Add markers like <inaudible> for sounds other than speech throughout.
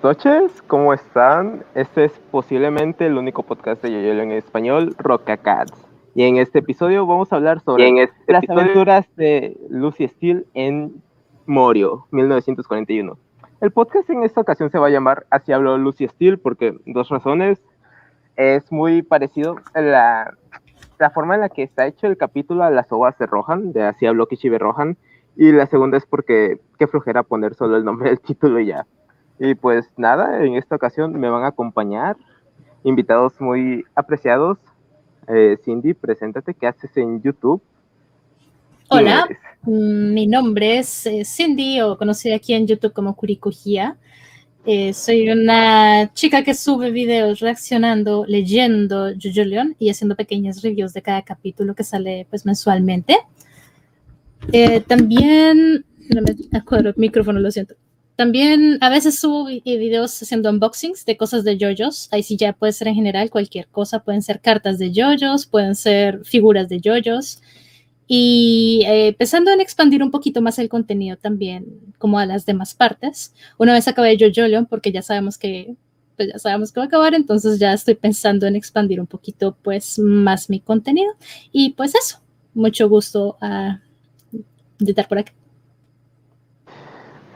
Buenas noches, ¿cómo están? Este es posiblemente el único podcast de Yoyolo en español, Roca Cats. Y en este episodio vamos a hablar sobre este las episodio- aventuras de Lucy Steele en Morio, 1941. El podcast en esta ocasión se va a llamar Así habló Lucy Steele porque dos razones. Es muy parecido a la, la forma en la que está hecho el capítulo a las ovas de Rohan, de Así habló Kishibe Rohan. Y la segunda es porque qué flojera poner solo el nombre del título y ya. Y pues nada, en esta ocasión me van a acompañar invitados muy apreciados. Eh, Cindy, preséntate, ¿qué haces en YouTube? ¿Quién Hola, eres? mm, mi nombre es eh, Cindy, o conocida aquí en YouTube como Kurikujia. Eh, soy una chica que sube videos reaccionando, leyendo Jojo Leon y haciendo pequeñas reviews de cada capítulo que sale pues mensualmente. Eh, también, no me acuerdo, micrófono, lo siento. También a veces subo vi- videos haciendo unboxings de cosas de JoJo's. Ahí sí ya puede ser en general cualquier cosa. Pueden ser cartas de JoJo's, pueden ser figuras de JoJo's. Y eh, pensando en expandir un poquito más el contenido también, como a las demás partes. Una vez acabé Jojo Leon, porque ya sabemos que pues ya sabemos que va a acabar, entonces ya estoy pensando en expandir un poquito pues más mi contenido. Y pues eso, mucho gusto a de estar por acá.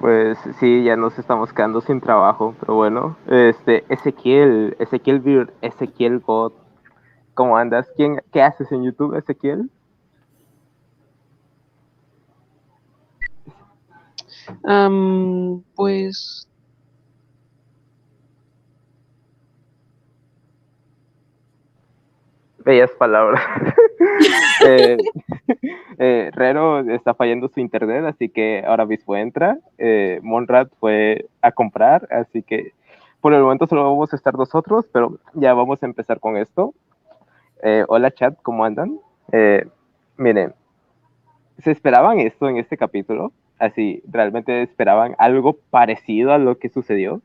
Pues sí, ya nos estamos quedando sin trabajo, pero bueno, este, Ezequiel, Ezequiel Vir, Ezequiel God, ¿cómo andas? ¿Quién, ¿Qué haces en YouTube, Ezequiel? Am, pues Bellas palabras. <laughs> eh, eh, Rero está fallando su internet, así que ahora mismo entra. Eh, Monrad fue a comprar, así que por el momento solo vamos a estar nosotros, pero ya vamos a empezar con esto. Eh, hola chat, ¿cómo andan? Miren, ¿se esperaban esto en este capítulo? Así, ¿realmente esperaban algo parecido a lo que sucedió?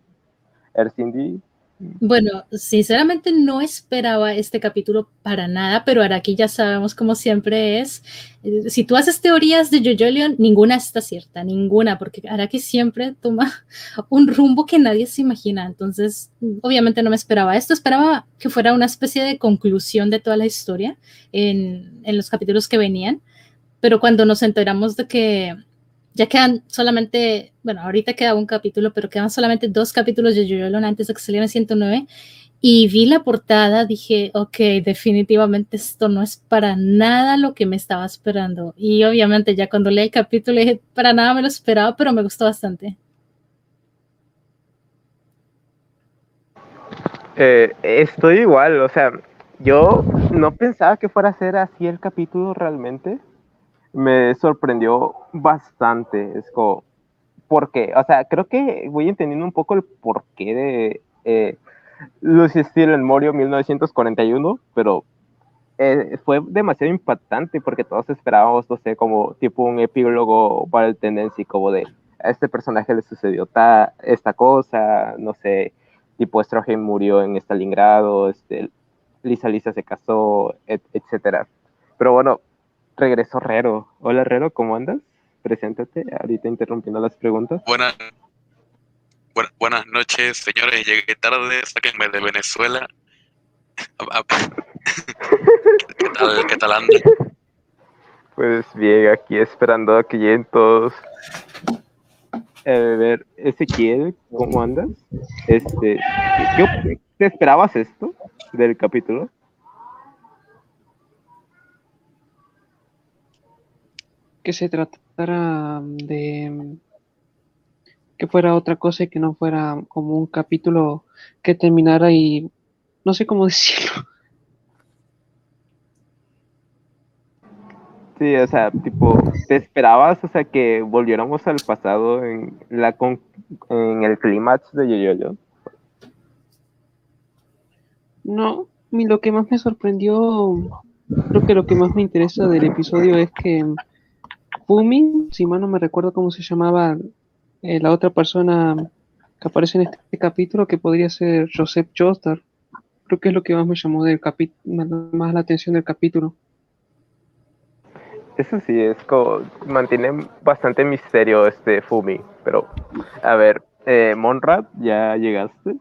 Ercindy, Bueno, sinceramente no esperaba este capítulo para nada, pero aquí ya sabemos como siempre es, eh, si tú haces teorías de Jojo Leon, ninguna está cierta, ninguna, porque Araki siempre toma <laughs> un rumbo que nadie se imagina, entonces obviamente no me esperaba esto, esperaba que fuera una especie de conclusión de toda la historia en, en los capítulos que venían, pero cuando nos enteramos de que ya quedan solamente, bueno, ahorita queda un capítulo, pero quedan solamente dos capítulos de Jojo Leon antes de que saliera en 109. Y vi la portada, dije, ok, definitivamente esto no es para nada lo que me estaba esperando. Y obviamente ya cuando leí el capítulo dije, para nada me lo esperaba, pero me gustó bastante. Eh, estoy igual, o sea, yo no pensaba que fuera a ser así el capítulo realmente. Me sorprendió bastante. Es como, ¿por qué? O sea, creo que voy entendiendo un poco el porqué de eh, Lucy Steele en Morio 1941, pero eh, fue demasiado impactante porque todos esperábamos, no sé, como tipo un epílogo para el Tendency, como de a este personaje le sucedió ta, esta cosa, no sé, tipo Stroheim murió en Stalingrado, este, Lisa Lisa se casó, et, etcétera. Pero bueno, regresó Rero. Hola Rero, ¿cómo andas? Preséntate, ahorita interrumpiendo las preguntas. Buenas, buenas, buenas noches, señores. Llegué tarde, sáquenme de Venezuela. <laughs> Ah, ah, <laughs> ¿Qué tal, qué tal andan? Pues bien, aquí esperando a que lleguen todos. A ver, Ezequiel, ¿cómo andas? Este, ¿qué- ¿Te esperabas esto del capítulo? Que se tratara de que fuera otra cosa y que no fuera como un capítulo que terminara y no sé cómo <laughs> decirlo. Sí, o sea, tipo, ¿te esperabas, o sea, que volviéramos al pasado en la con- en el clímax de Yoyoyo? No, y lo que más me sorprendió, creo que lo que más me interesa del episodio es que Fumi, si mal no me recuerdo cómo se llamaba eh, la otra persona que aparece en este capítulo, que podría ser Joseph Joestar, creo que es lo que más me llamó del capítulo, más la atención del capítulo. Eso sí, es como, mantiene bastante misterio este Fumi, pero, a ver, Eh, Monrad, ¿ya llegaste?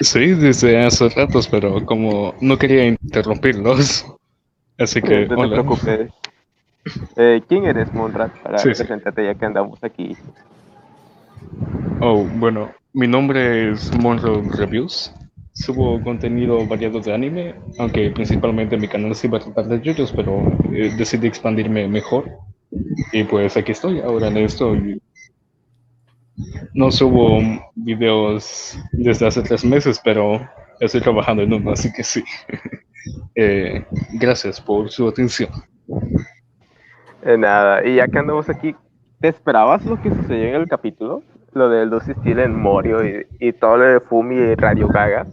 Sí, desde hace ratos, pero como no quería interrumpirlos. <laughs> Así que. no te hola. preocupes. Eh, ¿Quién eres, Monrad? Para Sí, sí. presentarte ya que andamos aquí. Oh, bueno, mi nombre es Monroe Reviews. Subo contenido variado de anime, aunque principalmente mi canal se iba a tratar de yoyos, pero eh, decidí expandirme mejor. Y pues aquí estoy, ahora en esto. No subo videos desde hace tres meses, pero estoy trabajando en uno, así que sí. <laughs> Eh, gracias por su atención. Eh, nada, y ya que andamos aquí, ¿te esperabas lo que sucedió en el capítulo? Lo de Lucy Steele en Morio y, y todo lo de Fumi y Radio Gaga.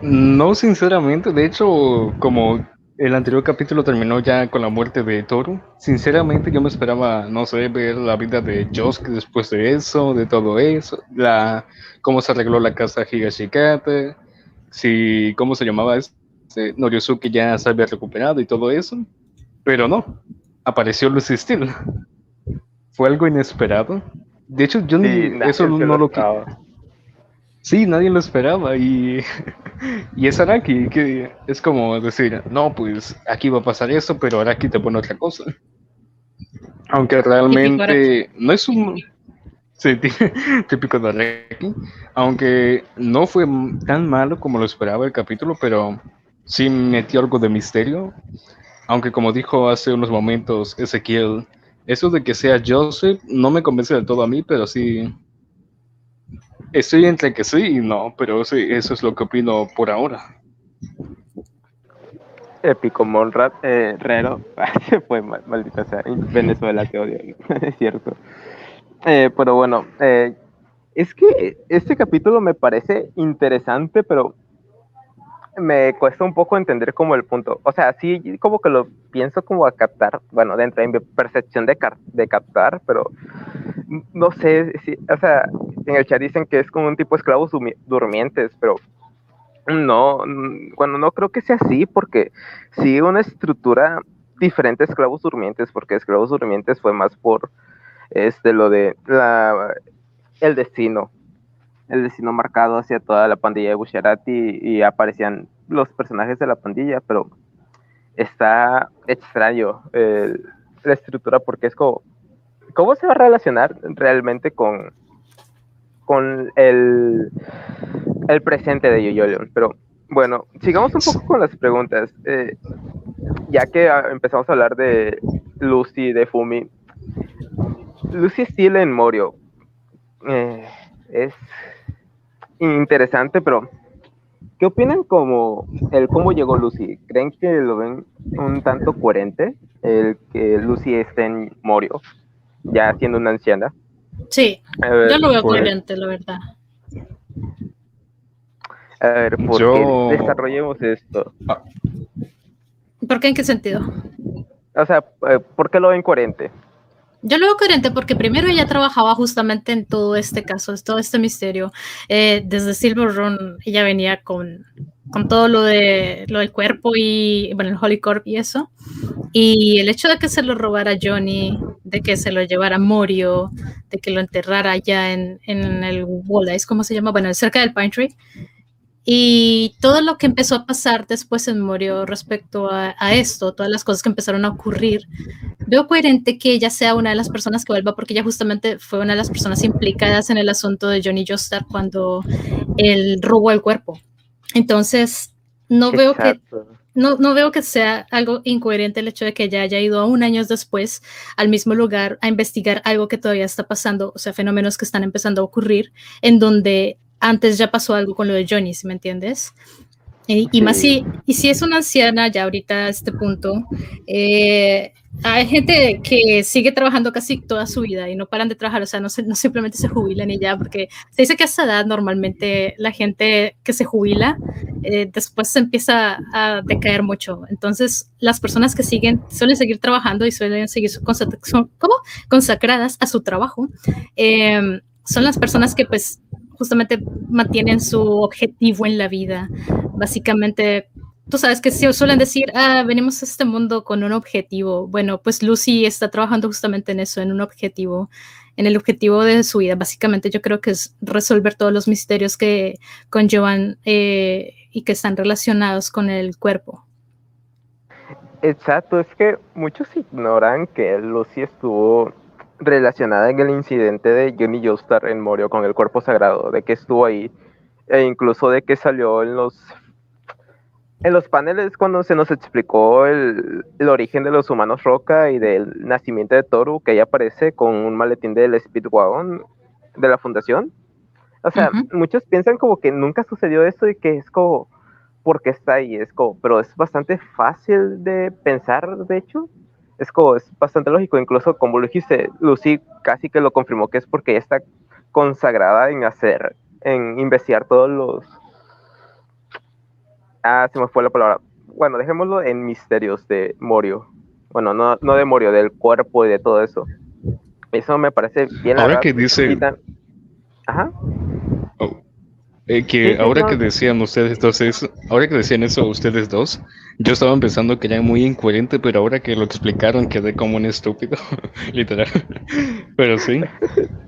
No, sinceramente, de hecho, como el anterior capítulo terminó ya con la muerte de Toru, sinceramente yo me esperaba, no sé, ver la vida de Josuke después de eso, de todo eso, la cómo se arregló la casa Higashikata, si cómo se llamaba este Noriosuke ya se había recuperado y todo eso, pero no, apareció Lucy Steele. Fue algo inesperado. De hecho, yo Sí, eso no lo lo esperaba. Sí, nadie lo esperaba y, <laughs> y es Araki, que es como decir, no, pues aquí va a pasar eso, pero Araki te pone otra cosa. Aunque realmente no es un... Sí, <laughs> típico de Araki. Aunque no fue tan malo como lo esperaba el capítulo, pero sí metió algo de misterio. Aunque como dijo hace unos momentos Ezequiel, eso de que sea Joseph no me convence del todo a mí, pero sí Estoy entre que sí y no, pero sí, eso es lo que opino por ahora. Épico Monrad, eh, Rero, se <laughs> fue, mal- maldita sea, en Venezuela te odio, <laughs> es cierto. Eh, pero bueno, eh, es que este capítulo me parece interesante, pero me cuesta un poco entender como el punto. O sea, sí, como que lo pienso como a captar, bueno, dentro de mi percepción de, captar, pero no sé, si, o sea, en el chat dicen que es como un tipo esclavos durmientes, pero no, bueno, no creo que sea así, porque sigue una estructura diferente a esclavos durmientes, porque esclavos durmientes fue más por este lo de la el destino, el destino marcado hacia toda la pandilla de Busharati y aparecían los personajes de la pandilla, pero está extraño el- la estructura porque es como cómo se va a relacionar realmente con con el el presente de Yo-Yo. Pero bueno, sigamos un poco con las preguntas. Eh, ya que ah, empezamos a hablar de Lucy, de Fumi. Lucy Steele en Morio. eh, es interesante, pero ¿qué opinan como el cómo llegó Lucy? ¿Creen que lo ven un tanto coherente el que Lucy esté en Morio, ya siendo una anciana? Sí, ver, yo lo veo coherente, la verdad. A ver, ¿por Yo- qué desarrollemos esto? ¿Por qué? ¿En qué sentido? O sea, eh, ¿por qué lo ven coherente? Yo lo veo coherente porque primero ella trabajaba justamente en todo este caso, todo este misterio. Eh, desde Silver Run ella venía con, con todo lo, de, lo del cuerpo y, bueno, el Holy Corp y eso. Y el hecho de que se lo robara Johnny, de que se lo llevara Morio, de que lo enterrara allá en, en el Walleyes, ¿cómo se llama? Bueno, cerca del Pine Tree. Y todo lo que empezó a pasar después en Morio respecto a, a esto, todas las cosas que empezaron a ocurrir, veo coherente que ella sea una de las personas que vuelva, porque ella justamente fue una de las personas implicadas en el asunto de Johnny Joestar cuando él robó el cuerpo. Entonces, no veo que no, no veo que sea algo incoherente el hecho de que ella haya ido un año después al mismo lugar a investigar algo que todavía está pasando, o sea, fenómenos que están empezando a ocurrir, en donde antes ya pasó algo con lo de Johnny, ¿sí me entiendes? Y, y más si, y si es una anciana ya ahorita a este punto, eh, hay gente que sigue trabajando casi toda su vida y no paran de trabajar, o sea, no, se- no simplemente se jubilan y ya, porque se dice que a esa edad normalmente la gente que se jubila eh, después se empieza a decaer mucho. Entonces, las personas que siguen suelen seguir trabajando y suelen seguir su consa- son- ¿cómo? consacradas a su trabajo. eh, son las personas que pues justamente mantienen su objetivo en la vida. Básicamente, tú sabes que suelen decir, ah, venimos a este mundo con un objetivo. Bueno, pues Lucy está trabajando justamente en eso, en un objetivo. en el objetivo de su vida. Básicamente yo creo que es resolver todos los misterios que conllevan eh, y que están relacionados con el cuerpo. Exacto, es que muchos ignoran que Lucy estuvo relacionada en el incidente de Johnny Joestar en Morio con el cuerpo sagrado, de que estuvo ahí, e incluso de que salió en los en los paneles cuando se nos explicó el, el, origen de los humanos roca y del nacimiento de Toru, que ahí aparece con un maletín del Speedwagon de la fundación. O sea, muchos piensan como que nunca sucedió eso y que es como, porque está ahí? Es como, pero es bastante fácil de pensar, de hecho. Es como, es bastante lógico, incluso como lo dijiste, Lucy casi que lo confirmó que es porque ella está consagrada en hacer, en investigar todos los Ah, se me fue la palabra. Bueno, dejémoslo en misterios de Morio. Bueno, no, no de Morio, del cuerpo y de todo eso. Eso me parece bien. Ahora que dice. Ajá. Oh. Eh, que ahora que decían ustedes dos eso, ahora que decían eso ustedes dos, yo estaba pensando que era muy incoherente, pero ahora que lo explicaron quedé como un estúpido, <laughs> literal. pero sí.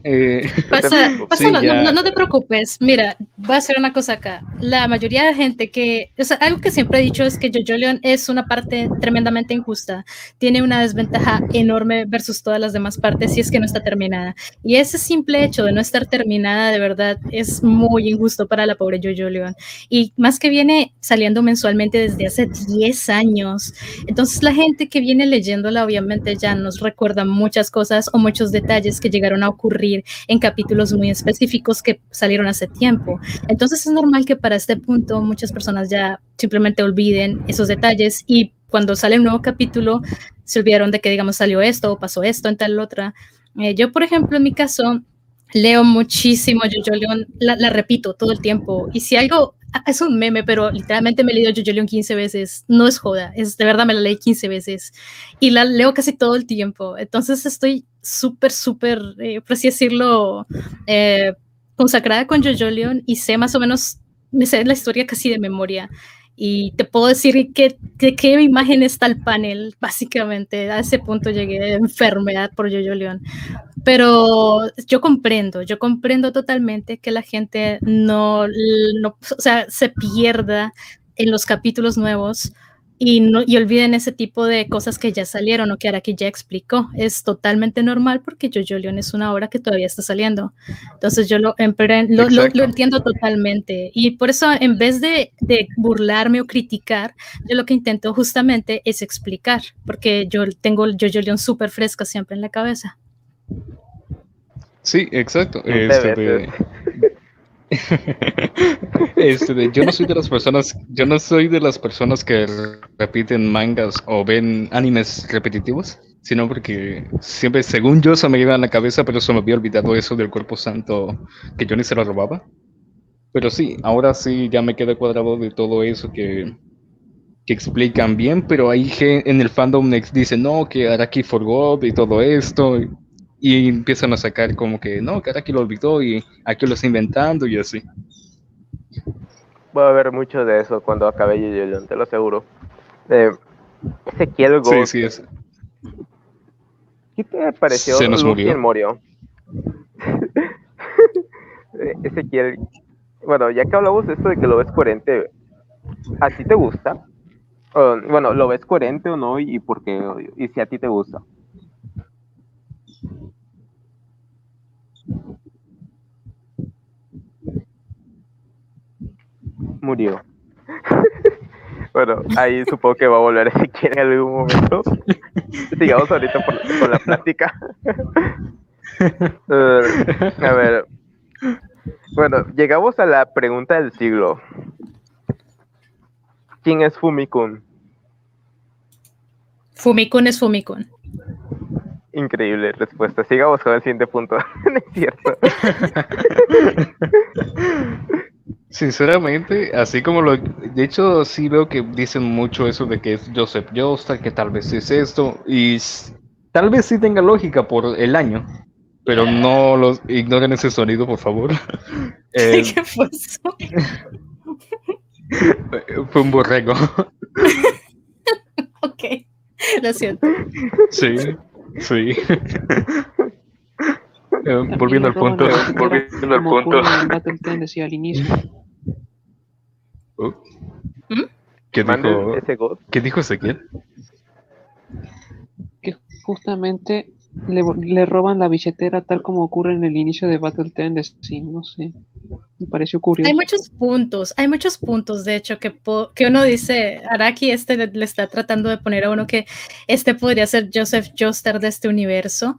Eh, pasa, pasa no, no, te preocupes. Mira, voy a hacer una cosa acá. La mayoría de gente que, o sea, algo que siempre he dicho es que Jojo Leon es una parte tremendamente injusta. Tiene una desventaja enorme versus todas las demás partes si es que no está terminada. Y ese simple hecho de no estar terminada de verdad es muy injusto para la pobre Jojo Leon. Y más que viene saliendo mensualmente desde hace 10 años. Entonces la gente que viene leyéndola obviamente ya nos recuerda muchas cosas o muchos detalles que llegaron a ocurrir en capítulos muy específicos que salieron hace tiempo. Entonces es normal que para este punto muchas personas ya simplemente olviden esos detalles y cuando sale un nuevo capítulo se olvidaron de que digamos salió esto o pasó esto en tal otra. Eh, yo, por ejemplo, en mi caso, leo muchísimo Jojo Leon, la, la, repito todo el tiempo. Y si algo es un meme, pero literalmente me he leído Jojo Leon 15 veces. No es joda, es de verdad me la leí 15 veces y la leo casi todo el tiempo. Entonces estoy súper, súper, eh, por así decirlo, eh, consagrada con Jojo Leon y sé más o menos, me sé la historia casi de memoria. Y te puedo decir que, de qué imagen está el panel, básicamente. A ese punto llegué de enfermedad por Jojo León. Pero yo comprendo, yo comprendo totalmente que la gente no, no o sea, se pierda en los capítulos nuevos y, no, y olviden ese tipo de cosas que ya salieron o que Araki ya explicó. Es totalmente normal porque Jojo Leon es una obra que todavía está saliendo. Entonces yo lo, lo, lo, lo entiendo totalmente. Y por eso en vez de, de, burlarme o criticar, yo lo que intento justamente es explicar, porque yo tengo Jojo Leon súper fresca siempre en la cabeza. Sí, exacto. Este, este, yo no soy de las personas, yo no soy de las personas que repiten mangas o ven animes repetitivos, sino porque siempre, según yo, se me iba en la cabeza, pero se me había olvidado eso del cuerpo santo que yo ni se lo robaba. Pero sí, ahora sí ya me queda cuadrado de todo eso que, que explican bien, pero hay en el fandom dicen, no, que Araki forgot y todo esto empiezan a sacar como que, no, que aquí lo olvidó y aquí lo está inventando y así. Va a haber mucho de eso cuando acabe Leon, te lo aseguro. Eh, Ezequiel Sí, sí, es. ¿Qué te pareció Se nos murió. Morio? <laughs> Ezequiel, bueno, ya que hablamos de esto de que lo ves coherente, ¿a ti te gusta? bueno, ¿lo ves coherente o no? ¿Y por qué? ¿Y si a ti te gusta? Murió. <laughs> bueno, ahí supongo que va a volver <laughs> si quiere en algún momento. <laughs> Sigamos ahorita por, con la plática. uh, a ver. Bueno, llegamos a la pregunta del siglo. ¿Quién es Fumikun? Fumikun es Fumikun. Increíble respuesta. Sigamos con el siguiente punto. <laughs> no es cierto. <laughs> Sinceramente, así como lo... De hecho, sí veo que dicen mucho eso de que es Joseph Joestar, que tal vez es esto, y tal vez sí tenga lógica por el año, pero no los ignoren ese sonido, por favor. <laughs> Eh, ¿Qué fue eso? fue un borrego. ok, lo siento. Sí. Sí. <laughs> Eh, volviendo al punto. <laughs> Volviendo al punto. Battle <laughs> decía al inicio. Oh. ¿Mm? ¿Qué dijo, ese God. ¿Qué dijo Ezequiel? que justamente le, roban la billetera tal como ocurre en el inicio de Battle de Steam, no sé. Me pareció curioso. Hay muchos puntos, hay muchos puntos, de hecho, que, que uno dice, Araki este le, le está tratando de poner a uno que este podría ser Joseph Joestar de este universo,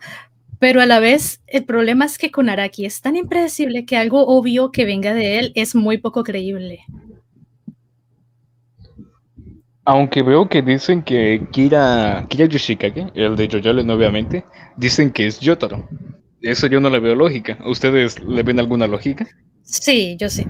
pero a la vez el problema es que con Araki es tan impredecible que algo obvio que venga de él es muy poco creíble. Aunque veo que dicen que Kira, Kira Yoshikage, el de Jojolen obviamente, dicen que es Yotaro. Eso yo no le veo lógica. ¿Ustedes le ven alguna lógica? Sí, yo sí.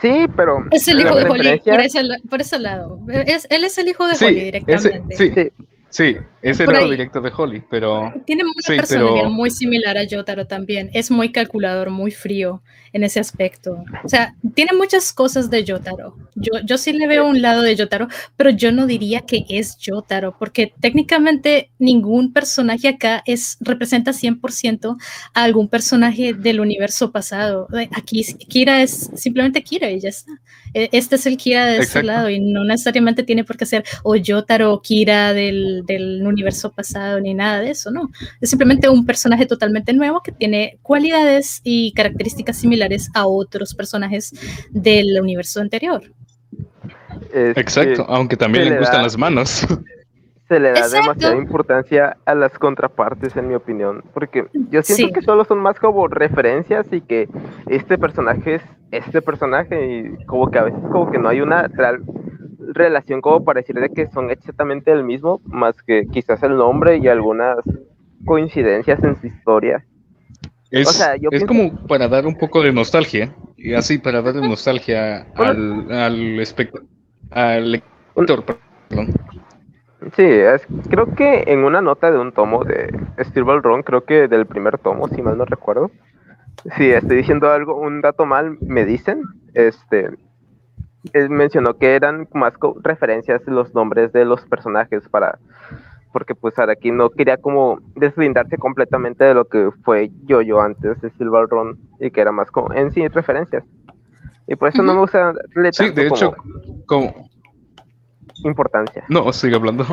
Sí, pero. Es el hijo de Holly, por ese, por ese lado. Es- él es el hijo de Sí, Holly ese- directamente. sí, Sí. Sí, ese Por era ahí. directo de Holly, pero Tiene una Sí, personalidad pero- muy similar a Jotaro también. Es muy calculador, muy frío en ese aspecto. O sea, tiene muchas cosas de Jotaro. Yo, yo sí le veo un lado de Jotaro, pero yo no diría que es Jotaro, porque técnicamente ningún personaje acá es, representa 100% a algún personaje del universo pasado. Eh, Aquí Kira es simplemente Kira y ya está. Eh, Este es el Kira de este Exacto. lado y no necesariamente tiene por qué ser o Jotaro o Kira del, del universo pasado ni nada de eso, ¿no? Es simplemente un personaje totalmente nuevo que tiene cualidades y características similares a otros personajes del universo anterior. es exacto, aunque también le le gustan da- las manos. <laughs> Se le da Exacto. demasiada importancia a las contrapartes, en mi opinión. Porque yo siento Sí. que solo son más como referencias y que este personaje es este personaje. Y como que a veces, como que no hay una real relación como para decir de que son exactamente el mismo, más que quizás el nombre y algunas coincidencias en su historia. Es, O sea, yo es pienso- como para dar un poco de nostalgia, y así para darle nostalgia <laughs> al, al, espect- al lector. Perdón. Sí, es- creo que en una nota de un tomo de Steel Ball Run, creo que del primer tomo, si mal no recuerdo. Si estoy diciendo algo, un dato mal, me dicen. Este, él mencionó que eran más referencias los nombres de los personajes para, porque pues Araki no quería como deslindarse completamente de lo que fue yo-yo antes de Ball Run y que era más como en sí referencias. Y por eso no me gusta darle Sí, de hecho, como como... importancia. No, sigue hablando.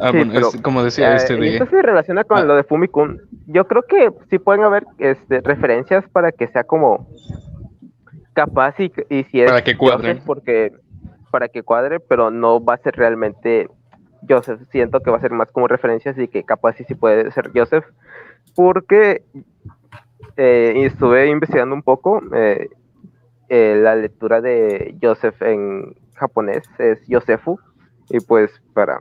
Ah, Sí, bueno, pero, es como decía Eh, este de... esto se relaciona con Ah. lo de Fumikun. Yo creo que sí pueden haber este, referencias para que sea como capaz y, y si es Para que cuadre. Joseph, porque para que cuadre, pero no va a ser realmente Joseph. Siento que va a ser más como referencias y que capaz sí, sí puede ser Joseph, porque eh, y estuve investigando un poco eh, eh, la lectura de Joseph en japonés es Yosefu y pues para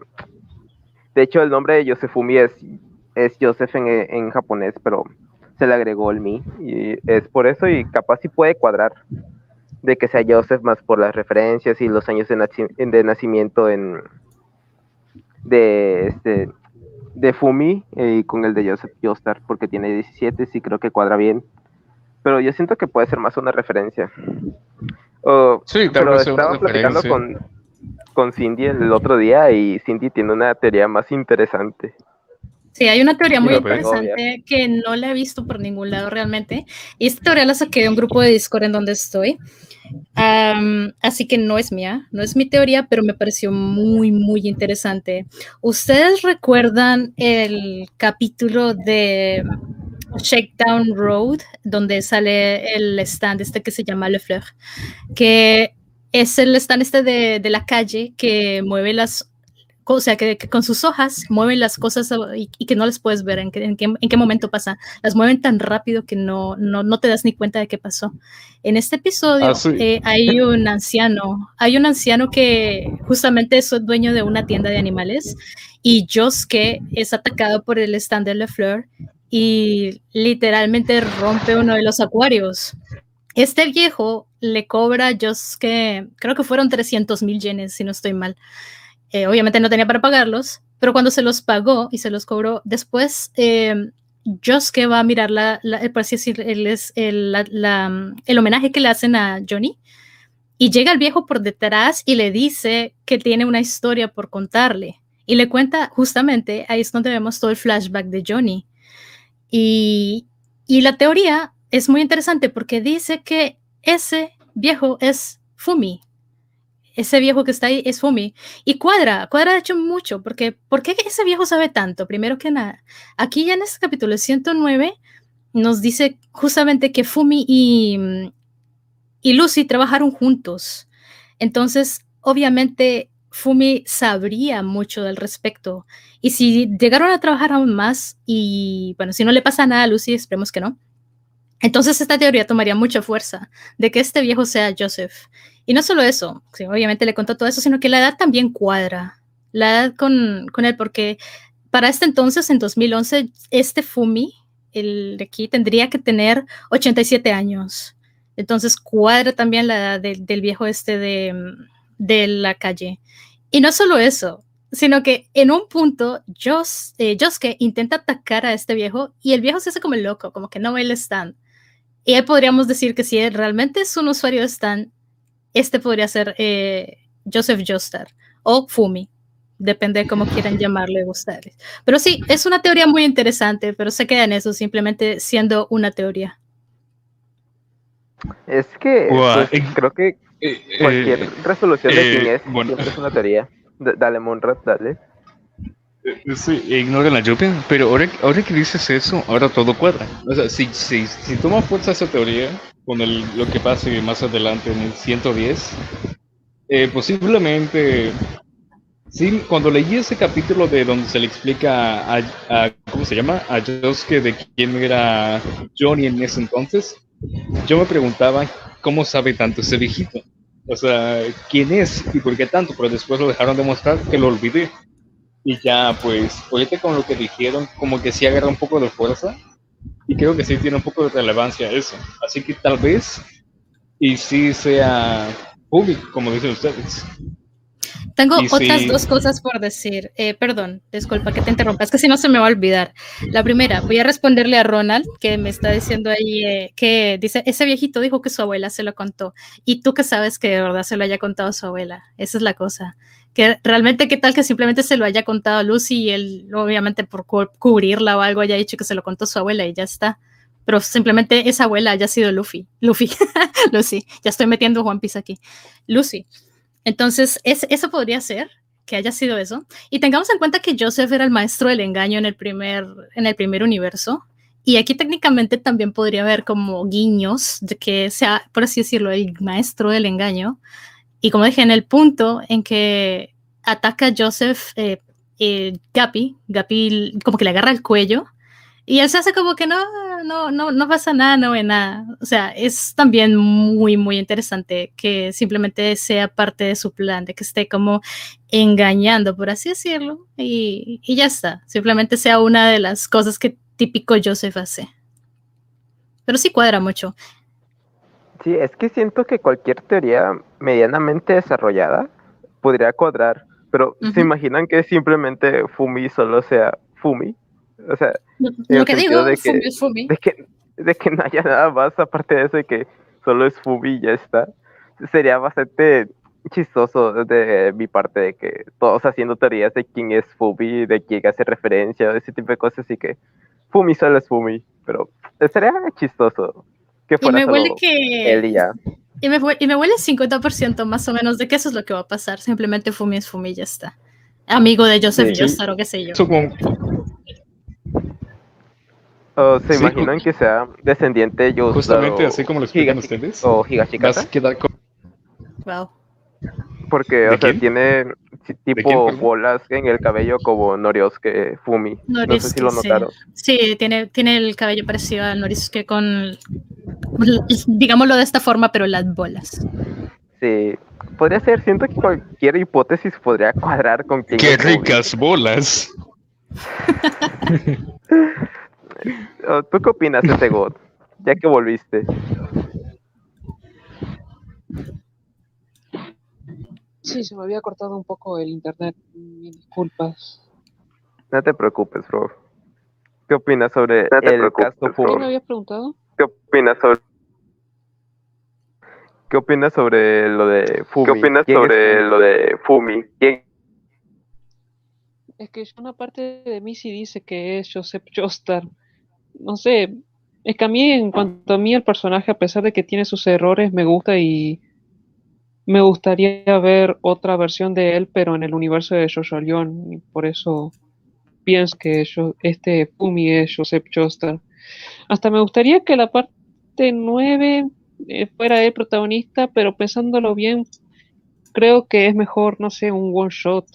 de hecho, el nombre de Yosefumi es, es Joseph en, en japonés, pero se le agregó el mi. Y es por eso, y capaz sí puede cuadrar de que sea Joseph más por las referencias y los años de, naci- de nacimiento en de este de Fumi eh, y con el de Joseph Joestar, porque tiene 17, sí creo que cuadra bien. Pero yo siento que puede ser más una referencia. Sí, pero estaba platicando con, con Cindy el otro día y Cindy tiene una teoría más interesante. Sí, hay una teoría muy interesante que no la he visto por ningún lado realmente. Y esta teoría la saqué de un grupo de Discord en donde estoy. Am, así que no es mía, no es mi teoría, pero me pareció muy, muy interesante. ¿Ustedes recuerdan el capítulo de Shakedown Road, donde sale el stand este que se llama Le Fleur? Que es el stand este de, de la calle que mueve las o sea, que, que con sus hojas mueven las cosas y, y que no las puedes ver en, qué- en qué, en qué momento pasa. Las mueven tan rápido que no, no, no te das ni cuenta de qué pasó. En este episodio Ah, sí. eh, hay un anciano, hay un anciano que justamente es dueño de una tienda de animales y Josuke es atacado por el stand de Le Fleur y literalmente rompe uno de los acuarios. Este viejo le cobra a Josuke, creo que fueron 300 mil yenes, si no estoy mal. Eh, obviamente no tenía para pagarlos, pero cuando se los pagó y se los cobró, después eh, Josuke va a mirar decir, el, homenaje que le hacen a Johnny y llega el viejo por detrás y le dice que tiene una historia por contarle y le cuenta justamente, ahí es donde vemos todo el flashback de Johnny. Y la teoría es muy interesante porque dice que ese viejo es Fumi. Ese viejo que está ahí es Fumi. Y cuadra, cuadra de hecho mucho, porque ¿por qué ese viejo sabe tanto? Primero que nada, aquí ya en este capítulo 109 nos dice justamente que Fumi y, y Lucy trabajaron juntos. Entonces, obviamente, Fumi sabría mucho del respecto. Y si llegaron a trabajar aún más, y bueno, si no le pasa nada a Lucy, esperemos que no, entonces esta teoría tomaría mucha fuerza de que este viejo sea Joseph. Y no solo eso, obviamente le contó todo eso, sino que la edad también cuadra. La edad con, con él, porque para este entonces, en 2011, este Fumi, el de aquí, tendría que tener 87 años. Entonces cuadra también la edad del viejo este de, de, la calle. Y no solo eso, sino que en un punto Jos, eh, Josuke intenta atacar a este viejo y el viejo se hace como el loco, como que no el stand. Y ahí podríamos decir que si realmente es un usuario Stan, este podría ser eh, Joseph Joestar o Fumi. Depende de cómo quieran llamarle ustedes. Pero sí, es una teoría muy interesante, pero se queda en eso, simplemente siendo una teoría. Es que pues, creo que eh, cualquier eh, resolución de quién es bueno. es una teoría. dale, Monrad, dale. Eh, sí, ignoran la lluvia, pero ahora, ahora que dices eso, ahora todo cuadra. O sea, si, si, si toma fuerza esa teoría con el, lo que pase más adelante en el 110, eh, posiblemente, sí, cuando leí ese capítulo de donde se le explica a, ¿cómo se llama? A Josuke de quién era Johnny en ese entonces, yo me preguntaba cómo sabe tanto ese viejito. O sea, quién es y por qué tanto, pero después lo dejaron de mostrar que lo olvidé. Y ya, pues, ahorita con lo que dijeron, como que sí agarra un poco de fuerza. Y creo que sí tiene un poco de relevancia eso. Así que tal vez, y sí sea público, como dicen ustedes. Tengo otras dos cosas por decir. Eh, perdón, disculpa que te interrumpa, es que si no se me va a olvidar. La primera, voy a responderle a Ronald, que me está diciendo ahí eh, que dice, ese viejito dijo que su abuela se lo contó. Y tú que sabes que de verdad se lo haya contado su abuela. Esa es la cosa. Que realmente, ¿qué tal que simplemente se lo haya contado Lucy y él, obviamente por cubrirla o algo, haya dicho que se lo contó su abuela y ya está? pero simplemente esa abuela haya sido Luffy. Luffy, <laughs> Lucy, ya estoy metiendo One Piece aquí. Lucy, entonces, eso podría ser que haya sido eso. Y tengamos en cuenta que Joseph era el maestro del engaño en el primer, en el primer universo. Y aquí técnicamente también podría haber como guiños de que sea, por así decirlo, el maestro del engaño. Y como dije, en el punto en que ataca Joseph, eh, eh, Gapi, Gapi como que le agarra el cuello y él se hace como que no, no, no, no pasa nada, no ve nada. O sea, es también muy, muy interesante que simplemente sea parte de su plan, de que esté como engañando, por así decirlo, y, y ya está. Simplemente sea una de las cosas que típico Joseph hace. Pero sí cuadra mucho. Sí, es que siento que cualquier teoría medianamente desarrollada podría cuadrar, pero ¿se imaginan que simplemente Fumi solo sea Fumi? O sea, lo que digo, de que, es Fumi. De que, de que no haya nada más aparte de eso de que solo es Fumi y ya está. Sería bastante chistoso de mi parte de que todos haciendo teorías de quién es Fumi, de quién hace referencia, ese tipo de cosas, y que Fumi solo es Fumi, pero sería chistoso que fuera y me huele que... él y ya. Y me, y me huele 50% más o menos de que eso es lo que va a pasar. Simplemente Fumi es Fumi y ya está. Amigo de Joseph sí, o qué sé yo. ¿O se imaginan que sea descendiente yo Justamente así como lo explican ustedes. O Higashikata. Wow. Porque, o sea, tiene tipo bolas en el cabello como Noriosuke Fumi. no sé si lo notaron. Sí, tiene, tiene el cabello parecido a Noriosuke con, digámoslo de esta forma, pero las bolas. Sí, podría ser, siento que cualquier hipótesis podría cuadrar con que... ¡Qué ricas bolas! <laughs> ¿Tú qué opinas de este God? Ya que volviste. Sí, se me había cortado un poco el internet. disculpas. No te preocupes, bro. ¿Qué opinas sobre el caso Fumi? ¿Qué me habías preguntado? ¿Qué opinas sobre ¿Qué opinas sobre lo de Fumi? ¿Qué opinas sobre lo de Fumi? ¿Quién es que una parte de mí sí dice que es Joseph Joestar. no sé, es que a mí, en cuanto a mí, el personaje, a pesar de que tiene sus errores, me gusta y me gustaría ver otra versión de él, pero en el universo de Jojo y por eso pienso que yo, este Fumi es Joseph Joestar. Hasta me gustaría que la parte 9 eh, fuera el protagonista, pero pensándolo bien, creo que es mejor, no sé, un one shot.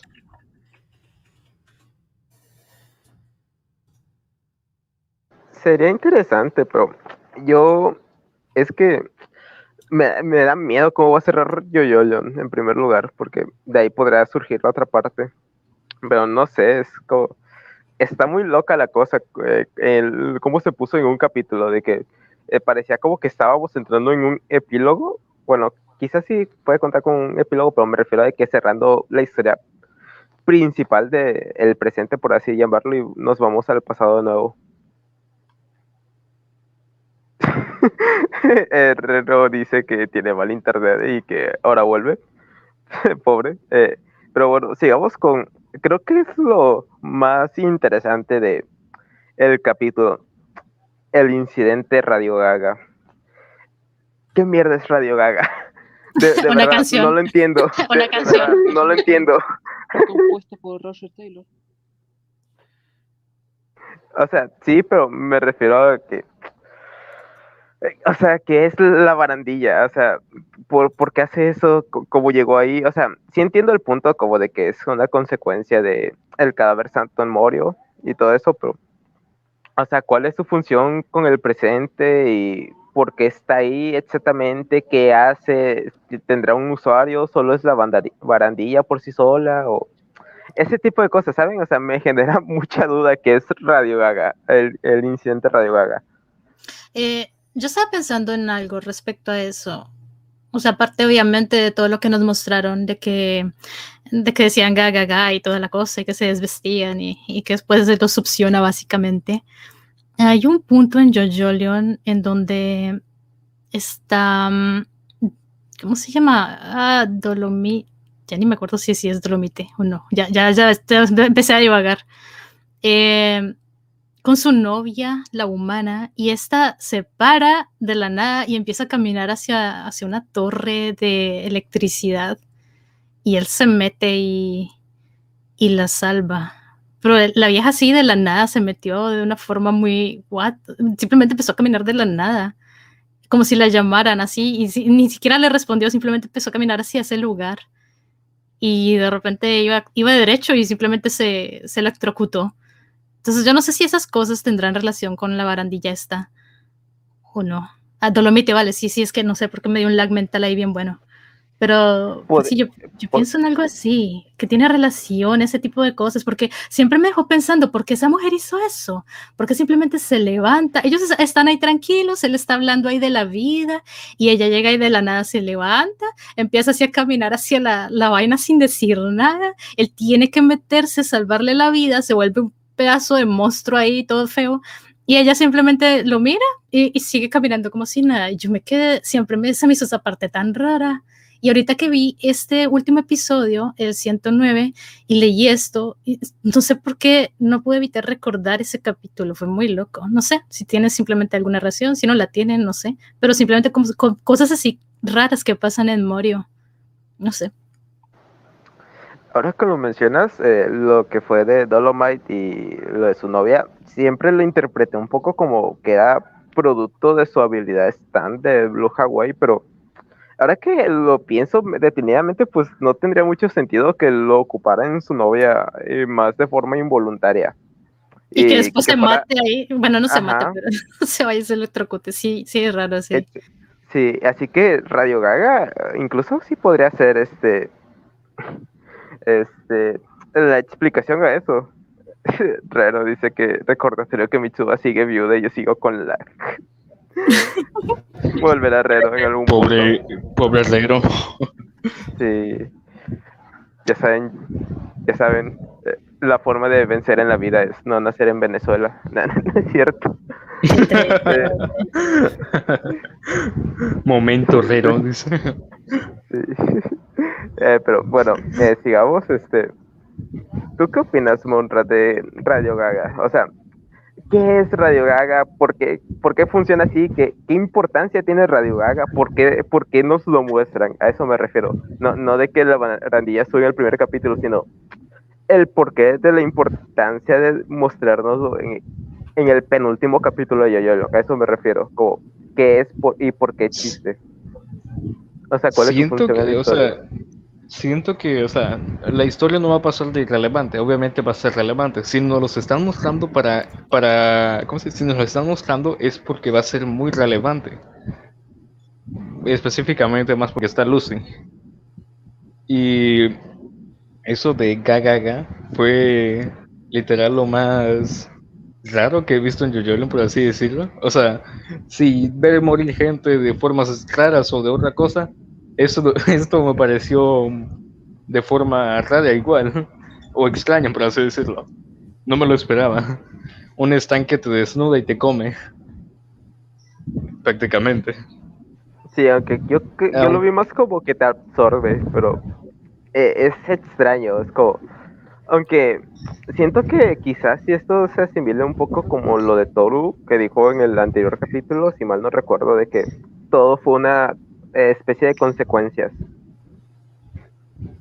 Sería interesante, pero yo es que me, me da miedo cómo va a cerrar Yoyoyo en primer lugar, porque de ahí podrá surgir la otra parte. Pero no sé, es como está muy loca la cosa, eh, el, cómo se puso en un capítulo, de que eh, parecía como que estábamos entrando en un epílogo. Bueno, quizás sí puede contar con un epílogo, pero me refiero a que cerrando la historia principal del el presente, por así llamarlo, y nos vamos al pasado de nuevo. <laughs> Herrero dice que tiene mal internet y que ahora vuelve. <laughs> Pobre. Eh, pero bueno, sigamos con. Creo que es lo más interesante de el capítulo. El incidente Radio Gaga. ¿Qué mierda es Radio Gaga? <laughs> De, de Una verdad, canción. No lo entiendo. Una De canción. verdad, no lo entiendo. compuesto por Roger Taylor. O sea, sí, pero me refiero a que. O sea, que es la barandilla. O sea, ¿por, qué hace eso? ¿Cómo llegó ahí? O sea, sí entiendo el punto como de que es una consecuencia de el cadáver santo en Morio y todo eso, pero. O sea, ¿cuál es su función con el presente y por qué está ahí exactamente? ¿Qué hace? ¿Tendrá un usuario? ¿Solo es la barandilla por sí sola? O ese tipo de cosas, ¿saben? O sea, me <laughs> genera mucha duda que es Radio Gaga, el, el incidente Radio Gaga. Eh, yo estaba pensando en algo respecto a eso. O sea, aparte obviamente de todo lo que nos mostraron, de que, de que decían ga, ga, ga y toda la cosa, y que se desvestían y, y que después se los succiona básicamente. Hay un punto en Jojo Leon en donde está, mm, ¿cómo se llama? Ah, Dolomite. Ya ni me acuerdo si, si es Dolomite o no. Ya, ya, ya, ya empecé a divagar. Eh, con su novia, la humana, y esta se para de la nada y empieza a caminar hacia, hacia una torre de electricidad. Y él se mete y, y la salva. Pero la vieja así de la nada se metió de una forma muy... What? Simplemente empezó a caminar de la nada. Como si la llamaran así. Y ni siquiera le respondió, simplemente empezó a caminar hacia ese lugar. Y de repente iba, iba derecho y simplemente se, se electrocutó. Entonces yo no sé si esas cosas tendrán relación con la barandilla esta o no. Ah, Dolomite, vale, sí, sí, es que no sé por qué me dio un lag mental ahí bien bueno. Pero Pod- sí, yo, pienso en algo así, que tiene relación, ese tipo de cosas, porque siempre me dejó pensando, ¿por qué esa mujer hizo eso? Porque simplemente se levanta, ellos es- están ahí tranquilos, él está hablando ahí de la vida, y ella llega y de la nada se levanta, empieza así a caminar hacia la, la vaina sin decir nada, él tiene que meterse, salvarle la vida, se vuelve un pedazo de monstruo ahí, todo feo, y ella simplemente lo mira y, y sigue caminando como si nada. Y yo me quedé, siempre me, se me hizo esa parte tan rara. Y ahorita que vi este último episodio, el 109, y leí esto, y no sé por qué no pude evitar recordar ese capítulo, fue muy loco. No sé si tiene simplemente alguna razón, si no la tienen, no sé, pero simplemente como, con cosas así raras que pasan en Morio. No sé. Ahora que lo mencionas, eh, lo que fue de Dolomite y lo de su novia, siempre lo interpreté un poco como que era producto de su habilidad stand de Blue Hawaii, pero ahora que lo pienso me- detenidamente, pues no tendría mucho sentido que lo ocupara en su novia eh, más de forma involuntaria. Y, que después se mate ahí. Bueno, no se mate, pero <laughs> se vaya y se electrocute. Sí, sí, es raro, sí. Eh, Sí, así que Radio Gaga eh, incluso sí podría ser este este la explicación a eso. <laughs> Raro dice que recordatorio que Mitsuba sigue viuda y yo sigo con la <laughs> volverá Rero en algún Pobre, pobre herrero. punto. Sí. Ya saben, ya saben, eh, la forma de vencer en la vida es no nacer en Venezuela. <laughs> No, no, no es cierto. Entre- Momento dice. Sí. Eh, pero bueno, eh, sigamos. Este, ¿Tú qué opinas, Monra, de Radio Gaga? O sea, ¿qué es Radio Gaga? ¿Por qué, por qué funciona así? ¿Qué, ¿Qué importancia tiene Radio Gaga? ¿Por qué, ¿Por qué nos lo muestran? A eso me refiero. No, no de que la barandilla subió el primer capítulo, sino el porqué de la importancia de mostrarnos en, en el penúltimo capítulo de Yoyo. A eso me refiero. Como, ¿Qué es por- y por qué existe? O sea, ¿cuál es su Siento función que, la o sea, siento que, o sea, la historia no va a pasar de irrelevante, obviamente va a ser relevante. Si nos los están mostrando para, para, ¿cómo se dice? Si nos lo están mostrando es porque va a ser muy relevante. Específicamente más porque está Lucy. Y eso de Gaga Ga fue literal lo más raro que he visto en JoJo, por así decirlo. O sea, si ver morir gente de formas raras o de otra cosa, eso, <laughs> esto me pareció de forma rara igual, o extraña, por así decirlo. No me lo esperaba. Un estanque te desnuda y te come. Prácticamente. Sí, aunque yo, yo Ah. lo vi más como que te absorbe, pero eh, es extraño, es como... Aunque siento que quizás si esto se asimile un poco como lo de Toru, que dijo en el anterior capítulo, si mal no recuerdo, de que todo fue una especie de consecuencias.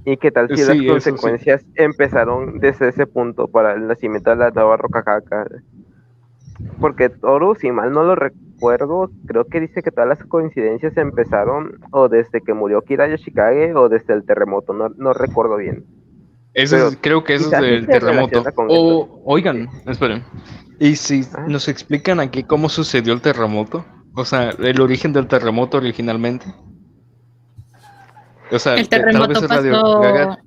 Y que tal si Sí, las eso sí. consecuencias empezaron desde ese punto para el nacimiento de la nueva Rocacaca. Porque Toru, si mal no lo recuerdo, creo que dice que todas las coincidencias empezaron o desde que murió Kira Yoshikage o desde el terremoto, no, no recuerdo bien. Ese Pero es- creo que eso es del terremoto. O, oigan, esperen. ¿Y si Ah. nos explican aquí cómo sucedió el terremoto? O sea, el origen del terremoto originalmente. O sea, El tal terremoto vez es Radio pasó. Gaga-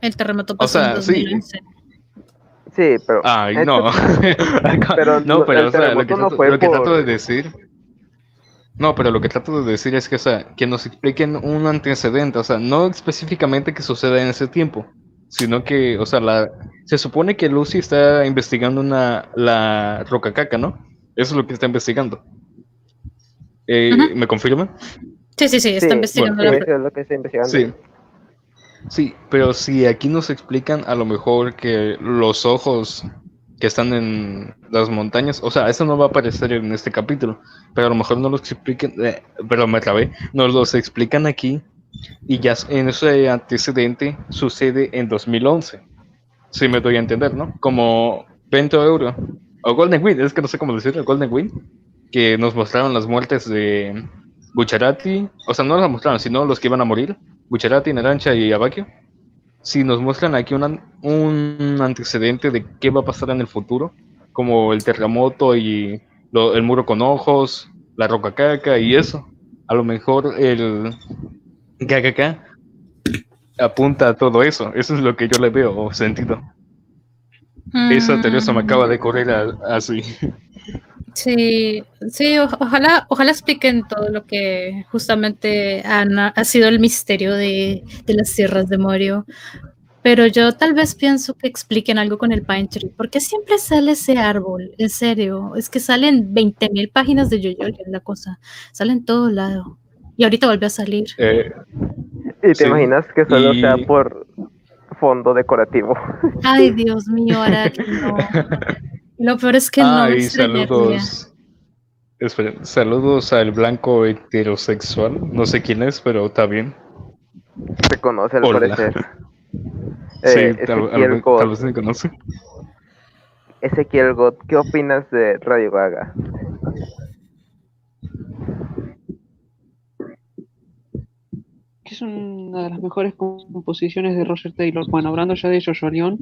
El terremoto pasó sea, en sí. 2011. Sí, pero... Ay, no. <laughs> Pero no, pero o sea, lo que, no trato, fue lo que trato de decir. No, pero lo que trato de decir es que, o sea, que nos expliquen un antecedente, o sea, no específicamente que suceda en ese tiempo, sino que, o sea, la, se supone que Lucy está investigando una, la rocacaca, ¿no? Eso es lo que está investigando. Eh. ¿Me confirma? Sí, sí, sí, está Sí, investigando la es lo que está investigando. Sí. Sí, pero si aquí nos explican a lo mejor que los ojos que están en las montañas, o sea, eso no va a aparecer en este capítulo, pero a lo mejor no los expliquen, eh, pero me trabé, nos los explican aquí y ya en ese antecedente sucede en 2011, si me doy a entender, ¿no? Como 20 Euro, o Golden Wind, es que no sé cómo decirlo, Golden Wind, que nos mostraron las muertes de Bucharati, o sea, no las mostraron, sino los que iban a morir, Bucharati, Narancha y Abakio. Si nos muestran aquí un antecedente de qué va a pasar en el futuro, como el terremoto y el muro con ojos, la roca caca y eso, a lo mejor el KKK apunta a todo eso. Eso es lo que yo le veo o sentido. Esa teoría se me acaba de correr así. Sí, sí, o- ojalá, ojalá expliquen todo lo que justamente han- ha sido el misterio de, de las tierras de Morio. Pero yo tal vez pienso que expliquen algo con el Pine Tree, porque siempre sale ese árbol, en serio. Es que salen 20.000 páginas de Yoyo, es la cosa. Sale en todo lado. Y ahorita volvió a salir. Eh, ¿Y te Sí, imaginas que solo y- sea por fondo decorativo? Ay, <laughs> Dios mío, Araki, no. Lo peor es que no. Ay, extrañaría. saludos. Esperen, saludos al blanco heterosexual. No sé quién es, pero está bien. Se conoce al Hola. parecer. Sí, Eh, tal, Ezequiel al- God. tal vez me conoce. Ezequiel God, ¿qué opinas de Radio Gaga? Es una de las mejores composiciones de Roger Taylor. Bueno, hablando ya de Jojo León,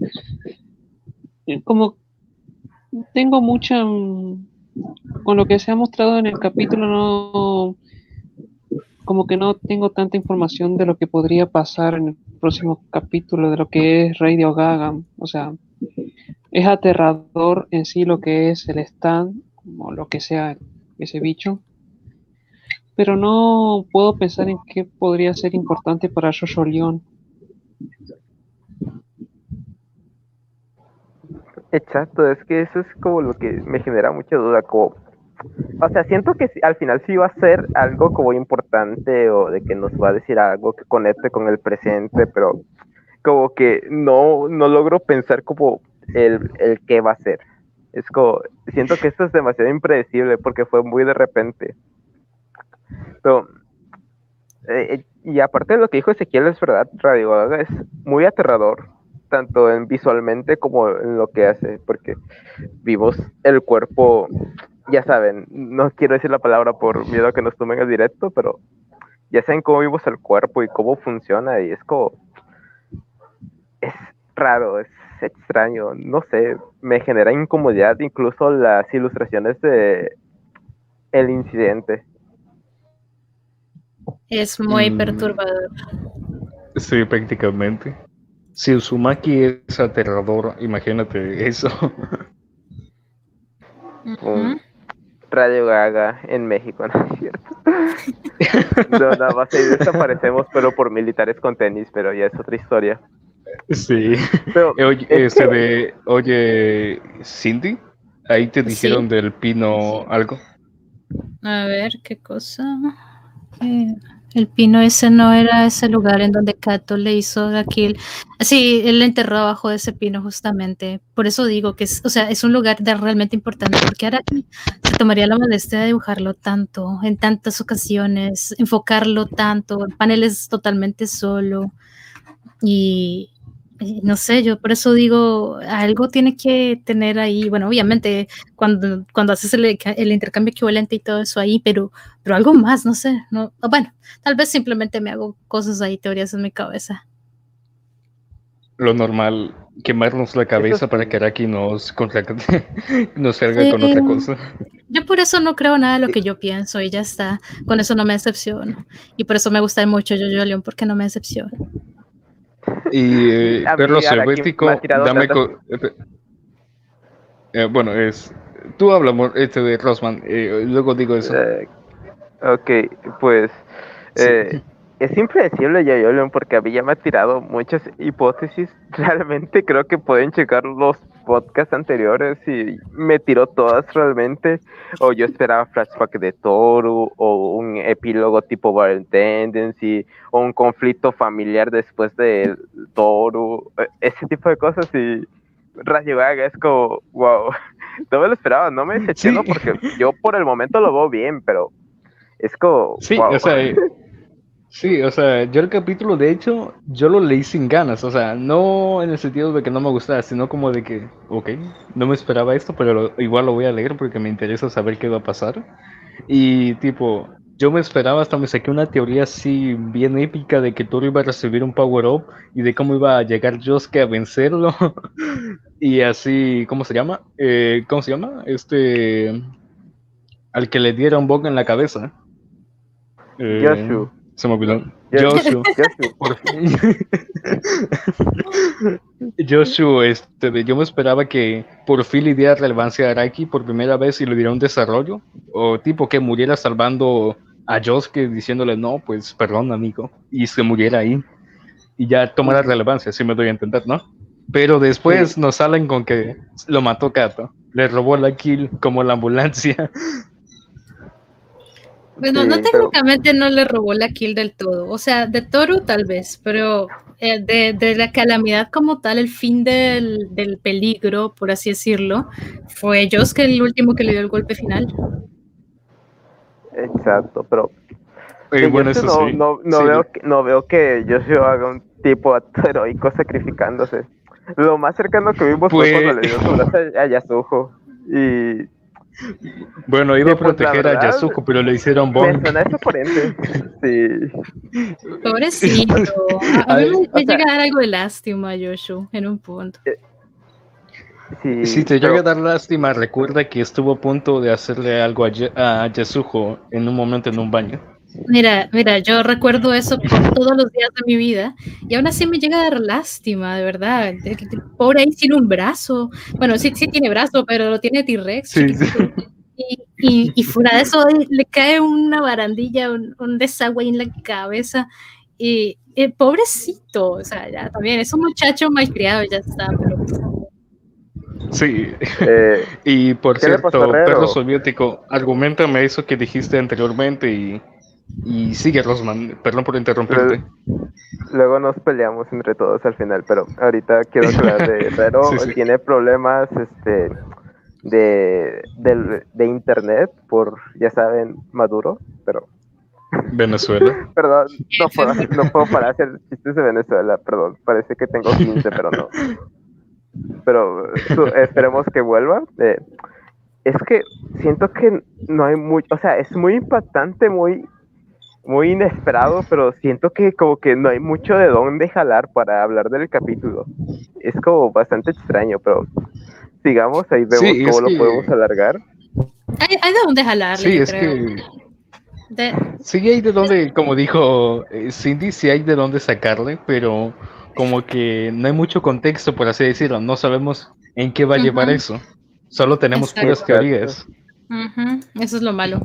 eh, como tengo mucha. mm, Con lo que se ha mostrado en el capítulo, no. Como que no tengo tanta información de lo que podría pasar en el próximo capítulo, de lo que es Radio Gaga. O sea, es aterrador en sí lo que es el stand, como lo que sea ese bicho pero no puedo pensar en qué podría ser importante para León. Exacto, es que eso es como lo que me genera mucha duda, como, o sea, siento que al final sí va a ser algo como importante o de que nos va a decir algo que conecte con el presente, pero como que no, no logro pensar como el, el qué va a ser. Es como, siento que esto es demasiado impredecible porque fue muy de repente. Pero, eh, y aparte de lo que dijo Ezequiel, es verdad, Radio Gaga es muy aterrador, tanto en visualmente como en lo que hace, porque vimos el cuerpo, ya saben, no quiero decir la palabra por miedo a que nos tomen el directo, pero ya saben cómo vimos el cuerpo y cómo funciona, y es como, es raro, es extraño, no sé, me genera incomodidad incluso las ilustraciones de el incidente. Es muy Mm. perturbador. Sí, prácticamente. Si Uzumaki es aterrador, imagínate eso. Ujú. Un Radio Gaga en México, <laughs> ¿no es cierto? <laughs> No, nada más ahí desaparecemos, pero por militares con tenis, pero ya es otra historia. Sí. Pero Eh, Oye, es este que- de, oye, Cindy, ahí te dijeron Sí. del pino algo. A ver, ¿qué cosa? El pino ese no era ese lugar en donde Kato le hizo a Kill. Sí, él le enterró abajo de ese pino justamente. Por eso digo que es, o sea, es un lugar de realmente importante, porque Araki se tomaría la molestia de dibujarlo tanto, en tantas ocasiones, enfocarlo tanto, en paneles totalmente solo. Y no sé, yo por eso digo, algo tiene que tener ahí, bueno, obviamente cuando, cuando haces el, el intercambio equivalente y todo eso ahí, pero, pero algo más, no sé, no, bueno, tal vez simplemente me hago cosas ahí, teorías en mi cabeza. Lo normal, quemarnos la cabeza para que Araki nos, <laughs> nos salga con otra cosa. Yo por eso no creo nada de lo que yo pienso y ya está, con eso no me decepciono. Y por eso me gusta mucho Jojo León, porque no me decepciona. Y eh, perro soviético, dame... eh, eh, bueno, es... Tú habla amor, este de Rosman, eh, luego digo eso. Ok, pues Sí. es impredecible Yayolion porque a mí ya me ha tirado muchas hipótesis. <laughs> Realmente creo que pueden checar los podcasts anteriores y me tiró todas realmente. O yo esperaba flashback de Toru, o un epílogo tipo Violent Tendency, o un conflicto familiar después de Toru, eh, ese tipo de cosas y Radio Gaga es como, wow, <laughs> no me lo esperaba, no me decepcionó Sí. porque yo por el momento lo veo bien, pero es como, Sí, wow. o sea, sí, o sea, yo el capítulo, de hecho, yo lo leí sin ganas, o sea, no en el sentido de que no me gustara, sino como de que, ok, no me esperaba esto, pero lo- igual lo voy a leer porque me interesa saber qué va a pasar. Y tipo, yo me esperaba, hasta me saqué una teoría así bien épica de que Toru iba a recibir un power-up y de cómo iba a llegar Yosuke a vencerlo. <laughs> y así, ¿cómo se llama? Eh, ¿Cómo se llama? Este... Al que le diera un bug en la cabeza. Eh. Se me olvidó. <laughs> Fin. Yoshu, este, yo me esperaba que por fin le diera relevancia a Araki por primera vez y le diera un desarrollo. O tipo que muriera salvando a Yosuke diciéndole, no, pues perdón, amigo. Y se muriera ahí. Y ya tomara relevancia, si me doy a entender, ¿no? Pero después nos salen con que lo mató Kato. Le robó la kill como la ambulancia. Bueno, Sí, no pero- técnicamente no le robó la kill del todo. O sea, de Toru tal vez, pero eh, de, de la calamidad como tal, el fin del, del peligro, por así decirlo, fue Josuke el último que le dio el golpe final. Exacto, pero Eh, bueno, eso no, sí. no, no Sí, veo que, no veo que haga un tipo acto heroico sacrificándose. Lo más cercano que vimos fue Pues- cuando le dio su brazo a Yasuho. Y Bueno, iba Sí, a pues, la proteger a verdad, Yasuko, pero le hicieron me bomb. suena eso coherente. <laughs> Sí. Pobrecito. <laughs> A, a mí me, me llega a dar algo de lástima a Yoshu en un punto. sí Si te pero- llega a dar lástima, recuerda que estuvo a punto de hacerle algo a, Ya- a Yasuko en un momento en un baño. Mira, mira, yo recuerdo eso por todos los días de mi vida y aún así me llega a dar lástima, de verdad. Pobre ahí sin un brazo. Bueno, sí, sí tiene brazo, pero lo tiene T-Rex. Sí, chiquitito. Y, y- y fuera de eso, le cae una barandilla, un, un desagüe en la cabeza. Y eh, pobrecito, o sea, ya también es un muchacho malcriado, ya está. Pero, Sí. eh, <laughs> Y por ¿Qué le cierto, perro soviético, argumentame eso que dijiste anteriormente y, y sigue, Rosman. Perdón por interrumpirte. luego nos peleamos entre todos al final, pero ahorita quiero hablar de. <laughs> Sí, sí. Tiene problemas este, de, del- de internet por, ya saben, Maduro, pero <laughs> Venezuela. perdón, no puedo, no puedo parar de hacer chistes de Venezuela, perdón, parece que tengo 15, pero no. Pero su- esperemos que vuelva. Eh, es que siento que no hay mucho, o sea, es muy impactante, muy, muy inesperado, <laughs> pero siento que como que no hay mucho de dónde jalar para hablar del capítulo. Es como bastante extraño, pero sigamos, ahí vemos Sí, cómo que- lo podemos alargar. Hay, hay de dónde jalarle, Sí, es creo. que De- sí hay de dónde, como dijo eh, Cindy, sí hay de dónde sacarle, pero como que no hay mucho contexto, por así decirlo. No sabemos en qué va a llevar eso. Solo tenemos Exacto. puras teorías. Ujú, Eso es lo malo.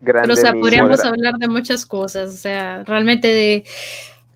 Grande Pero, o sea, podríamos hablar de muchas cosas. O sea, realmente de.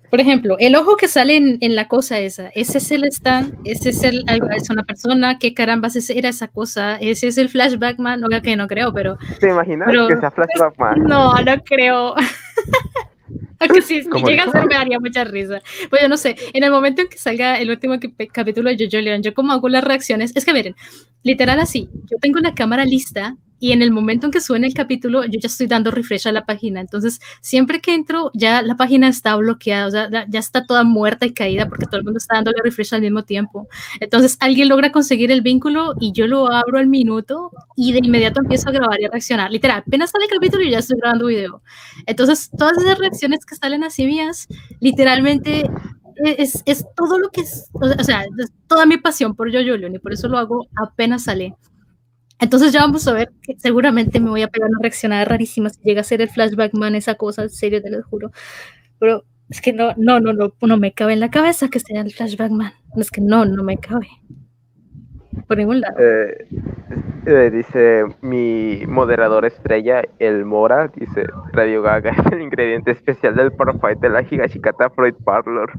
Por ejemplo, el ojo que sale en, en la cosa esa, ese es el stand, ese es el, es una persona, ¿qué carambas ese era esa cosa? Ese es el flashback man, obvio que no creo, pero ¿Te imaginas pero- que sea Flashback Man? no, no creo. <laughs> Aunque si ¿Cómo llega a ser me daría mucha risa. Pues yo no sé, en el momento en que salga el último cap- capítulo de Jojo Leon, yo como hago las reacciones, es que miren, literal así, yo tengo la cámara lista y en el momento en que suene el capítulo, yo ya estoy dando refresh a la página. Entonces, siempre que entro, ya la página está bloqueada, o sea, ya, está toda muerta y caída porque todo el mundo está dándole refresh al mismo tiempo. Entonces, alguien logra conseguir el vínculo y yo lo abro al minuto y de inmediato empiezo a grabar y a reaccionar. Literal, apenas sale el capítulo y ya estoy grabando video. Entonces, todas esas reacciones que salen así mías, literalmente es, es todo lo que es, o sea, es toda mi pasión por Jojo Leon y por eso lo hago apenas sale. Entonces ya vamos a ver que seguramente me voy a pegar una reaccionada rarísima si llega a ser el flashback man, esa cosa, en serio, te lo juro. Pero es que no, no, no, no, no me cabe en la cabeza que sea el flashback man. Es que no, no me cabe. Por ningún lado. Eh, eh, dice mi moderador estrella, el Mora, dice Radio Gaga es <laughs> el ingrediente especial del Parfight de la Higashikata Freud Parlor.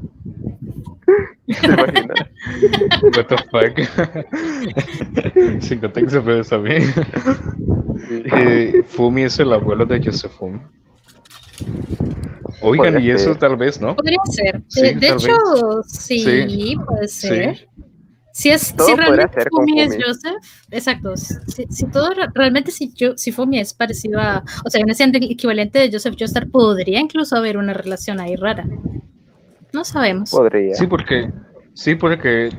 ¿Te imaginas? <laughs> What the fuck. <laughs> Sin contexto, pero está bien. Eh, Fumi es el abuelo de Josephine. Oigan, Podría y eso ser. tal vez, ¿no? Podría ser. Sí, de hecho, sí, Sí. puede ser. Sí. Si es Todo si realmente ser Fumi es Fumi. Joseph, exacto. Si, si todo re- realmente si yo si Fumi es parecido a, o sea, viene siendo el equivalente de Joseph Joestar, podría incluso haber una relación ahí rara. No sabemos. Podría. Sí, porque. Sí, porque.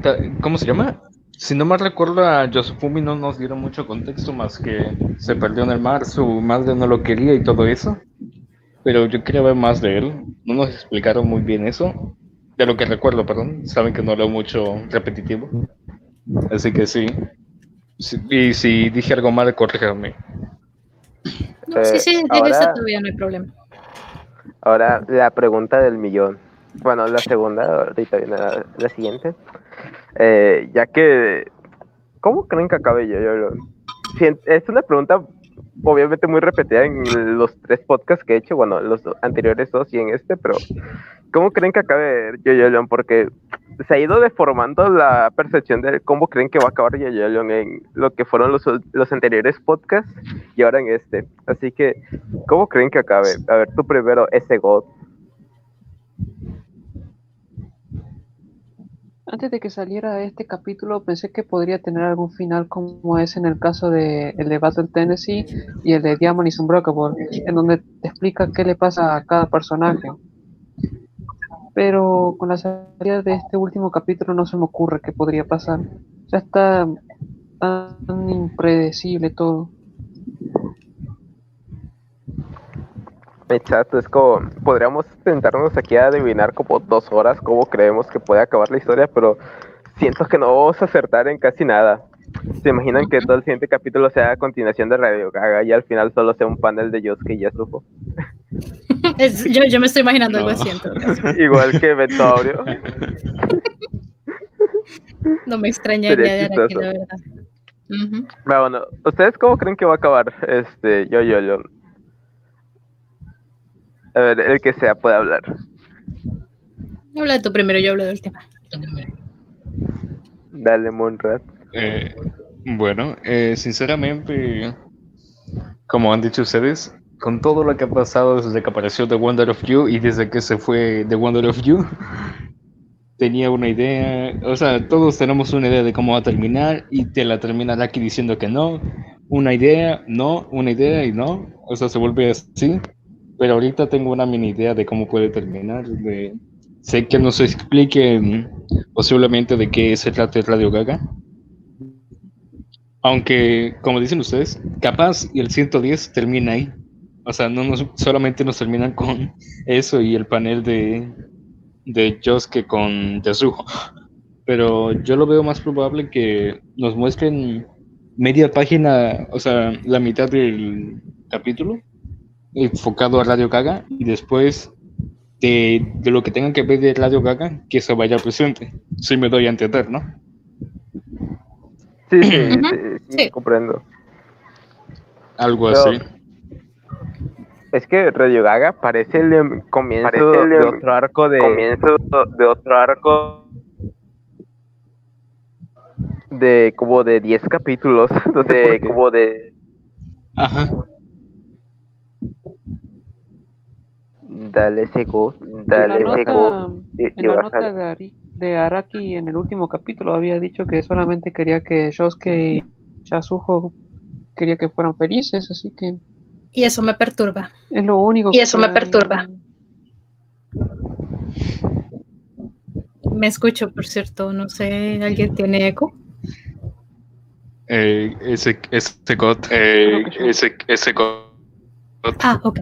¿Cómo se llama? Si no mal recuerdo, a Yosefumi no nos dieron mucho contexto más que se perdió en el mar, su madre no lo quería y todo eso. Pero yo quería ver más de él. No nos explicaron muy bien eso. De lo que recuerdo, perdón. Saben que no leo mucho repetitivo. Así que sí. Sí, Y si dije algo mal, corríjame. No, sí, Eh, sí, de ahora- eso todavía no hay problema. Ahora la pregunta del millón. Bueno, la segunda, ahorita viene la, la siguiente. Eh, ya que, ¿cómo creen que acabe yo? Es una pregunta obviamente muy repetida en los tres podcasts que he hecho, bueno, los anteriores dos y en este, pero ¿cómo creen que acabe Yo-Yo Leon? Porque se ha ido deformando la percepción de cómo creen que va a acabar Yo-Yo Leon en lo que fueron los, los anteriores podcasts y ahora en este. Así que, ¿cómo creen que acabe? A ver, tú primero, ese God. Antes de que saliera este capítulo pensé que podría tener algún final como es en el caso de el de Battle Tennessee y el de Diamond is Unbreakable, en donde te explica qué le pasa a cada personaje. Pero con la salida de este último capítulo no se me ocurre qué podría pasar. Ya está tan impredecible todo. Exacto, es como, podríamos tentarnos aquí a adivinar como dos horas cómo creemos que puede acabar la historia, pero siento que no vamos a acertar en casi nada. ¿Se imaginan que todo el siguiente capítulo sea a continuación de Radio Gaga y al final solo sea un panel de Yosuke y Yasuko? <laughs> Yo, yo me estoy imaginando algo No. así. <laughs> Igual que Betaurio. <laughs> No me extrañaría de chistoso. la verdad. Bueno, ¿ustedes cómo creen que va a acabar este yo yo yo? A ver, el que sea puede hablar. Habla de tú primero, yo hablo del tema. Dale, Monrad. Eh, bueno, eh, sinceramente, como han dicho ustedes, con todo lo que ha pasado desde que apareció The Wonder of You y desde que se fue The Wonder of You, <laughs> tenía una idea, o sea, todos tenemos una idea de cómo va a terminar y te la termina aquí diciendo que no, una idea, no, una idea y no, o sea, se vuelve así, pero ahorita tengo una mini idea de cómo puede terminar, sé que no se explique mm, posiblemente de qué se trata Radio Gaga, aunque, como dicen ustedes, capaz y el 110 termina ahí. O sea, no nos, solamente nos terminan con <laughs> eso y el panel de, de Josuke con Yasuho. Pero yo lo veo más probable que nos muestren media página, o sea, la mitad del capítulo enfocado a Radio Gaga y después de, de lo que tengan que ver de Radio Gaga, que eso vaya presente. Si me doy a entender, ¿no? Sí, sí, sí, sí, sí. comprendo. Algo Pero- así. Es que Radio Gaga parece el em, comienzo Parece el de em- otro arco de Comienzo de otro arco. de como de 10 capítulos. <laughs> De como de. Ajá. Dale ese go. Dale, en la ese nota, go. Y en la nota a- de, Ari- de Araki en el último capítulo había dicho que solamente quería que Yosuke y Yasuho quería que fueran felices, así que Y eso me perturba. es lo único Y que eso me perturba. Me escucho, por cierto, no sé, ¿alguien tiene eco? Eh, ese, ese God, eh, ese, ese God, Ah, ok.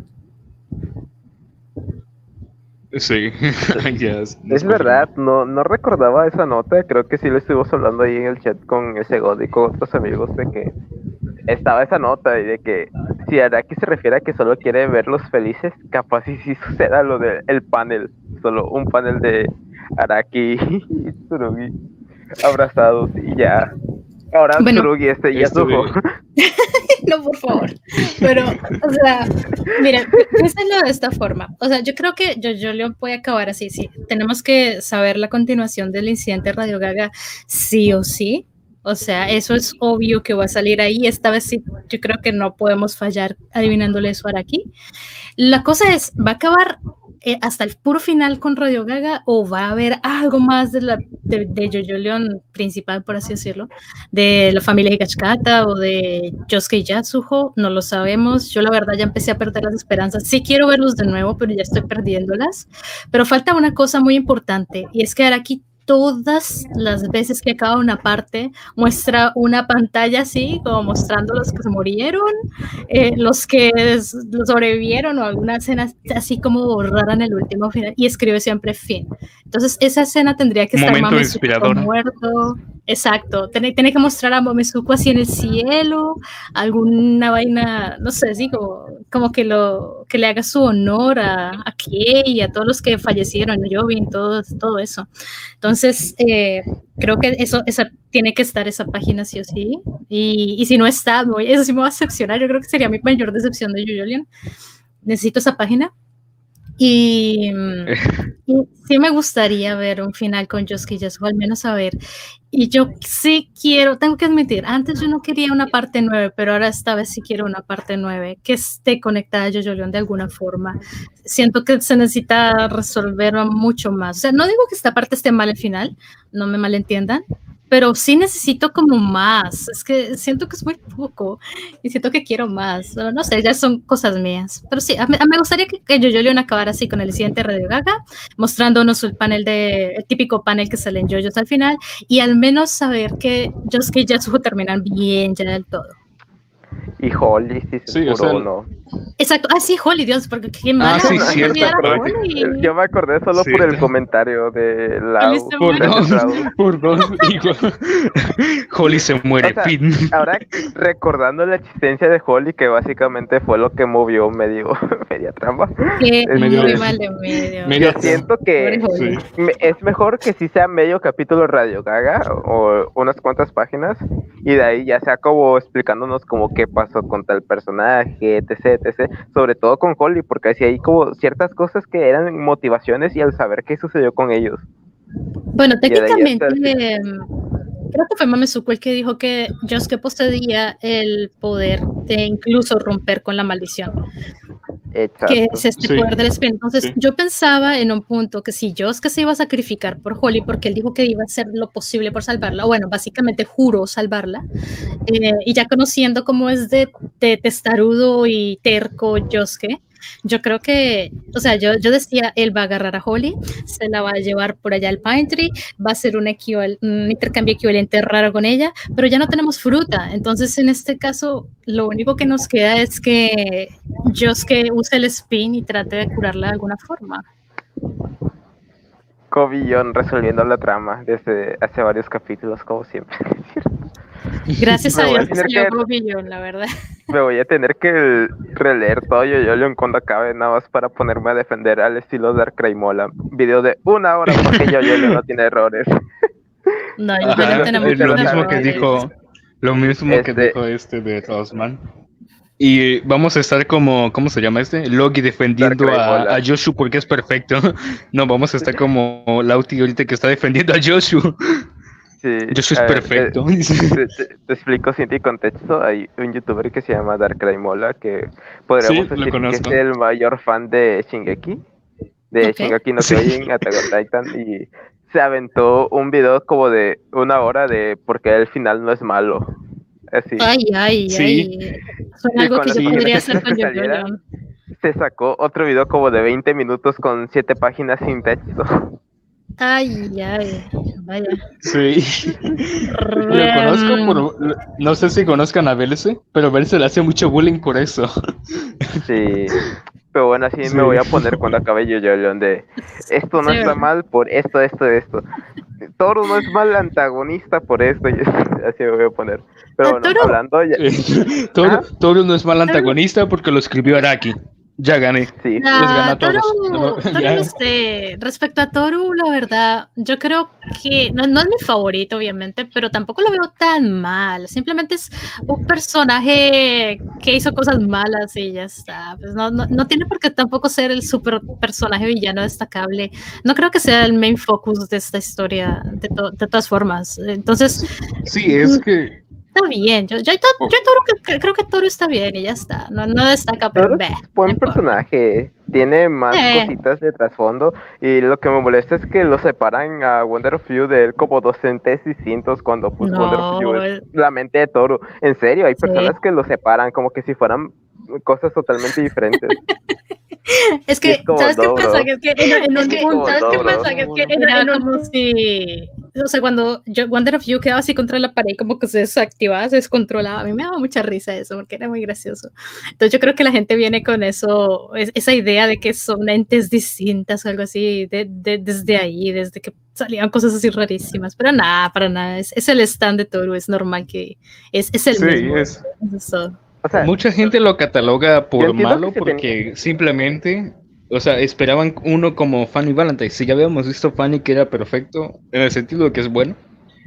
Sí, <laughs> ya, Es verdad, no, no recordaba esa nota, creo que sí lo estuvimos hablando ahí en el chat con ese God y con otros amigos de que estaba esa nota y de que si Araki se refiere a que solo quiere verlos felices, capaz y si suceda lo del el panel, solo un panel de Araki <laughs> y Tsurugi abrazados y ya. Ahora Bueno. Tsurugi este de- Yasuho. <laughs> <laughs> No, por favor. Pero, o sea, mira, piénsenlo de esta forma. O sea, yo creo que yo Leon puede acabar así, sí. Tenemos que saber la continuación del incidente Radio Gaga, sí o sí. O sea, eso es obvio que va a salir ahí. Esta vez sí, yo creo que no podemos fallar adivinándole eso a Araki. La cosa es, ¿va a acabar eh, hasta el puro final con Radio Gaga o va a haber algo más de, la, de, de Jojo Leon principal, por así decirlo? de la familia Higashikata o de Yosuke Yatsuho, no lo sabemos. Yo la verdad ya empecé a perder las esperanzas. Sí quiero verlos de nuevo, pero ya estoy perdiéndolas. Pero falta una cosa muy importante y es que Araki todas las veces que acaba una parte muestra una pantalla así como mostrando los que se murieron, eh, los que sobrevivieron o alguna escena así como rara en el último final y escribe siempre fin. Entonces esa escena tendría que estar inspirador. muerto, Exacto, tiene, tiene que mostrar a Momesuko así en el cielo, alguna vaina, no sé, sí, como, como que, lo, que le haga su honor a, a Kie y a todos los que fallecieron, Yobin, todo, todo eso. Entonces, eh, creo que eso, esa, tiene que estar esa página sí o sí, y, y si no está, voy- eso sí me va a decepcionar, yo creo que sería mi mayor decepción de Yuyolian. Necesito esa página. Y, <laughs> y sí me gustaría ver un final con Yosuke Yasuo, al menos a ver. Y yo sí quiero, tengo que admitir, antes yo no quería una parte 9, pero ahora esta vez sí quiero una parte 9 que esté conectada a Jojo Leon de alguna forma. Siento que se necesita resolver mucho más. O sea, no digo que esta parte esté mal al final, no me malentiendan, pero sí necesito como más. Es que siento que es muy poco y siento que quiero más. No, no sé, ya son cosas mías. Pero sí, a me gustaría que, que Jojo Leon acabara así con el siguiente Radio Gaga, mostrándonos el panel de, el típico panel que sale en JoJo's al final y al menos saber que Josuke y Yasuo terminan bien ya del todo. Y Holly, sí, se Sí, o sea, no. Exacto. Ah, sí, Holly, Dios, porque qué mala. sí, no cierto, olvidar a perdón. Holly. Yo me acordé solo por el comentario de la Holly se Por muere. dos, por dos. <laughs> Holly se muere, O sea, fin. Ahora recordando la existencia de Holly, que básicamente fue lo que movió medio <laughs> media trama. Qué es medio- muy mal de medio. medio- Yo siento que. Sí. me- es mejor que sí sea medio capítulo Radio Gaga o unas cuantas páginas y de ahí ya sea como explicándonos como qué pasó con tal personaje, etc, etc, sobre todo con Holly, porque así hay como ciertas cosas que eran motivaciones y al saber qué sucedió con ellos. Bueno, técnicamente, creo que fue Mamesuko el que dijo que Josuke poseía el poder de incluso romper con la maldición. Exacto. que es este Sí. poder del espíritu. Entonces, Sí. yo pensaba en un punto que si Josuke se iba a sacrificar por Holly, porque él dijo que iba a hacer lo posible por salvarla, o bueno, básicamente juró salvarla, eh, y ya conociendo cómo es de, de testarudo y terco Josuke, yo creo que, o sea, yo, yo decía, él va a agarrar a Holly, se la va a llevar por allá al Pine Tree, va a hacer un, equival- un intercambio equivalente raro con ella, pero ya no tenemos fruta. Entonces, en este caso, lo único que nos queda es que Josuke use el spin y trate de curarla de alguna forma. Kobe resolviendo la trama desde hace varios capítulos, como siempre. <laughs> <laughs> Gracias a Me voy a Dios que que- Bobillón, la verdad. <laughs> Me voy a tener que releer todo Yoyolion cuando acabe, nada más para ponerme a defender al estilo de Arcraimola. Video de una hora porque Yoyolion no tiene errores. <laughs> No, Ajá, yo tenemos lo mismo que errores. dijo, lo mismo que Este- dijo este de Rosman. Y vamos a estar como, ¿cómo se llama este? Logi defendiendo a, a Joshua porque es perfecto. No, vamos a estar como Lauti ahorita que está defendiendo a Joshua. Sí, Joshua es a ver, perfecto. eh, <laughs> te, te- te explico sin ti contexto. Hay un youtuber que se llama Darkrai que podríamos Sí, decir que es el mayor fan de Shingeki, de. Shingeki no Sí. Kyojin, Attack on Titan, y se aventó un video como de una hora de por qué el final no es malo. Así. Ay, ay, Sí. ay. Algo que yo podría <laughs> hacer con. Se sacó otro video como de 20 minutos con 7 páginas sin texto. Ay, ay, vaya. Sí. <laughs> Lo conozco por. No sé si conozcan a Belce, pero Belce le hace mucho bullying por eso. <laughs> Sí. Pero bueno, así Sí. me voy a poner cuando acabe Yoyolion de esto no Sí. está mal por esto, esto, esto. Toro no es mal antagonista por esto, y <laughs> así me voy a poner. Pero Ah, bueno, Toro- hablando ya, Toro, Ajá. Toro no es mal antagonista porque lo escribió Araki. Ya gané. sí. Les gana Ah, a todos. Toru, No, <laughs> Toru ya. no sé. Respecto a Toru, la verdad, yo creo que no, no es mi favorito, obviamente, pero tampoco lo veo tan mal. Simplemente es un personaje que hizo cosas malas y ya está. Pues no, no, no tiene por qué tampoco ser el super personaje villano destacable. No creo que sea el main focus de esta historia, de, to- de todas formas. Entonces, Sí, es que. Está bien. Yo, yo, yo Toru que- que- creo que Toru está bien y ya está. No, no destaca, pero Toro ve. es buen personaje, tiene más Eh. cositas de trasfondo y lo que me molesta es que lo separan a Wonder of You de él como docentes distintos cuando pues Wonder of You No, es la mente de Toro. En serio, hay Sí. personas que lo separan como que si fueran cosas totalmente diferentes. <laughs> Es que, es ¿sabes qué pasa? Que es que en, en un que ¿sabes qué pasa? Que es que era como si, o sea, cuando yo, Wonder of You quedaba así contra la pared, como que se desactivaba, se descontrolaba. A mí me daba mucha risa eso, porque era muy gracioso. Entonces yo creo que la gente viene con eso, es- esa idea de que son entes distintas o algo así, de, de- desde ahí, desde que salían cosas así rarísimas. Pero nada, para nada, es, es el stand de Toru, es normal que es, es el Sí, mismo. es. Eso. O sea, Mucha gente lo cataloga por malo porque simplemente, o sea, esperaban uno como Fanny Valentine. Si ya habíamos visto Fanny que era perfecto, en el sentido de que es bueno,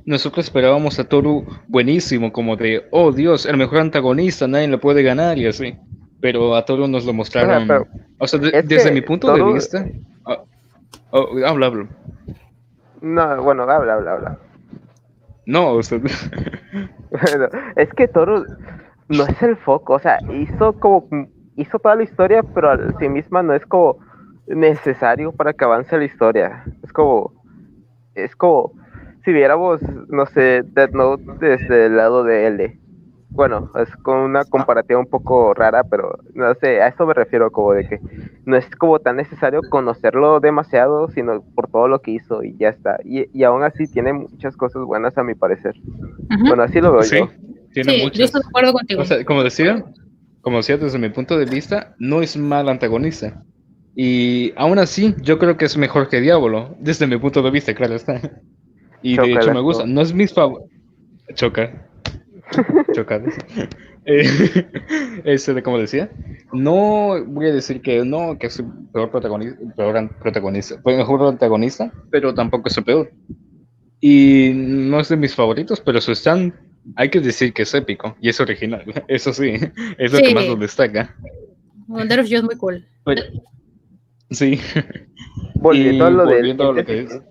nosotros esperábamos a Toru buenísimo, como de, oh Dios, el mejor antagonista, nadie le puede ganar y así. Pero a Toru nos lo mostraron. o sea, de- es desde mi punto Toru- de vista. ah, oh, habla, habla. no, bueno, habla, habla, habla. No, o sea, <laughs> <laughs> Bueno, es que Toro no es el foco, o sea, hizo como hizo toda la historia, pero a sí misma no es como necesario para que avance la historia. Es como es como si viéramos, no sé, Death Note desde el lado de L. Bueno, es con una comparativa un poco rara, pero no sé, a eso me refiero como de que no es como tan necesario conocerlo demasiado, sino por todo lo que hizo y ya está. Y, y aún así tiene muchas cosas buenas a mi parecer. Bueno, así lo veo sí, yo. tiene Sí, yo estoy de acuerdo contigo. O sea, como decía, como decía desde mi punto de vista, no es mal antagonista. Y aún así, yo creo que es mejor que Diablo, desde mi punto de vista, claro está. Y de Choca hecho me gusta. No es mis favoritos. Choca. Chocar. <laughs> Eh, <laughs> este, de como decía, no voy a decir que no, que es el peor protagonista, peor protagonista, mejor antagonista, pero tampoco es el peor. Y no es de mis favoritos, pero su stand, hay que decir que es épico y es original. <laughs> Eso sí, es lo Sí. que más lo destaca. Wonder of You es muy cool. Pero- sí. Volviendo a lo de a lo que es.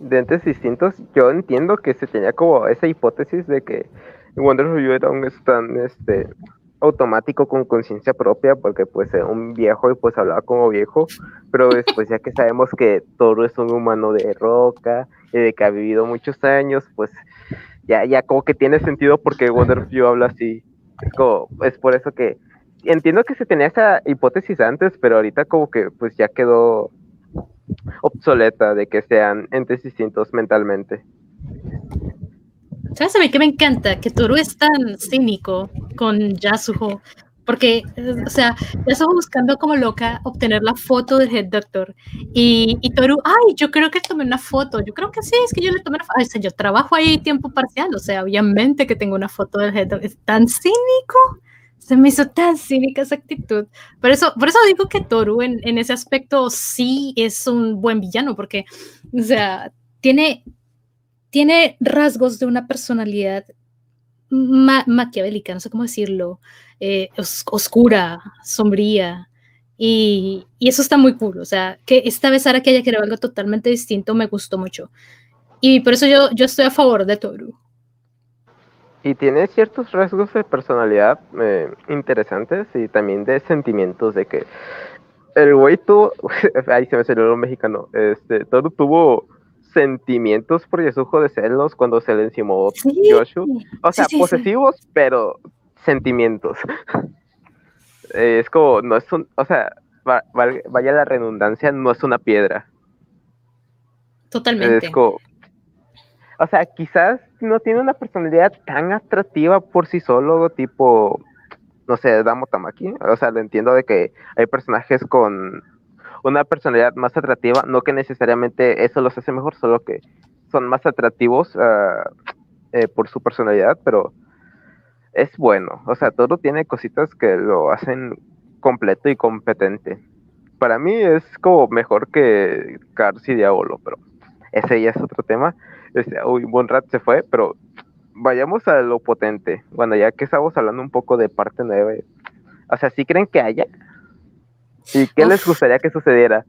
de entes distintos, yo entiendo que se tenía como esa hipótesis de que Wonder of You era un stand, este, automático con conciencia propia, porque pues era un viejo y pues hablaba como viejo, pero después ya que sabemos que Toru es un humano de roca y de que ha vivido muchos años, pues ya, ya como que tiene sentido porque Wonderfew <laughs> habla así. Es, como, es por eso que entiendo que se tenía esa hipótesis antes, pero ahorita como que pues ya quedó obsoleta de que sean entes distintos mentalmente. ¿Sabes a mí que me encanta? Que Toru es tan cínico con Yasuho. Porque, o sea, Yasuho buscando como loca obtener la foto del Head Doctor. Y, y Toru, ay, yo creo que tomé una foto. Yo creo que sí, es que yo le tomé una foto. O sea, yo trabajo ahí tiempo parcial. O sea, obviamente que tengo una foto del Head Doctor. Es tan cínico. Se me hizo tan cínica esa actitud. Por eso, por eso digo que Toru en, en ese aspecto sí es un buen villano. Porque, o sea, tiene, tiene rasgos de una personalidad ma maquiavélica, no sé cómo decirlo, eh, os oscura, sombría. Y, eso está muy cool. O sea, que esta vez ahora que haya creado algo totalmente distinto me gustó mucho. Y por eso yo, yo estoy a favor de Toru. Y tiene ciertos rasgos de personalidad eh, interesantes y también de sentimientos de que el güey tuvo, <laughs> ahí se me salió lo mexicano, este, Toru tuvo sentimientos por Yasujo de celos cuando se le encimó Sí. Yoshu. O sea, Sí, sí, sí. posesivos, pero sentimientos. <laughs> Eh, es como, no es un, o sea, va- vaya la redundancia, no es una piedra. Totalmente. Es como, o sea, quizás no tiene una personalidad tan atractiva por sí solo, tipo, no sé, Damo Tamaki. O sea, lo entiendo de que hay personajes con una personalidad más atractiva, no que necesariamente eso los hace mejor, solo que son más atractivos ah, eh, por su personalidad, pero es bueno. O sea, todo tiene cositas que lo hacen completo y competente. Para mí es como mejor que Cars Diablo, pero ese ya es otro tema. Este, uy, Bonrat se fue, pero vayamos a lo potente. Bueno, ya que estamos hablando un poco de parte 9, o sea, ¿sí creen que haya? ¿Y qué les gustaría que sucediera?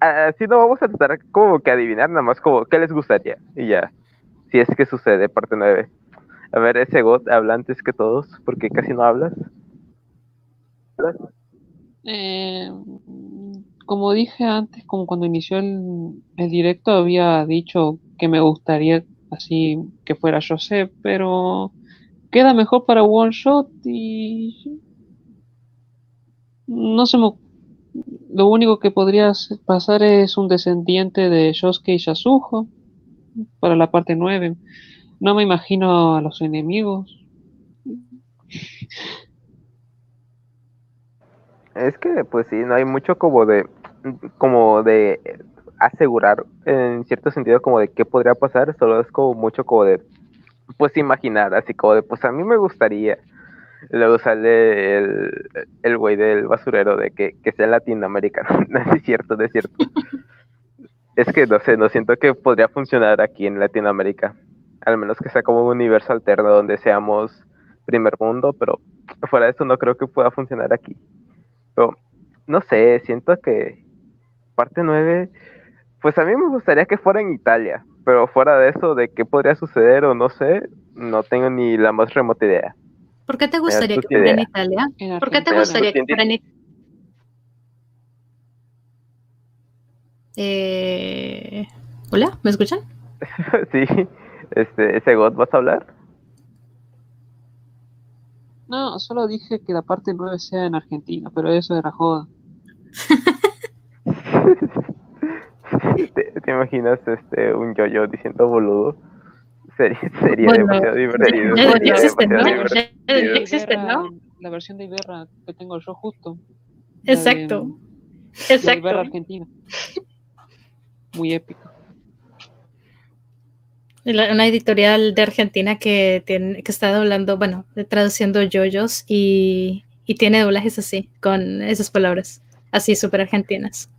Así no vamos a tratar como que adivinar, nada más como qué les gustaría. Y ya, si es que sucede, parte 9. A ver, ese God habla antes que todos, porque casi no hablas. Eh, como dije antes, como cuando inició el, el directo, había dicho que me gustaría así que fuera José, pero queda mejor para One Shot y no se me... Lo único que podría pasar es un descendiente de Yosuke y Yasuho para la parte 9. No me imagino a los enemigos. Es que, pues sí, no hay mucho como de, como de asegurar en cierto sentido como de qué podría pasar, solo es como mucho como de, pues imaginar, así como de, pues a mí me gustaría. Luego sale el, el güey del basurero de que, que sea latinoamericano. <laughs> No es cierto, es cierto. <laughs> Es que no sé, no siento que podría funcionar aquí en Latinoamérica. Al menos que sea como un universo alterno donde seamos primer mundo, pero fuera de eso no creo que pueda funcionar aquí. Pero, no sé, siento que parte 9, pues a mí me gustaría que fuera en Italia, pero fuera de eso, de qué podría suceder o no sé, no tengo ni la más remota idea. ¿Por qué te gustaría que fuera en. Italia? En ¿Por qué te gustaría que fuera en Italia? Eh, Hola, ¿me escuchan? <laughs> sí, este, ese God, ¿vas a hablar? No, solo dije que la parte 9 sea en Argentina, pero eso era joda. <laughs> ¿Te, te imaginas este, un yo-yo diciendo boludo? Sería, sería Bueno, demasiado divertido. ya- ya Ya- divertido. ya existe, ¿no? La versión de Iberra que tengo yo justo. de- Exacto, de Iberra exacto. Argentina. Muy épico. Una editorial de Argentina que, tiene, que está doblando, bueno, traduciendo yoyos y, y tiene doblajes así, con esas palabras, así súper argentinas.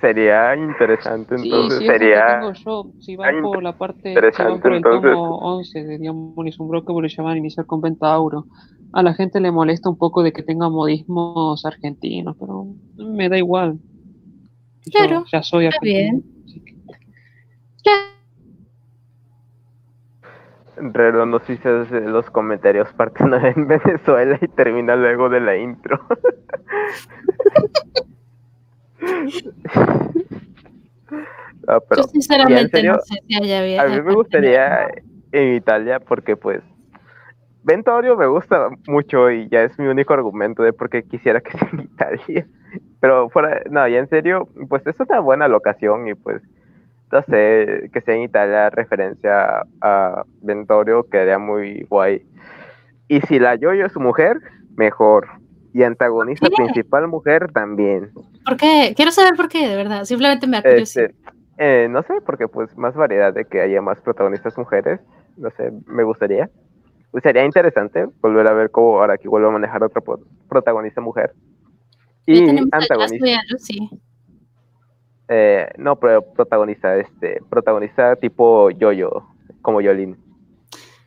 Sería interesante, Sí, entonces sí, lo que sería... tengo yo. Si van por la parte, si interesante, van por el entonces. tomo 11 de Diamonis Umbroque, le llaman iniciar con Ventauro. A la gente le molesta un poco de que tenga modismos argentinos, pero me da igual. Yo Claro, ya soy argentino. bien. así que- Rero nos hizo los comentarios parte nueve <laughs> en Venezuela y termina luego de la intro. <laughs> Pero, Yo sinceramente serio? no sé si haya había- a mí me gustaría en Italia porque pues Ventorio me gusta mucho y ya es mi único argumento de por qué quisiera que <laughs> sea en Italia. Pero fuera, no, ya en serio, pues es una buena locación y pues no sé, que sea en Italia referencia a Ventorio quedaría muy guay. Y si la Yoyo es mujer, mejor. Y antagonista principal mujer también. ¿Por qué? Quiero saber por qué, de verdad. Simplemente me curiosidad. Este, eh, no sé, porque pues más variedad de que haya más protagonistas mujeres, no sé, me gustaría. Pues, sería interesante volver a ver cómo ahora que vuelve a manejar otra pro- protagonista mujer. Y antagonista, Lucy. eh, no, pero protagonista, este, protagonista tipo Yoyo, como Yolin.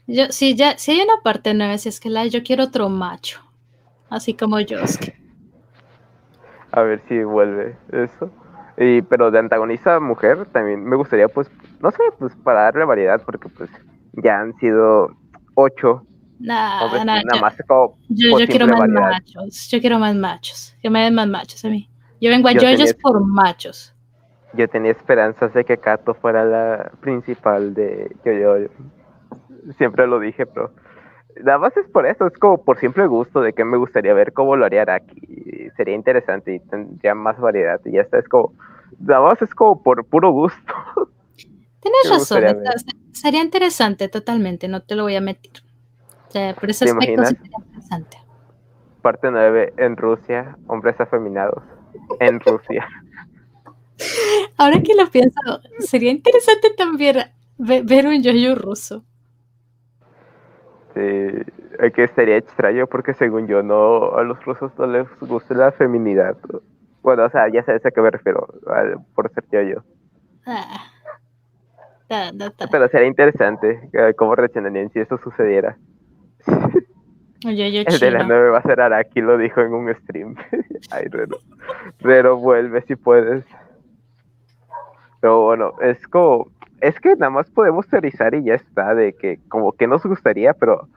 Yo, si, ya, si hay una parte nueva, si es que la yo quiero otro macho. Así como Yosuke. A ver si vuelve eso. Y, pero de antagonista mujer también me gustaría, pues, no sé, pues para darle variedad, porque pues ya han sido ocho Nah, hombres, nah, nada yo- más como Yo, yo quiero más variedad. machos. Yo quiero más machos. Que me den más machos a mí. Yo vengo a Yo por machos. Yo tenía esperanzas de que Kato fuera la principal de Yo-Yo. Siempre lo dije, pero nada más es por eso, es como por simple gusto de que me gustaría ver cómo lo haría Araki. Sería interesante y tendría más variedad. Y ya está, es como, nada más es como por puro gusto. <laughs> Tienes razón. está- sería interesante totalmente, no te lo voy a mentir. O sea, por ese ¿Te aspecto sería interesante. Parte 9 en Rusia, hombres afeminados. En Rusia. <laughs> Ahora que lo pienso, sería interesante también ve- ver un yoyo ruso. Sí, eh, que sería extraño porque según yo no a los rusos no les gusta la feminidad. Bueno, o sea, ya sabes a qué me refiero por ser yo yo. Ah. Pero sería interesante eh, cómo reaccionarían si eso sucediera. El de la chino. 9 va a ser Araki, lo dijo en un stream. <laughs> Ay, Rero. Rero, vuelve si puedes. Pero bueno, es como. Es que nada más podemos teorizar y ya está, de que como que nos gustaría, pero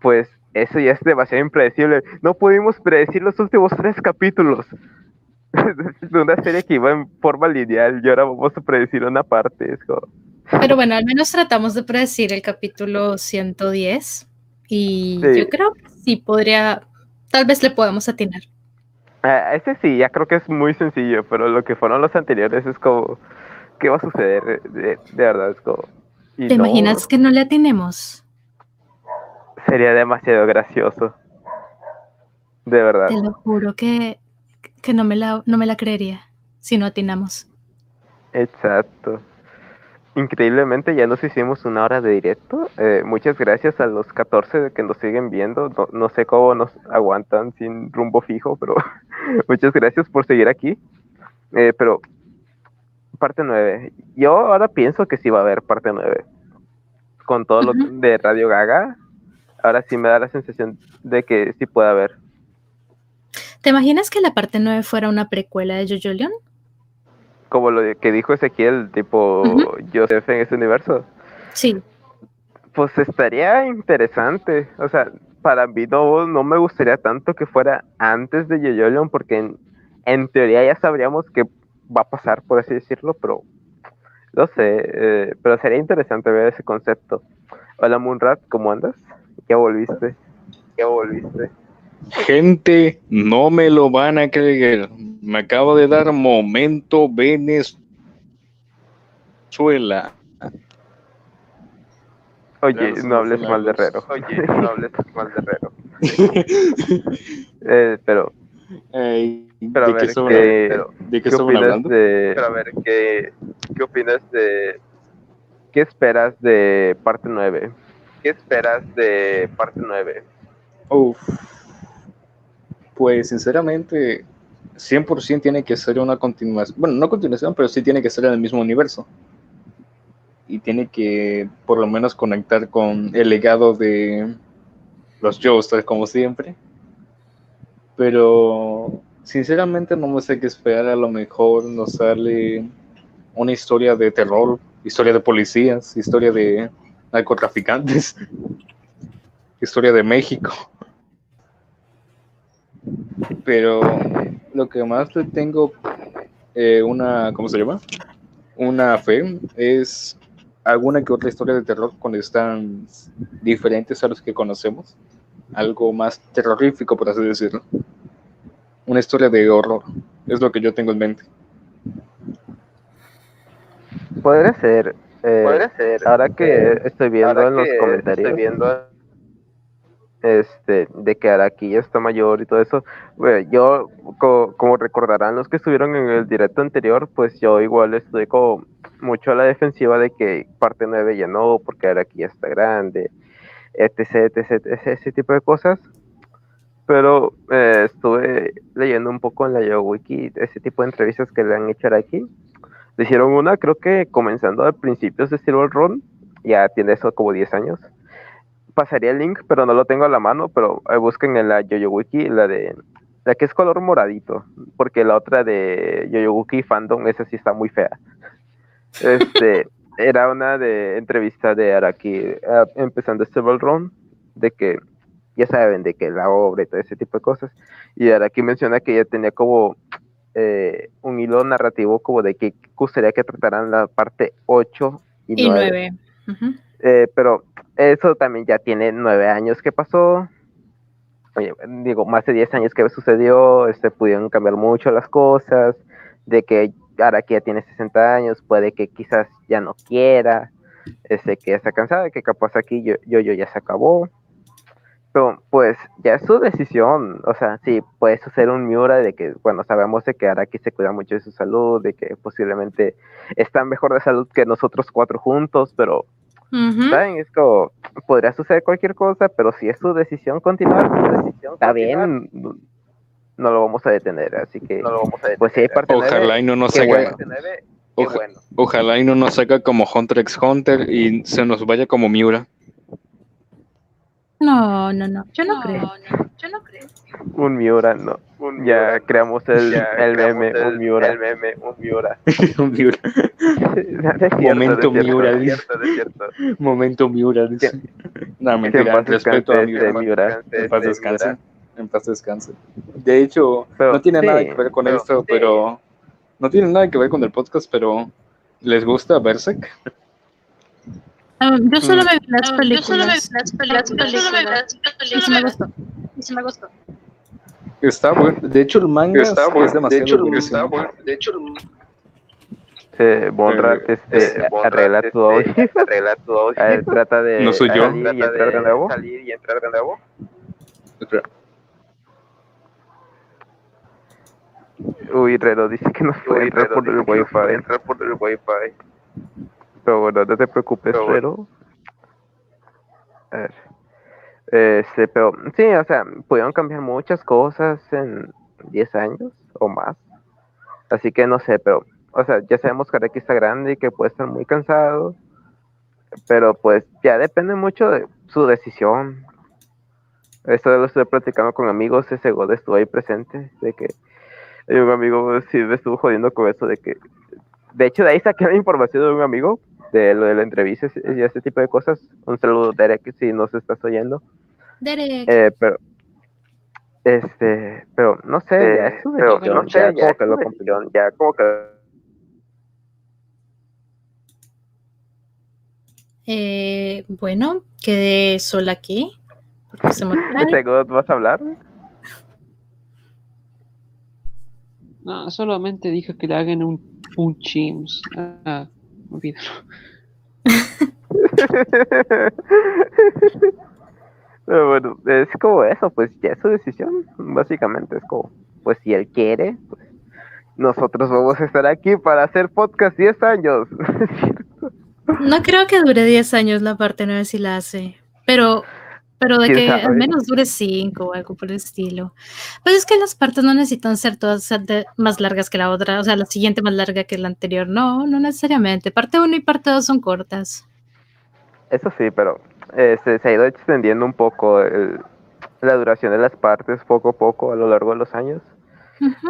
pues eso ya es demasiado impredecible. No pudimos predecir los últimos tres capítulos <laughs> de una serie que iba en forma lineal y ahora vamos a predecir una parte. Es como, Pero bueno, al menos tratamos de predecir el capítulo 110 y Sí. yo creo que sí podría, tal vez le podamos atinar. Ah, ese sí, ya creo que es muy sencillo, pero lo que fueron los anteriores es como, ¿qué va a suceder? De, de verdad, es como... ¿Te no, imaginas que no le atinemos? Sería demasiado gracioso. De verdad. Te lo juro que, que no, me la, no me la creería si no atinamos. Exacto. Increíblemente ya nos hicimos una hora de directo. Eh, muchas gracias a los 14 que nos siguen viendo. No, no sé cómo nos aguantan sin rumbo fijo, pero <laughs> muchas gracias por seguir aquí. Eh, pero parte 9. Yo ahora pienso que sí va a haber parte 9. Con todo lo de Radio Gaga, ahora sí me da la sensación de que sí puede haber. ¿Te imaginas que la parte 9 fuera una precuela de Jojo Leon? Como lo que dijo Ezequiel, tipo Ujú. Joseph en ese universo. Sí, Pues estaría interesante. O sea, para mí no, no me gustaría tanto que fuera antes de Yoyolion, porque en, en teoría ya sabríamos que va a pasar, por así decirlo, pero no sé. eh, pero sería interesante ver ese concepto. Hola Moonrat, ¿cómo andas? Ya volviste. Ya volviste. Gente, no me lo van a creer. Me acabo de dar momento Venezuela. Oye, no hables mal de. Herrero. Oye, no hables mal de Herrero. <laughs> <laughs> Eh, pero, Ay, pero a ¿De qué ¿qué, hablando? ¿De qué ¿qué estaban opinas hablando? de... Pero a ver, ¿qué, ¿qué opinas de... ¿Qué esperas de parte 9? ¿Qué esperas de parte 9? Uf. Pues sinceramente, 100% tiene que ser una continuación. Bueno, no continuación, pero sí tiene que ser en el mismo universo. Y tiene que por lo menos conectar con el legado de los Joestar, como siempre. Pero sinceramente no me sé qué esperar. A lo mejor nos sale una historia de terror, historia de policías, historia de narcotraficantes. <laughs> Historia de México. Pero lo que más le tengo eh, una, ¿cómo se llama? Una fe es alguna que otra historia de terror cuando están diferentes a los que conocemos. Algo más terrorífico, por así decirlo. Una historia de horror. Es lo que yo tengo en mente. Podría ser. eh, Podría ser. Ahora que estoy viendo Ahora en los comentarios. estoy viendo este, de que Araki ya está mayor y todo eso. Bueno, yo, co- como recordarán los que estuvieron en el directo anterior, pues yo igual estoy como mucho a la defensiva de que parte 9 ya no, porque Araki ya está grande, etc, etc, etc, ese tipo de cosas. Pero eh, estuve leyendo un poco en la YoWiki ese tipo de entrevistas que le han hecho a Araki. Le hicieron una, creo que comenzando a principios de Silver Run, ya tiene eso como 10 años pasaría el link, pero no lo tengo a la mano, pero eh, busquen en la YoYo Wiki, la de la que es color moradito, porque la otra de YoYo Wiki Fandom, esa sí está muy fea. Este, <laughs> era una de entrevista de Araki eh, empezando este Run, de que ya saben, de que la obra y todo ese tipo de cosas. Y Araki menciona que ella tenía como eh, un hilo narrativo como de que gustaría que trataran la parte 8 y, Y 9. nueve. Ujú. Eh, pero eso también ya tiene nueve años que pasó. Oye, digo, más de 10 años que sucedió, este, pudieron cambiar mucho las cosas, de que ahora que ya tiene 60 años, puede que quizás ya no quiera, este, que ya está cansada, que capaz aquí yo, yo, yo ya se acabó. Pero pues ya es su decisión, o sea, sí, puede suceder un Miura de que, bueno, sabemos de que Araki se cuida mucho de su salud, de que posiblemente está mejor de salud que nosotros cuatro juntos, pero. ¿Saben? Es como, podría suceder cualquier cosa, pero si es su decisión continuar, su decisión está bien, no, lo vamos a detener, así que, No lo vamos a detener. pues si hay parte Ojalá y no nos bueno. Oja- bueno. ojalá y no nos haga como Hunter x Hunter y se nos vaya como Miura. No, no, no. Yo no creo. Yo no creo. un Miura, no, Un ya Miura. creamos el, Ya el creamos meme, el- un Miura. El meme, un Miura. <laughs> Un Miura. <laughs> Cierto, Momento. Miura, cierto. Momento Miura. Dice. No, mentira, respeto a Miura. este paz Este, descanse. En paz descanse. De hecho, Pero, no tiene sí, nada que ver con pero, esto, sí. pero. No tiene nada que ver con el podcast, pero. ¿Les gusta Berserk? Yo solo me vi las Yo películas. solo me vi las películas. Yo solo me vi las Y me películas. gustó. Y sí me gustó. Está bueno. De hecho, el manga Está es bueno. De demasiado hecho, buenísimo. está bueno. De hecho, Eh, Bonrat, Eh, este, eh, arregla Bonrat, tu este, audio. Arregla tu audio. Trata <laughs> de No soy yo. salir y Trata entrar de nuevo. Salir y entrar de nuevo. Espera. Uy, Rero dice que no puede Uy, entrar por el que no wifi. Entrar por el wifi. Pero bueno, no te preocupes, Pero pero. A ver. Este, pero sí, o sea, pudieron cambiar muchas cosas en 10 años o más. Así que no sé, pero, o sea, ya sabemos que Araki está grande y que puede estar muy cansado. Pero pues ya depende mucho de su decisión. Esto lo estoy platicando con amigos, ese God estuvo ahí presente, de que hay un amigo sí me estuvo jodiendo con eso de que de hecho, de ahí saqué la información de un amigo de lo de la entrevista y ese tipo de cosas. Un saludo, Derek, si nos estás oyendo. Derek. Eh, pero, este, pero no sé, Eh, ya es su pero no sé, ya ya como que lo decisión, ya como que Eh, bueno, quedé sola aquí. Porque se me ¿Ese God vas a hablar? No, solamente dije que le hagan un, un Chims. Ah, olvídalo. <laughs> Pero bueno, es como eso, pues ya es su decisión, básicamente es como, pues si él quiere, pues nosotros vamos a estar aquí para hacer podcast 10 años. <laughs> No creo que dure 10 años la parte 9 si la hace. Pero, pero de ¿Quién que sabe? al menos dure 5 o algo por el estilo. Pues es que las partes no necesitan ser todas más largas que la otra. O sea, la siguiente más larga que la anterior. No, no necesariamente. Parte 1 y parte 2 son cortas. Eso sí, pero eh, se, se ha ido extendiendo un poco el- la duración de las partes poco a poco a lo largo de los años.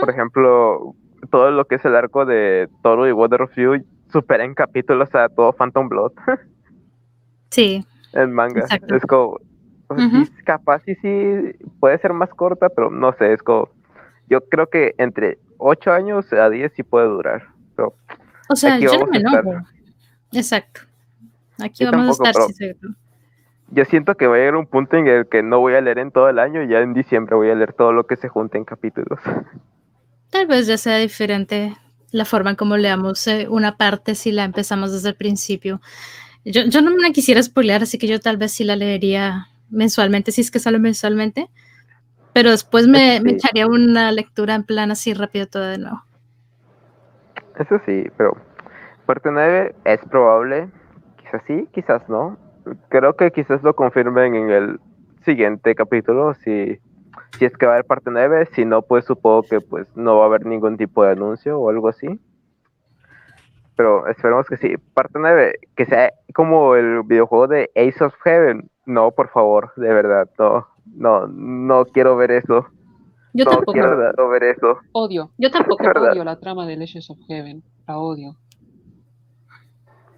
Por ejemplo, todo lo que es el arco de Toro y Water of You supera en capítulos a todo Phantom Blood. <laughs> Sí, en manga. Exacto. Es como, sí, capaz sí, sí, puede ser más corta, pero no sé, es como, yo creo que entre 8 años a 10 sí puede durar. Pero o sea, yo no me enojo. Exacto. Aquí Yo vamos tampoco, a estar, sí, seguro. yo siento que va a llegar un punto en el que no voy a leer en todo el año y ya en diciembre voy a leer todo lo que se junte en capítulos. Tal vez ya sea diferente la forma en cómo leamos eh, una parte si la empezamos desde el principio. Yo, yo no me la quisiera spoilear, así que yo tal vez sí la leería mensualmente, si es que sale mensualmente. Pero después me, me Sí. echaría una lectura en plan así rápido todo de nuevo. Eso sí, pero parte 9 es probable, quizás sí, quizás no. Creo que quizás lo confirmen en el siguiente capítulo, si, si es que va a haber parte 9, si no, pues supongo que pues no va a haber ningún tipo de anuncio o algo así. Pero esperemos que sí. Parte 9, que sea como el videojuego de Ace of Heaven. No, por favor, de verdad, no, no, no quiero ver eso. Yo no tampoco. quiero ver eso. Odio, Yo tampoco. Odio la trama de Legends of Heaven. La odio.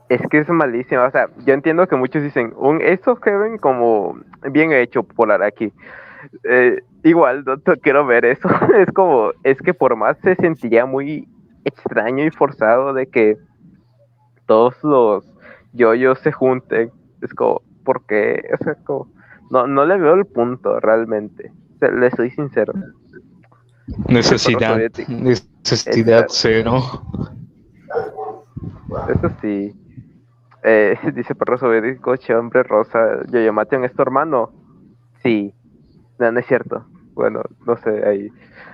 Es que es malísimo, o sea, yo entiendo que muchos dicen un Ace of Heaven como bien hecho por Araki. Eh, igual, no, no quiero ver eso. <laughs> Es como, es que por más se sentiría muy extraño y forzado de que todos los yoyos se junten. Es como, ¿por qué? O sea, como, no, no le veo el punto realmente. Le soy sincero. Necesidad, necesidad Exacto. cero. Eso sí. Eh, <laughs> dice perro soviético, che hombre rosa, Yoyomation es tu hermano. Sí. No, no es cierto. Bueno, no sé, ahí,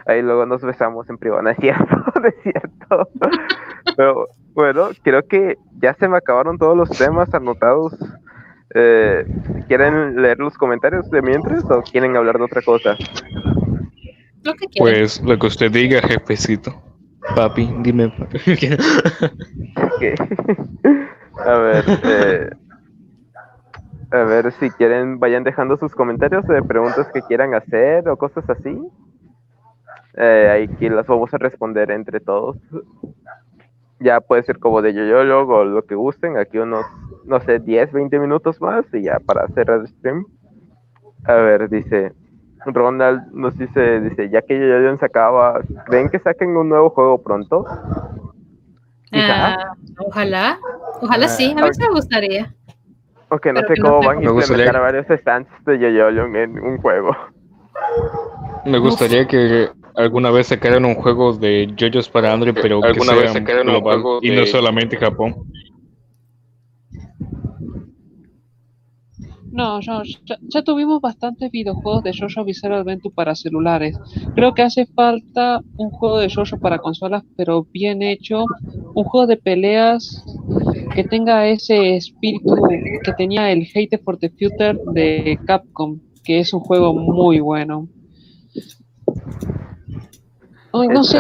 ahí luego nos besamos en privado. <laughs> No es cierto, <laughs> no es cierto. Pero bueno, creo que ya se me acabaron todos los temas anotados. Eh, ¿Quieren leer los comentarios de mientras o quieren hablar de otra cosa? Lo que quieras. Pues lo que usted diga, jefecito. Papi, dime. papi. Ok. <laughs> A ver, eh, a ver si quieren, vayan dejando sus comentarios de preguntas que quieran hacer o cosas así. Eh, ahí que las vamos a responder entre todos. Ya puede ser como de yo o lo que gusten. Aquí unos, no sé, 10, 20 minutos más y ya para cerrar el stream. A ver, dice Ronald nos dice, dice, ya que yo se acaba, ¿creen que saquen un nuevo juego pronto? Quizá. Ah, ojalá, ojalá sí, a mí me gustaría. Aunque no Pero sé que no cómo van a implementar varios stands de Yoyolion en un juego. Me gustaría que alguna vez sacaran un juego de JoJo's para Android, pero que alguna sea vez sacaran un global juego y de- no solamente Japón. No, ya, ya, ya tuvimos bastantes videojuegos de JoJo Bizarre Adventure para celulares. Creo que hace falta un juego de JoJo para consolas, pero bien hecho. Un juego de peleas que tenga ese espíritu que tenía el Hate for the Future de Capcom, que es un juego muy bueno. Ay, no sé,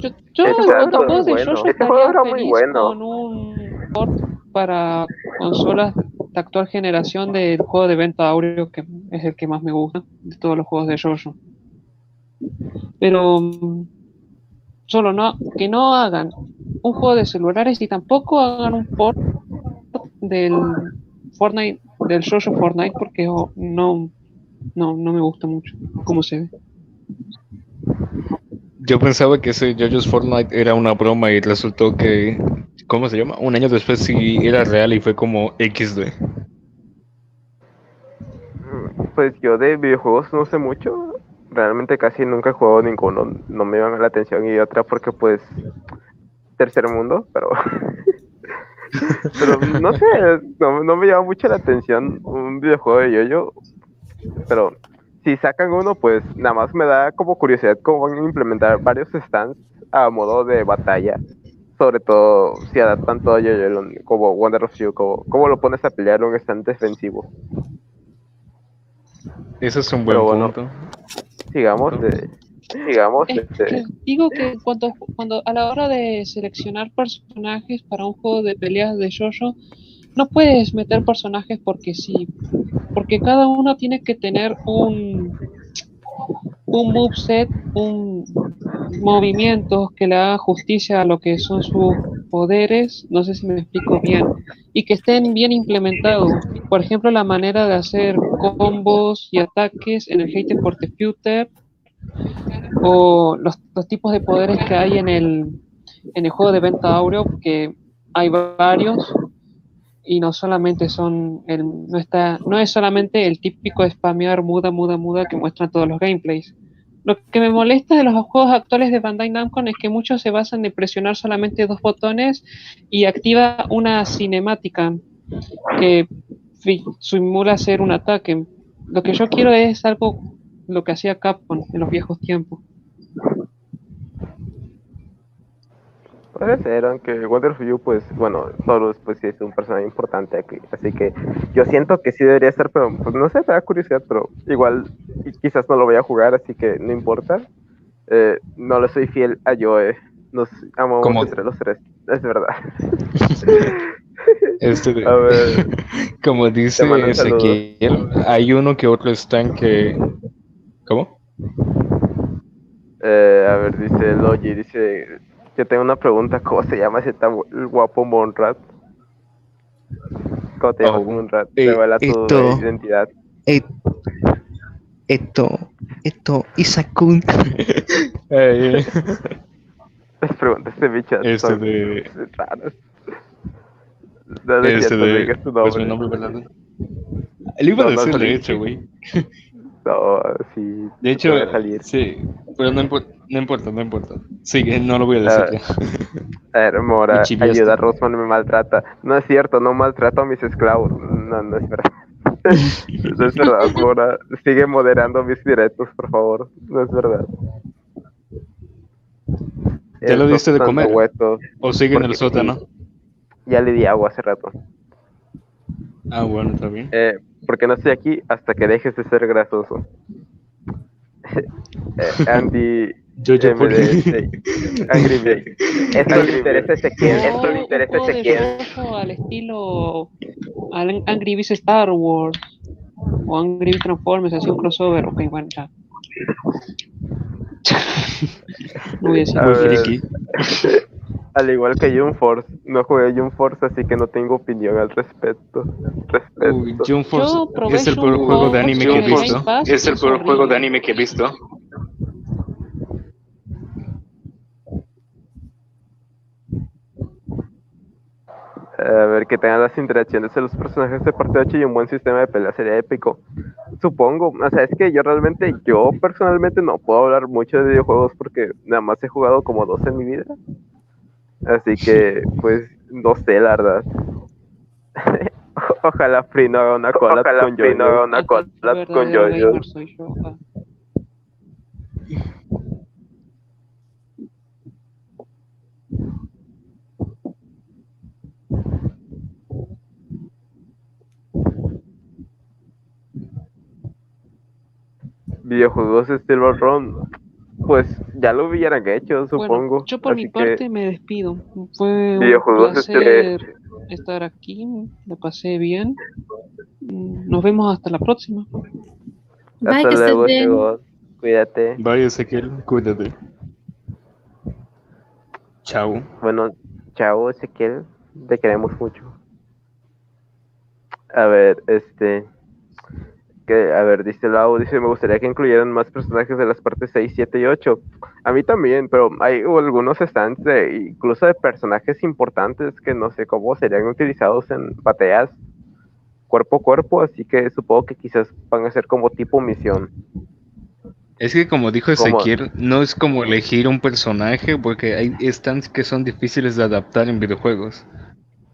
yo, yo Exacto, cuanto a juegos de bueno. JoJo juego era muy bueno. con un port para consolas de actual generación del juego de venta Aureo, que es el que más me gusta de todos los juegos de JoJo. Pero mm, solo no, que no hagan un juego de celulares y tampoco hagan un port del Fortnite, del JoJo Fortnite, porque oh, no, no, no me gusta mucho cómo se ve. Yo pensaba que ese JoJo's Fortnite era una broma y resultó que, ¿cómo se llama? Un año después sí era real y fue como XD. Pues yo de videojuegos no sé mucho. Realmente casi nunca he jugado ninguno. No me llaman la atención y otra porque pues tercer mundo, pero <laughs> pero no sé, no, no me llama mucho la atención un videojuego de yo-yo. Pero si sacan uno, pues nada más me da como curiosidad cómo van a implementar varios stands a modo de batalla. Sobre todo si adaptan todo yo como Wonder of You, como, cómo lo pones a pelear un stand defensivo. Ese es un buen Pero bueno. punto. Sigamos, de. Es este, digo que cuando, cuando a la hora de seleccionar personajes para un juego de peleas de JoJo, no puedes meter personajes porque sí, porque cada uno tiene que tener un un moveset, un movimientos que le haga justicia a lo que son sus poderes, no sé si me explico bien. y que estén bien implementados. Por ejemplo, la manera de hacer combos y ataques en el Hate for the o los, los tipos de poderes que hay en el, en el juego de venta Aureo, que hay varios, y no solamente son, el, no, está, no es solamente el típico spamear muda, muda, muda que muestran todos los gameplays. Lo que me molesta de los juegos actuales de Bandai Namco es que muchos se basan en presionar solamente dos botones y activa una cinemática que simula hacer un ataque. Lo que yo quiero es algo lo que hacía Capcom en los viejos tiempos. Puede ser, aunque Wonder You, pues, bueno, Zorus, pues sí es un personaje importante aquí. Así que yo siento que sí debería estar, pero pues no sé, me da curiosidad, pero igual y quizás no lo voy a jugar, así que no importa. Eh, no le soy fiel a Joe. Nos amamos Como- entre los tres, es verdad. <laughs> Este de- A ver, como dice. Ezequiel, hay uno que otro stand que. ¿Cómo? eh, a ver, dice Logi, dice que tengo una pregunta, ¿cómo se llama ese tan gu- el guapo Monrad? ¿Cómo te llamas Oh, Monrad? eh, Revela tu esto- identidad. Eh, esto, esto, Isakun. <laughs> Eh, Las preguntas de mi chat Este son de- raras. No, no es este cierto, de. digas tu Pues mi nombre. nombre verdadero. Le iba a No, no decir, de hecho, güey. <laughs> No, sí. De hecho, salir. sí, pero no, impor- no importa, no importa. Sigue, no lo voy a decir Ah. <laughs> A ver, Mora, ayuda, Rosman me maltrata. No es cierto, no maltrato a mis esclavos. No, no es verdad. <laughs> no es verdad, Mora. Sigue moderando mis directos, por favor. No es verdad. ¿Ya lo diste de comer? O sigue en el sótano. sí. Ya le di agua hace rato. Ah, bueno, está bien. Eh, porque no estoy aquí hasta que dejes de ser grasoso. <laughs> Eh, Andy Yo ya por- MDS, Angry Bird. Esto le interesa a Ezequiel, esto le interesa a Ezequiel. al estilo al Angry Birds Star Wars o Angry Birds Transformers, así un crossover. Ok, bueno, ya. <laughs> No voy a decir <laughs> Al igual que Jump Force, no jugué Jump Force, así que no tengo opinión al respecto. Respecto. Uy, Jump Force es el peor juego de anime que he visto. Es el peor juego de anime que he visto. A ver, que tengan las interacciones de los personajes de parte 8 y un buen sistema de pelea sería épico. Supongo, o sea, es que yo realmente, yo personalmente no puedo hablar mucho de videojuegos porque nada más he jugado como dos en mi vida. Así que, pues, no sé, la verdad. <laughs> Ojalá Free no haga una cola Ojalá con Free no haga una collab con yo, ah. Videojuegos estilo Run, pues ya lo hubieran hecho, supongo. Bueno, yo por Así mi que- parte me despido. Fue un placer este- estar aquí, la pasé bien. Nos vemos hasta la próxima. Bye, Hasta que estés luego, bien. chicos. Cuídate. Vaya Ezequiel, cuídate. Chao. Bueno, chao Ezequiel, te queremos mucho. A ver, este, que, a ver, dice Lau, dice, me gustaría que incluyeran más personajes de las partes 6, 7 y 8. A mí también, pero hay algunos stands de, incluso de personajes importantes que no sé cómo serían utilizados en batallas cuerpo a cuerpo, así que supongo que quizás van a ser como tipo misión. Es que como dijo. Ezequiel, no es como elegir un personaje porque hay stands que son difíciles de adaptar en videojuegos.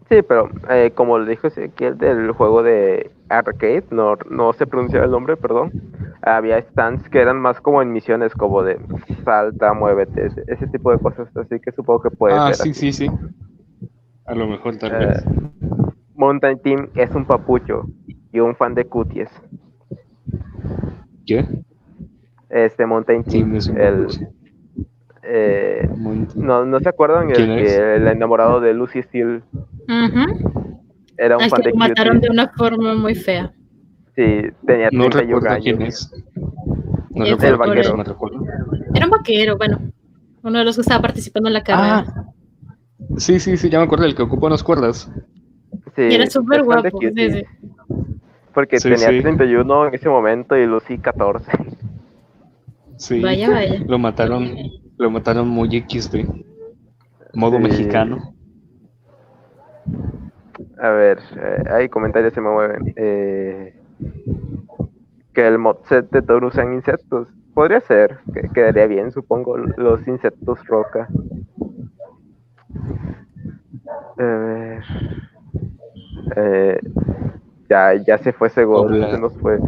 Sí, pero eh, como le dijo Ezequiel del juego de arcade, no, no se pronunciaba el nombre, perdón. Había stands que eran más como en misiones, como de salta, muévete, ese, ese tipo de cosas. Así que supongo que puede ah, ser. sí, así. sí, sí. A lo mejor tal Eh, vez. Mountain Team es un papucho y un fan de cuties. ¿Qué? Este Mountain Team, ¿Quién es un el, papucho? Eh, no, no se acuerdan el, ¿Quién es? que el enamorado de Lucy Steele era un Al fan que de lo mataron de una forma muy fea. Sí, tenía No 31 recuerdo años. quién es. No El recuerdo quién es, vaquero. no recuerdo. Era un vaquero, bueno, uno de los que estaba participando en la carrera. Ah, sí, sí, sí, ya me acuerdo, el que ocupa unas cuerdas. Sí, Y era súper guapo. sí, sí. Porque Sí, tenía sí. 31 en ese momento y Lucy 14. Sí. Vaya, vaya. Lo mataron, lo mataron muy XD. Modo Sí. mexicano. A ver, eh, hay comentarios se me mueven. Eh, que el mod set de Toru sean insectos. Podría ser, que quedaría bien, supongo, los insectos roca. A ver. Eh, ya, ya se fue ese gol, Hola. se nos fue.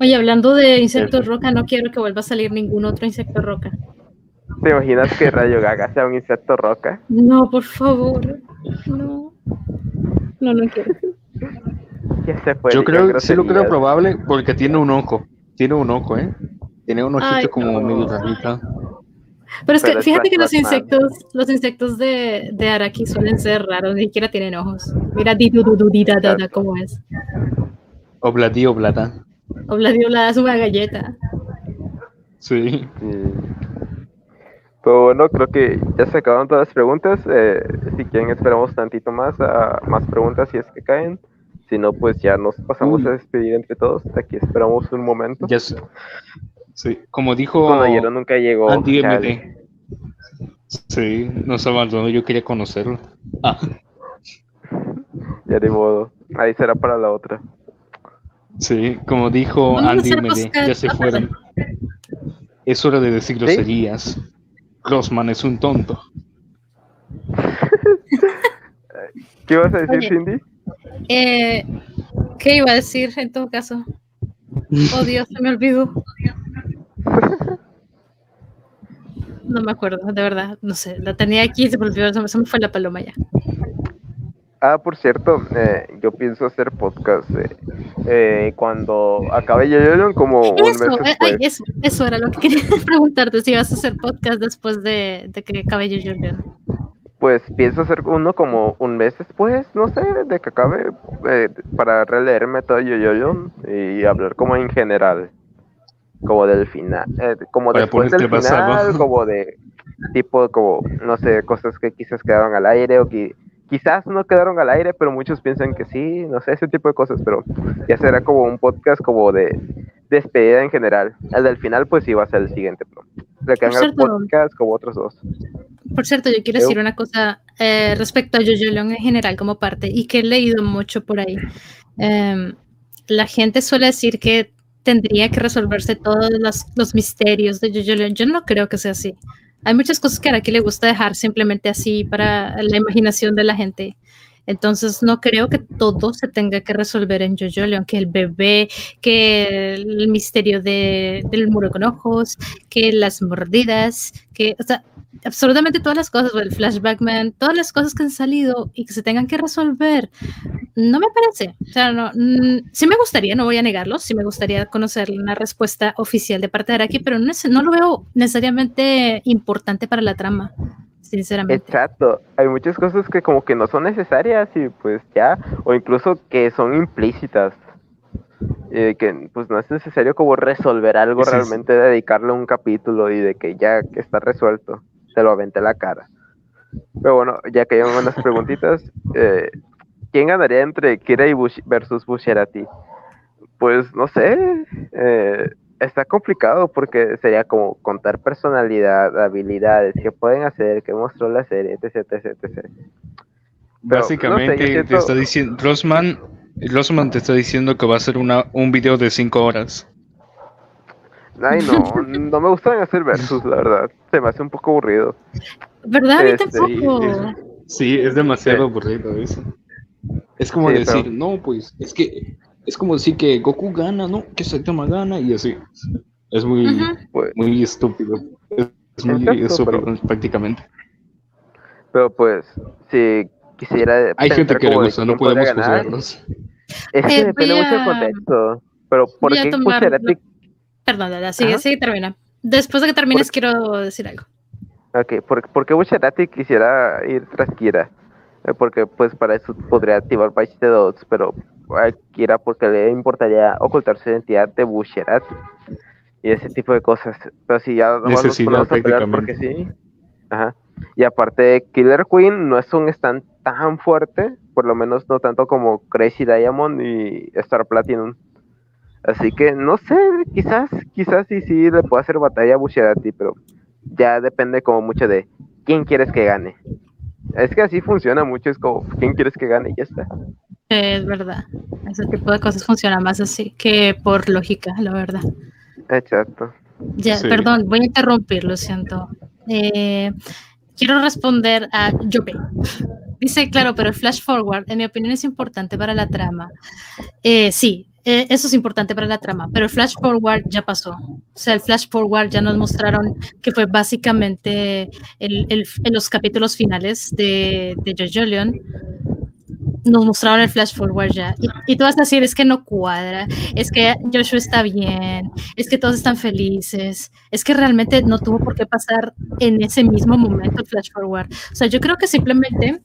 Oye, hablando de insectos roca, no quiero que vuelva a salir ningún otro insecto roca. ¿Te imaginas que Rayo Gaga sea un insecto roca? No, por favor. No. No, no quiero. Ya se fue. Yo creo, sí lo creo probable porque tiene un ojo. Tiene un ojo, ¿eh? Tiene un ojito Ay, como no. medio rarita. Pero es que Pero es fíjate que los insectos, los insectos de, de Araki suelen ser raros, ni siquiera tienen ojos. Mira, di du du du di da da da, Exacto. cómo es. Obladí, oblada. Obla dio la es una galleta. Sí. Sí. Pero bueno, creo que ya se acabaron todas las preguntas. Eh, si quieren, esperamos tantito más a más preguntas si es que caen. Si no, pues ya nos pasamos Uy. a despedir entre todos. Aquí esperamos un momento. Ya sé. Sí. Como dijo Cuando ayer nunca llegó. Andy. MD. Sí, nos abandonó. Yo quería conocerlo. Ah, Ya de modo. Ahí será para la otra. sí. Como dijo Andy MD. Ya se Ah, fueron. Es hora de decir groserías. Grossman es un tonto. ¿Qué vas a decir, Oye. Cindy? Eh, ¿Qué iba a decir en todo caso? Oh Dios, se me olvidó. No me acuerdo, de verdad, no sé, la tenía aquí y se me olvidó, se me fue la paloma ya. Ah, por cierto, eh, yo pienso hacer podcast eh, eh, cuando acabe Yoyolion como un mes Eso, eh, después. ay, eso, eso era lo que quería <laughs> preguntarte, si vas a hacer podcast después de, de que acabe Jordan. Pues pienso hacer uno como un mes después, no sé, de que acabe, eh, para releerme todo Yoyoyon y hablar como en general, como del final, eh, como después del final, como de tipo, como, no sé, cosas que quizás quedaron al aire o que quizás no quedaron al aire, pero muchos piensan que sí, no sé, ese tipo de cosas, pero ya será como un podcast como de despedida en general. El del final, pues sí va a ser el siguiente, pero le quedan cierto. podcast como otros dos. Por cierto, yo quiero decir una cosa eh, respecto a Jojo Leon en general como parte y que he leído mucho por ahí. Em, la gente suele decir que tendría que resolverse todos los, los misterios de Jojo Leon. Yo no creo que sea así. Hay muchas cosas que a Araki le gusta dejar simplemente así para la imaginación de la gente. Entonces no creo que todo se tenga que resolver en Jojo Leon, que el bebé, que el misterio de, del muro con ojos, que las mordidas, que, o sea, absolutamente todas las cosas, o el flashback man, todas las cosas que han salido y que se tengan que resolver, no me parece. O sea, no, mm, sí me gustaría, no voy a negarlo, sí me gustaría conocer una respuesta oficial de parte de Araki, pero no, es- no lo veo necesariamente importante para la trama, sinceramente. Exacto, hay muchas cosas que como que no son necesarias y pues ya, o incluso que son implícitas, eh, que pues no es necesario como resolver algo Sí, sí, sí. realmente, dedicarle un capítulo y de que ya que está resuelto, se lo aventé la cara. Pero bueno, ya que hay unas preguntitas, <laughs> eh, ¿quién ganaría entre Kira y Bush versus Busherati? Pues no sé, eh, está complicado porque sería como contar personalidad, habilidades, que pueden hacer, que mostró la serie, etc, etc, etc. Pero, Básicamente no sé, yo te está diciendo, Rossman, Rossman te está diciendo que va a ser una, un video de 5 horas. Ay, no, <laughs> no me gustan hacer versus, la verdad. Se me hace un poco aburrido. ¿Verdad? A mí Este, tampoco. Sí, es demasiado Sí. aburrido eso. Es como Sí, decir, pero- no, pues, es que, es como decir que Goku gana, no, que Saitama gana, y así. Es muy. Pues, muy estúpido. Es, es muy Exacto, estúpido, pero- prácticamente. pero pues, si quisiera. Hay gente que le gusta, no podemos ganar, juzgarlos. Es que Eh, depende mucho del contexto. Pero, ¿por voy qué Busherati Perdón, Dada, sigue, Ajá. sigue, termina. Después de que termines, quiero decir algo. Ok, ¿por, por qué Busherati quisiera ir tras Kira? Eh, porque pues para eso podría activar Page de Dots, pero a Kira porque le importaría ocultar su identidad de Busherati y ese tipo de cosas. Pero si ya Necesidad, ponemos a pelear porque sí. Ajá. Y aparte, Killer Queen no es un stand tan fuerte por lo menos no tanto como Crazy Diamond y Star Platinum. Así que no sé, quizás, quizás sí, sí le puedo hacer batalla a Bushirati, pero ya depende como mucho de quién quieres que gane. Es que así funciona mucho, es como quién quieres que gane y ya está. Es verdad. Ese tipo de cosas funciona más así que por lógica, la verdad. Exacto. Ya, Sí. perdón, voy a interrumpir, lo siento. Eh, quiero responder a Jope. Dice, claro, pero el flash forward, en mi opinión, es importante para la trama. Eh, sí, eh, eso es importante para la trama, pero el flash forward ya pasó. O sea, el flash forward ya nos mostraron que fue básicamente en los capítulos finales de, de JoJo Leon. Nos mostraron el flash forward ya. Y, y tú vas a decir, es que no cuadra, es que Joshua está bien, es que todos están felices, es que realmente no tuvo por qué pasar en ese mismo momento el flash forward. O sea, yo creo que simplemente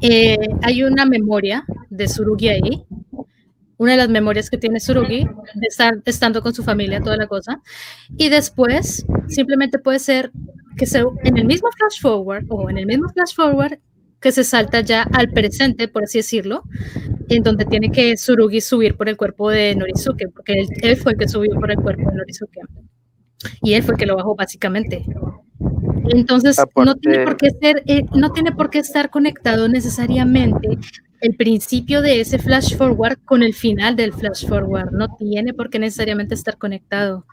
eh, hay una memoria de Surugi ahí, una de las memorias que tiene Surugi de estar estando con su familia, toda la cosa, y después simplemente puede ser que se, en el mismo flash forward o en el mismo flash forward que se salta ya al presente, por así decirlo, en donde tiene que Surugi subir por el cuerpo de Norizuke, porque él, él fue el que subió por el cuerpo de Norizuke. Y él fue el que lo bajó básicamente. Entonces, no tiene por qué ser, eh, no tiene por qué estar conectado necesariamente el principio de ese flash forward con el final del flash forward. No tiene por qué necesariamente estar conectado.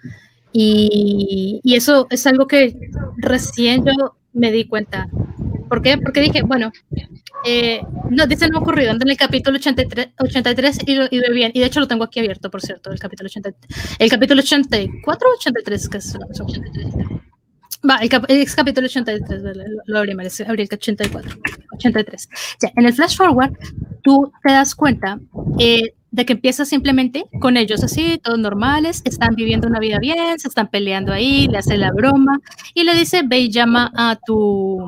Y, eso es algo que recién yo me di cuenta. ¿Por qué? Porque dije, bueno, eh, no, dice no ocurrido en el capítulo 83, 83 y, lo, y ve bien. Y de hecho lo tengo aquí abierto, por cierto, el capítulo 83. El capítulo 84 o 83, que es la cosa. Va, el, cap- el capítulo 83, ¿verdad? lo, abrí abrí el 84, 83. Ya, en el flash forward, tú te das cuenta eh, de que empieza simplemente con ellos así, todos normales, están viviendo una vida bien, se están peleando ahí, le hace la broma y le dice, ve y llama a tu,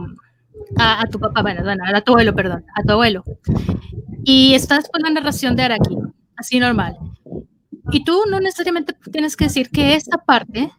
a, a tu papá, bueno, bueno, a tu abuelo, perdón, a tu abuelo. Y está después la narración de Araki, así normal. Y tú no necesariamente tienes que decir que esta parte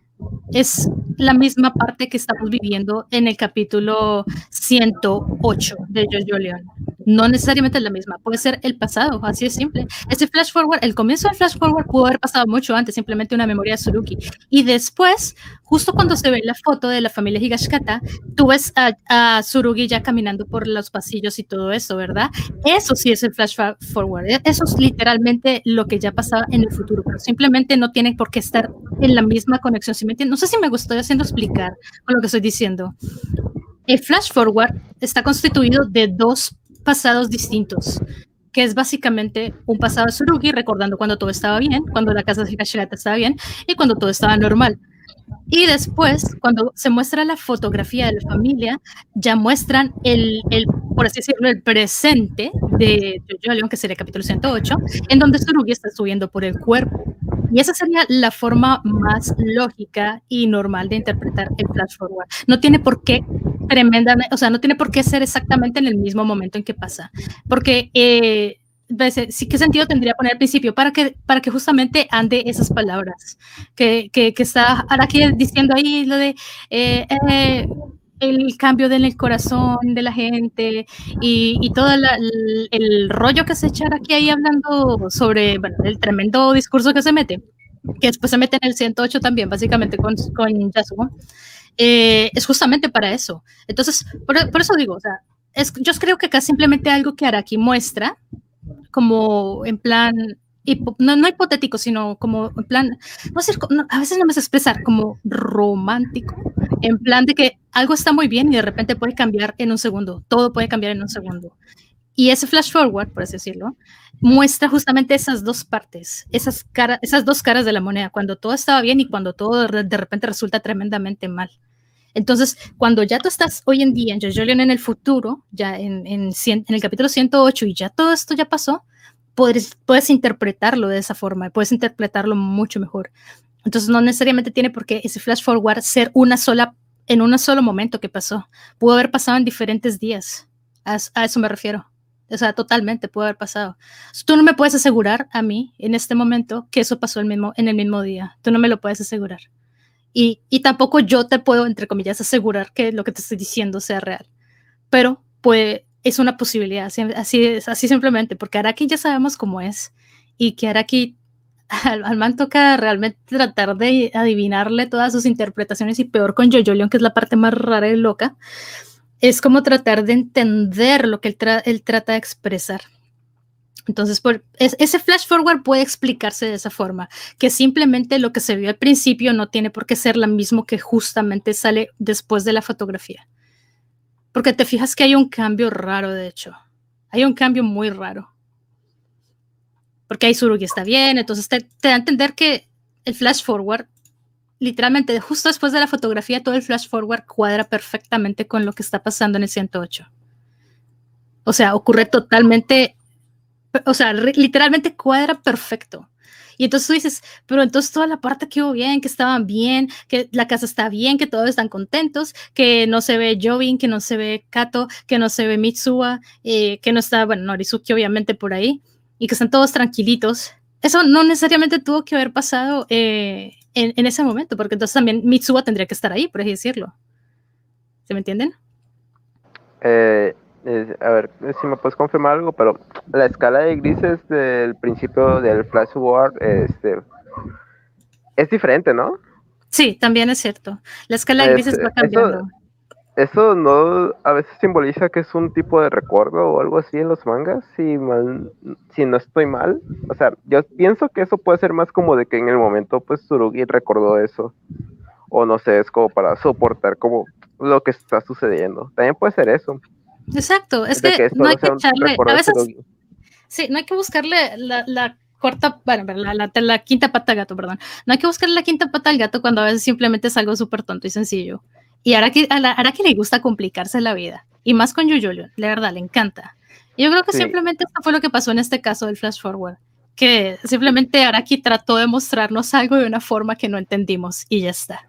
es la misma parte que estamos viviendo en el capítulo 108 de Jojo Leon. No necesariamente es la misma, puede ser el pasado, así es simple. Ese flash forward, el comienzo del flash forward pudo haber pasado mucho antes, simplemente una memoria de Suruki. Y después, justo cuando se ve la foto de la familia Higashikata, tú ves a, a ya caminando por los pasillos y todo eso, ¿verdad? Eso sí es el flash forward. e- Eso es literalmente lo que ya pasaba en el futuro, simplemente no tiene por qué estar en la misma conexión. No sé si me estoy haciendo explicar con lo que estoy diciendo. El flash forward está constituido de dos pasados distintos, que es básicamente un pasado de Surugi recordando cuando todo estaba bien, cuando la casa de Higashirata estaba bien y cuando todo estaba normal. Y después, cuando se muestra la fotografía de la familia, ya muestran el, el por así decirlo, el presente de Jojo que sería el capítulo 108, en donde Surugi está subiendo por el cuerpo. Y esa sería la forma más lógica y normal de interpretar el flash forward. No tiene por qué tremendamente, o sea, no tiene por qué ser exactamente en el mismo momento en que pasa. Porque, eh, ves, sí, ¿qué sentido tendría poner al principio? Para que, para que justamente ande esas palabras. Que, que, está Araki diciendo ahí lo de eh, eh, el cambio en el corazón de la gente y, y todo el, rollo que se echa aquí ahí hablando sobre bueno, el tremendo discurso que se mete, que después se mete en el 108 también, básicamente con, con Yasuo, eh, es justamente para eso. Entonces, por, eso digo, o sea, es, yo creo que acá simplemente algo que Araki muestra como en plan, no, no hipotético, sino como en plan, no sé, no, a veces no me sé expresar, como romántico, en plan de que algo está muy bien y de repente puede cambiar en un segundo, todo puede cambiar en un segundo. Y ese flash forward, por así decirlo, muestra justamente esas dos partes, esas, cara, esas dos caras de la moneda, cuando todo estaba bien y cuando todo de, repente resulta tremendamente mal. Entonces, cuando ya tú estás hoy en día en Jojo en el futuro, ya en, en el capítulo 108 y ya todo esto ya pasó, puedes, puedes interpretarlo de esa forma, puedes interpretarlo mucho mejor. Entonces, no necesariamente tiene por qué ese flash forward ser una sola, en un solo momento que pasó. Pudo haber pasado en diferentes días. A, es- a eso me refiero. O sea, totalmente pudo haber pasado. Tú no me puedes asegurar a mí en este momento que eso pasó el mismo, en el mismo día. Tú no me lo puedes asegurar. Y, y tampoco yo te puedo, entre comillas, asegurar que lo que te estoy diciendo sea real. Pero puede, es una posibilidad, así, así, simplemente, porque Araki ya sabemos cómo es y que Araki <laughs> al, al man toca realmente tratar de adivinarle todas sus interpretaciones y peor con Jojo Leon, que es la parte más rara y loca, es como tratar de entender lo que él, tra- él trata de expresar. Entonces, ese flash forward puede explicarse de esa forma, que simplemente lo que se vio al principio no tiene por qué ser lo mismo que justamente sale después de la fotografía. Porque te fijas que hay un cambio raro, de hecho. Hay un cambio muy raro. Porque ahí Surugi está bien, entonces te, da a entender que el flash forward, literalmente justo después de la fotografía, todo el flash forward cuadra perfectamente con lo que está pasando en el 108. O sea, ocurre totalmente, o sea, literalmente cuadra perfecto. Y entonces tú dices, pero entonces toda la parte quedó bien, que estaban bien, que la casa está bien, que todos están contentos, que no se ve Jovin, que no se ve Kato, que no se ve Mitsuha, eh, que no está, bueno, Norizuki obviamente por ahí, y que están todos tranquilitos. Eso no necesariamente tuvo que haber pasado eh, en, en ese momento, porque entonces también Mitsuha tendría que estar ahí, por así decirlo. ¿Se me entienden? Eh, a ver, si me puedes confirmar algo, pero la escala de grises del principio del Flash Forward este, es diferente, ¿no? Sí, también es cierto. La escala de grises Este, va cambiando. Eso no a veces simboliza que es un tipo de recuerdo o algo así en los mangas, si mal, si no estoy mal. O sea, yo pienso que eso puede ser más como de que en el momento pues Tsurugi recordó eso. O no sé, es como para soportar como lo que está sucediendo. También puede ser eso. Exacto, es que, no hay que echarle, a veces, sí, no hay que buscarle la, la corta, bueno, la, la, la quinta pata al gato, perdón. No hay que buscarle la quinta pata al gato cuando a veces simplemente es algo súper tonto y sencillo. Y ahora que, ahora que le gusta complicarse la vida, y más con Yuyolo, la verdad, le encanta. Yo creo que Sí. simplemente esto fue lo que pasó en este caso del Flash Forward, que simplemente Araki trató de mostrarnos algo de una forma que no entendimos y ya está.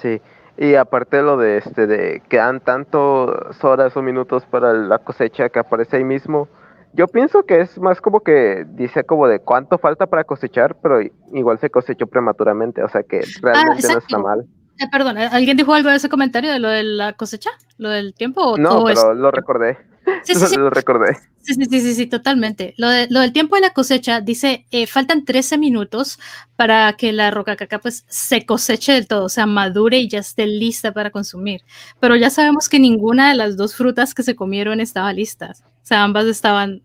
Sí, y aparte de lo de este, de quedan tantas horas o minutos para la cosecha que aparece ahí mismo, yo pienso que es más como que dice como de cuánto falta para cosechar, pero igual se cosechó prematuramente, o sea que realmente no está mal. Eh, perdón. ¿alguien dijo algo de ese comentario de lo de la cosecha? ¿Lo del tiempo? O No, es- pero lo recordé, Sí, lo recordé. Sí, sí, sí, totalmente. Lo, de- lo del tiempo de la cosecha dice, eh, faltan 13 minutos para que la roca caca pues se coseche del todo, o sea, madure y ya esté lista para consumir. Pero ya sabemos que ninguna de las dos frutas que se comieron estaba lista. O sea, ambas estaban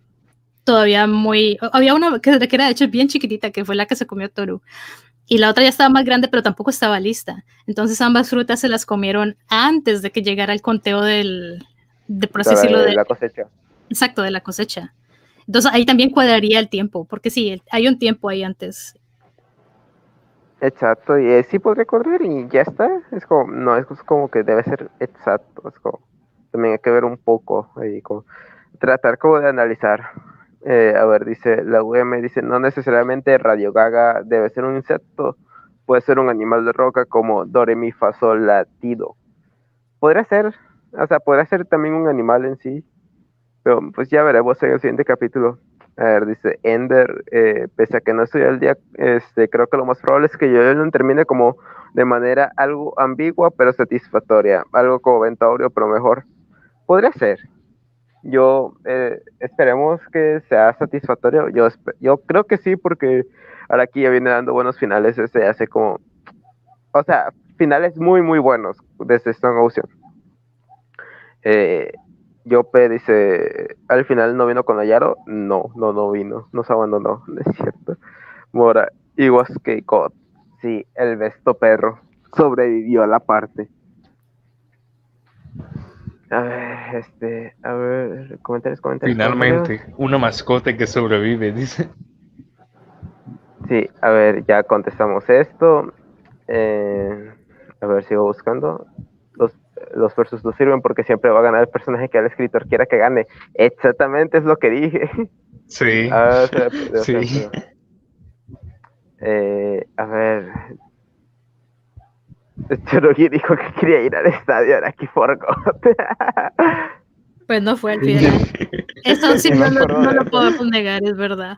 todavía muy... Había una que, que era de hecho bien chiquitita, que fue la que se comió Toru. Y la otra ya estaba más grande, pero tampoco estaba lista. Entonces ambas frutas se las comieron antes de que llegara el conteo del... De, por así de la- decirlo, de de- la cosecha. Exacto, de la cosecha. Entonces ahí también cuadraría el tiempo, porque sí, hay un tiempo ahí antes. Exacto, y eh, sí podría correr y ya está. Es como, no, es como que debe ser exacto. Es como, también hay que ver un poco ahí, como, tratar como de analizar. Eh, a ver, dice la UM, dice, no necesariamente Radio Gaga debe ser un insecto, puede ser un animal de roca como Doremi Fasol latido. Podría ser, o sea, podría ser también un animal en sí, pero pues ya veremos en el siguiente capítulo. A ver, dice Ender, eh, pese a que no estoy al día, este, creo que lo más probable es que yo lo termine como de manera algo ambigua pero satisfactoria, algo como Ventaurio pero mejor. Podría ser. Yo eh, esperemos que sea satisfactorio. Yo, yo creo que sí porque ahora aquí ya viene dando buenos finales desde hace como, o sea, finales muy muy buenos desde Stone Ocean. Eh, Yope dice, al final no vino con Ayaro. No, no, no vino. Nos abandonó, <laughs> no es cierto. Mora, Iwasuke Kot. Sí, el besto perro. Sobrevivió a la parte. A ver, este, a ver, comentarios, comentarios. Finalmente, una mascota que sobrevive, dice. Sí, a ver, ya contestamos esto. Eh, a ver, sigo buscando. Los, versus no sirven porque siempre va a ganar el personaje que el escritor quiera que gane. Exactamente es lo que dije. Sí. <laughs> Ah, o sea, o sea, Sí. Eh, a ver. <laughs> Chorogi dijo que quería ir al estadio Araki Forgot. <laughs> Pues no fue al final. Eso sí no, lo- no lo podemos negar, es verdad.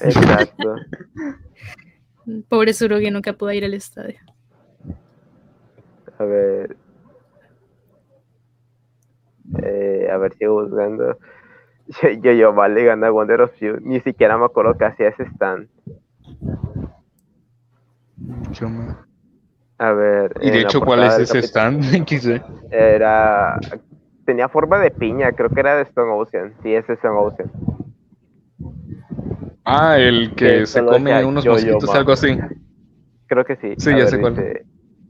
Exacto. Pobre Surugi nunca pudo ir al estadio. A ver. Eh, a ver, sigo buscando. Yo, yo, yo vale, gana Wonder of You. Ni siquiera me acuerdo que hacía ese stand. Yo me- A ver. Y de hecho, ¿cuál es ese stand? <laughs> Quise. Era. Tenía forma de piña, creo que era de Stone Ocean. Sí, es Stone Ocean. Ah, el que se come unos yo-yo, mosquitos, algo así. Creo que sí. Sí, A ya ver, sé cuál. dice,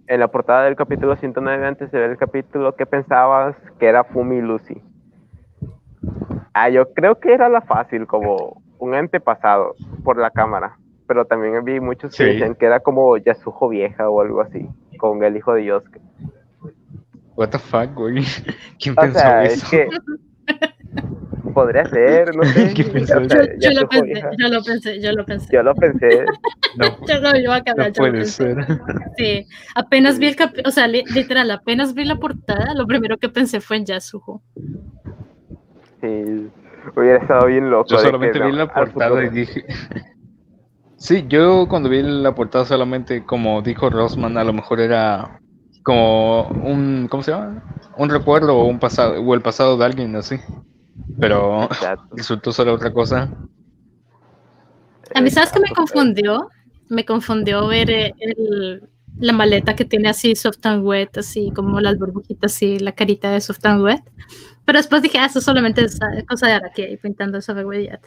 En la portada del capítulo 109 antes de ver el capítulo, ¿qué pensabas que era Fumi Lucy? Ah, yo creo que era la fácil, como un antepasado por la cámara. Pero también vi muchos que Sí. decían que era como Yasuho vieja o algo así, con el hijo de Yosuke. What the fuck, güey. <laughs> ¿Quién O pensó sea, eso? es que <laughs> podría ser, no <laughs> sé. ¿Qué pensó? o sea, Yo, yo lo pensé, yo lo pensé, yo lo pensé. Yo lo pensé. No, Yo lo iba a cambiar, no yo lo puede pensé. ser. Sí, apenas vi el cap, o sea, li- literal, apenas vi la portada, lo primero que pensé fue en Yasuho. Sí, hubiera estado bien loco. Yo solamente vi no, la portada y dije. <laughs> Sí, yo cuando vi la portada solamente, como dijo Rosman, a lo mejor era como un, ¿cómo se llama? Un recuerdo o un pasado, o el pasado de alguien así. Pero Exacto. resultó ser otra cosa. A mí, ¿sabes qué me Exacto, confundió? Me confundió ver eh, el- la maleta que tiene así soft and wet, así como las burbujitas, así la carita de soft and wet. Pero después dije, ah, eso solamente es ah, cosa de Araki ahí pintando esa vergüenza.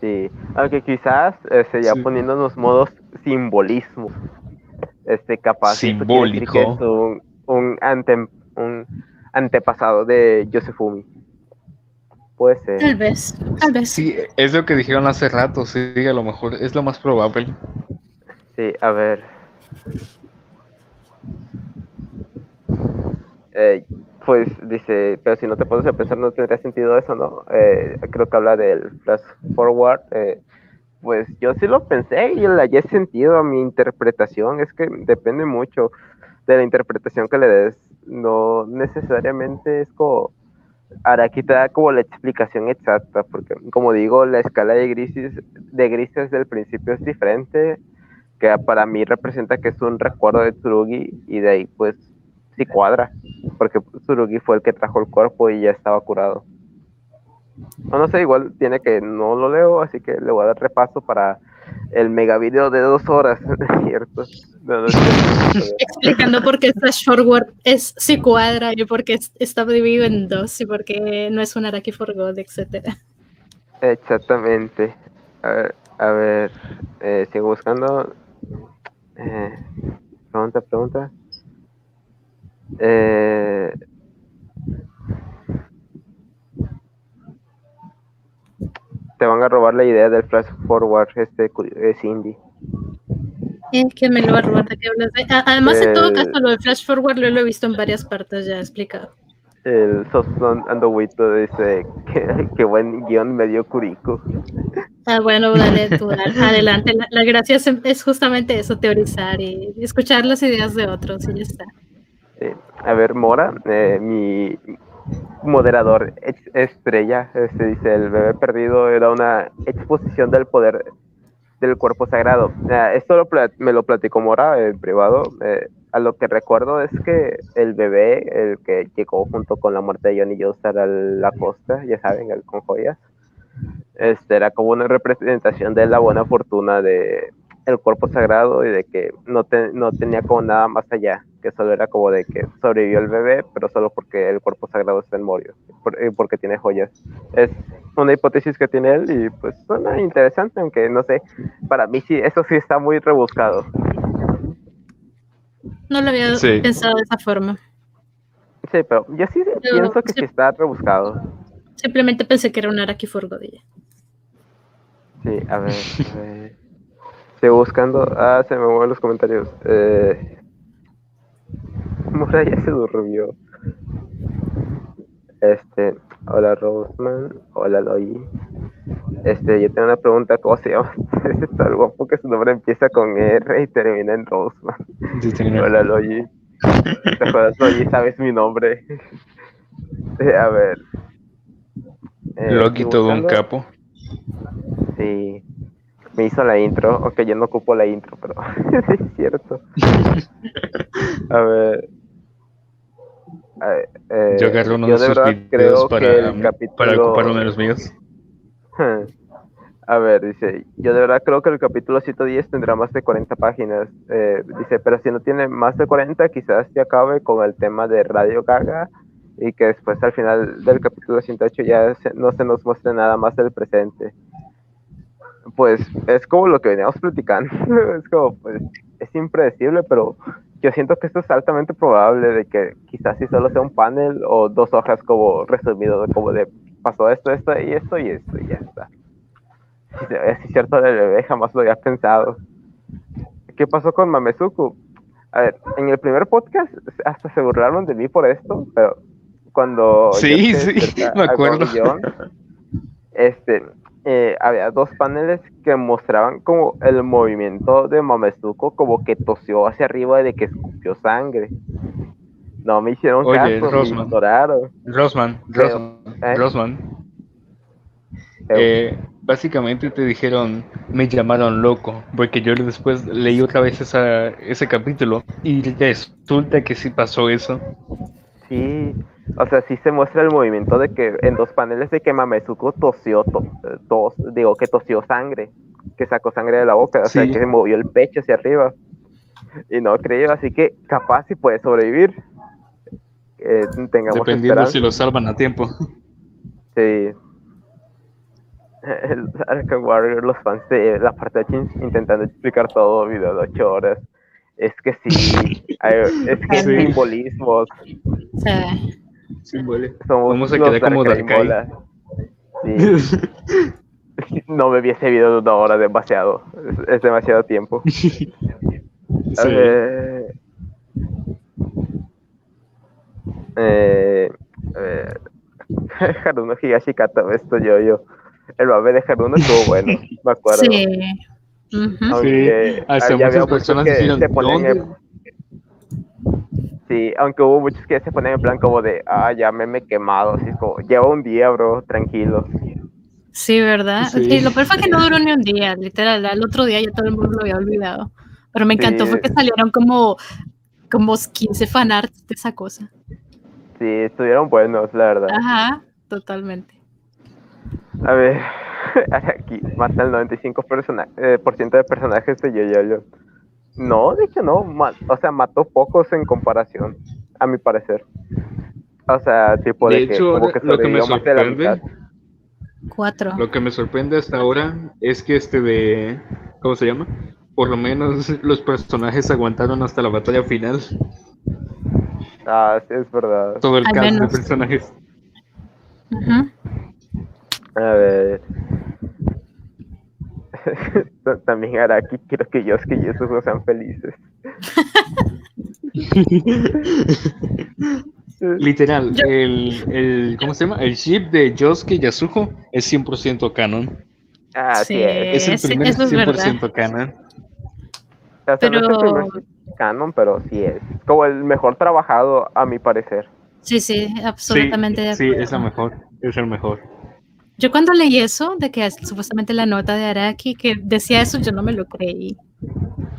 Sí, aunque quizás este, ya Sí. poniendo los modos simbolismo, este capaz decir que Simbólico. es un, un, ante- un antepasado de Yosefumi. Puede Tal ser. vez, tal vez. Sí, es lo que dijeron hace rato, sí, a lo mejor es lo más probable. Sí, a ver. Eh, pues dice, pero si no te pones a pensar no tendría sentido eso, ¿no? Eh, creo que habla del flash forward. eh, pues yo sí lo pensé y le hallé sentido a mi interpretación. Es que depende mucho de la interpretación que le des. No necesariamente es como Araki te como la explicación exacta, porque como digo, la escala de grises, de grises del principio es diferente, que para mí representa que es un recuerdo de Tsurugi y de ahí pues sí cuadra, porque Tsurugi fue el que trajo el cuerpo y ya estaba curado. No, no sé, igual tiene que no lo leo, así que le voy a dar repaso para el mega video de dos horas, <laughs> ¿cierto? No, no es cierto. Explicando por qué Flash Forward es sí cuadra y por qué es- está dividido en dos y por qué no es un Araki for God, etcétera. Exactamente. A ver, a ver eh, sigo buscando. Eh, pregunta, pregunta. Eh, te van a robar la idea del flash forward, este es indie. Es que me lo va a robar de qué hablas de- Además, en todo caso, lo de Flash Forward lo, lo he visto en varias partes ya explicado. El Soston Andohuito dice <laughs> que, que buen guion me dio Kuriko. Ah, bueno, dale tú, <laughs> adelante. La, la gracia es, es justamente eso, teorizar y escuchar las ideas de otros y ya está. A ver, Mora, eh, mi moderador estrella, este, dice, el bebé perdido era una exposición del poder del cuerpo sagrado. Ah, esto lo me lo platicó Mora en privado. eh, a lo que recuerdo es que el bebé, el que llegó junto con la muerte de Johnny Joestar a la costa, ya saben, el con joyas, este, era como una representación de la buena fortuna de cuerpo sagrado y de que no tenía como nada más allá, que solo era como de que sobrevivió el bebé, pero solo porque el cuerpo sagrado está en Morio, por- y porque tiene joyas. Es una hipótesis que tiene él y pues suena interesante, aunque no sé, para mí sí, eso sí está muy rebuscado. No lo había Sí. pensado de esa forma. Sí, pero yo sí Pero, pienso que sí. sí está rebuscado. Simplemente pensé que era un Araki for God y ya. Sí, a ver, a ver. Estoy buscando. Ah, se me mueven los comentarios. Eh... <laughs> Mora ya se durmió. Este, hola Roseman, hola Loy. Este, yo tengo una pregunta, ¿cómo se llama? <laughs> Es tan guapo que su nombre empieza con R y termina en Roseman. Sí, Hola Loyi. ¿Te acuerdas, Loyi? ¿Sabes mi nombre? Eh, a ver. Eh, Loki todo un capo. Sí. Me hizo la intro, ok, yo no ocupo la intro, pero <laughs> es cierto. A ver. eh, eh, Yo agarré uno yo de de sus videos creo para, capítulo... para ocupar uno de los míos. <laughs> A ver, dice, yo de verdad creo que el capítulo 110 tendrá más de 40 páginas. Eh, dice, pero si no tiene más de 40, quizás se acabe con el tema de Radio Gaga y que después al final del capítulo 108 ya se- no se nos muestre nada más del presente. Pues es como lo que veníamos platicando. <laughs> es como, pues, es impredecible, pero yo siento que esto es altamente probable de que quizás si solo sea un panel o dos hojas como resumido, como de pasó esto, esto y esto y esto y ya está. Si Es cierto del bebé, jamás lo había pensado. ¿Qué pasó con Mamezuku? A ver, en el primer podcast hasta se burlaron de mí por esto, pero cuando Sí, sí, <laughs> me acuerdo. este, eh, había dos paneles que mostraban como el movimiento de Mamezuko, como que tosió hacia arriba de que escupió sangre. No me hicieron Oye, caso, me Rosman. ignoraron. Rosman, ¿eh? Rosman. Eh, Eh, básicamente te dijeron, me llamaron loco, porque yo después leí otra vez esa, ese capítulo y resulta que sí pasó eso. Sí, o sea, sí se muestra el movimiento de que en dos paneles de que Mamezuko tosió, to- tos, digo, que tosió sangre, que sacó sangre de la boca, o sea, Sí. que se movió el pecho hacia arriba. Y no creo, así que capaz si puede sobrevivir. Eh, tengamos Dependiendo esperanza. si lo salvan a tiempo. Sí. <laughs> El Arkham Warrior, los fans de la parte de Chins intentando explicar todo, video de 8 horas. Es que sí, <laughs> hay- es que Sí. simbolismos. Somos Vamos a los quedar como Darkai Darkai. Mola. Sí. <laughs> No me vi ese video de una hora demasiado. Es, es demasiado tiempo. <laughs> Sí. Eh, eh, <laughs> eh, Haruno yo, yo. El bebé de Haruno estuvo bueno, me acuerdo. sí. Aunque muchas personas que dijeron, se "¿Dónde?". Sí, aunque hubo muchos que se ponían en plan como de, ah, ya me me he quemado, así como, lleva un día, bro, tranquilo. Sí, ¿verdad? Sí. Y lo peor fue que no duró ni un día, literal. Al otro día ya todo el mundo lo había olvidado. Pero me encantó Sí. fue que salieron como, como 15 fanarts de esa cosa. Sí, estuvieron buenos, la verdad. Ajá, totalmente. A ver, <laughs> aquí mata el 95% persona- eh, por ciento de personajes de Yoyolo. No, de hecho no, o sea, mató pocos en comparación, a mi parecer. O sea, tipo de, De que hecho, como que lo que me de sorprende. Cuatro. lo que me sorprende hasta ahora es que este de, ¿cómo se llama? Por lo menos los personajes aguantaron hasta la batalla final. Ah, sí, es verdad. Todo el Al cast de menos. personajes. Ujú. A ver. <laughs> Ta- También Araki, quiero que Yosuke y Yasuko sean felices. <laughs> Literal, el, el, ¿cómo se llama? El ship de Yosuke y Yasuko es 100% canon. Ah, sí, Sí. es. El sí, primer eso es 100% canon. O sea, no es el Pero- canon, pero sí es. Como el mejor trabajado, a mi parecer. Sí, sí, absolutamente de Sí, acuerdo. es el mejor. Es el mejor. Yo cuando leí eso, de que es supuestamente la nota de Araki, que decía eso, yo no me lo creí.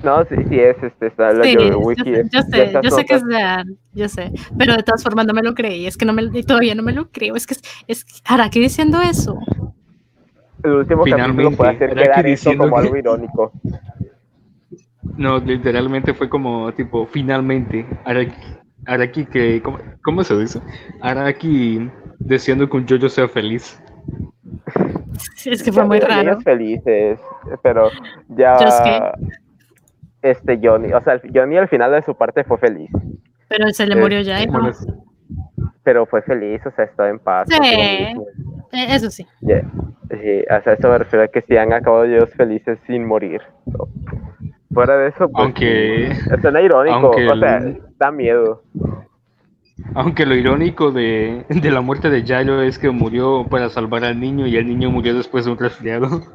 No, sí, sí es, este, está la Sí, yo- yo wiki. yo sé, yo sé que es real, yo sé, pero de todas formas no me lo creí, es que no me, y todavía no me lo creo, es que es, es Araki diciendo eso. El último capítulo Finalmente, puede hacer Araki quedar diciendo como que- algo irónico. <laughs> No, literalmente fue como tipo, finalmente, Araki, Araki que, ¿cómo, cómo se dice? Araki deseando que un Jojo sea feliz. Sí, <laughs> es que fue muy raro. felices, pero ya. Este Johnny, o sea, Johnny al final de su parte fue feliz, Pero se le Eh, murió ya, ¿no? Bueno, pero fue feliz, o sea, estaba en paz. Sí. Eh, eso sí. Yeah. Sí, o sea, eso me refiero a que sí han acabado ellos felices sin morir. Fuera de eso, pues. Aunque- Suena irónico, aunque o sea, el- da miedo. Aunque lo irónico de, de la muerte de Yayo es que murió para salvar al niño y el niño murió después de un resfriado. <laughs>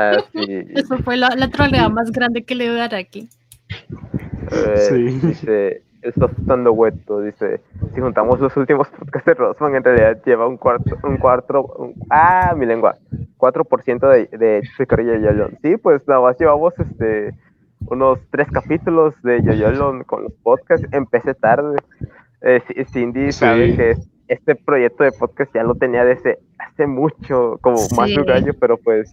Ah, sí. Eso fue la, la troleada más grande que le dio a Araki. Eh, Sí. Dice, está estando hueto, dice, si juntamos los últimos podcasts de Rosman, en realidad lleva un cuarto, un cuarto, un- ah, mi lengua, 4% de, de Chicory y Yoyolon. Sí, pues nada más llevamos este, unos tres capítulos de Yoyolon con los podcasts, empecé tarde, Eh, Cindy Sí. sabe que este proyecto de podcast ya lo tenía desde hace mucho, como más de un año, pero pues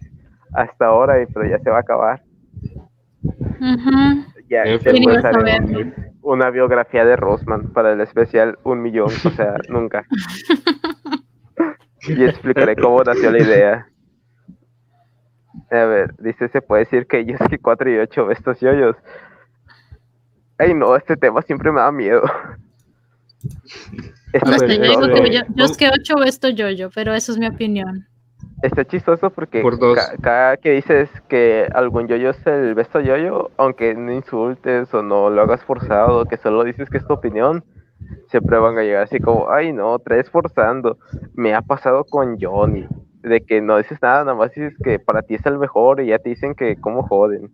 hasta ahora, y pero ya se va a acabar. Ya se ¿Quién puede saber? una biografía de Rosman para el especial Un Millón, o sea, <laughs> nunca. y explicaré cómo nació la idea. A ver, dice, se puede decir que Yosuke 4 y 8 estos yoyos. Ay no, este tema siempre me da miedo. Está, A No sé, ver, yo digo que yo, yo es que 8 esto yo-yo, pero eso es mi opinión. está chistoso porque Por dos. ca- cada que dices que algún yoyo es el besto yoyo, aunque no insultes o no lo hagas forzado, que solo dices que es tu opinión, siempre van a llegar así como, ay no, traes forzando. Me ha pasado con Johnny, de que no dices nada, nada más dices que para ti es el mejor y ya te dicen que cómo joden.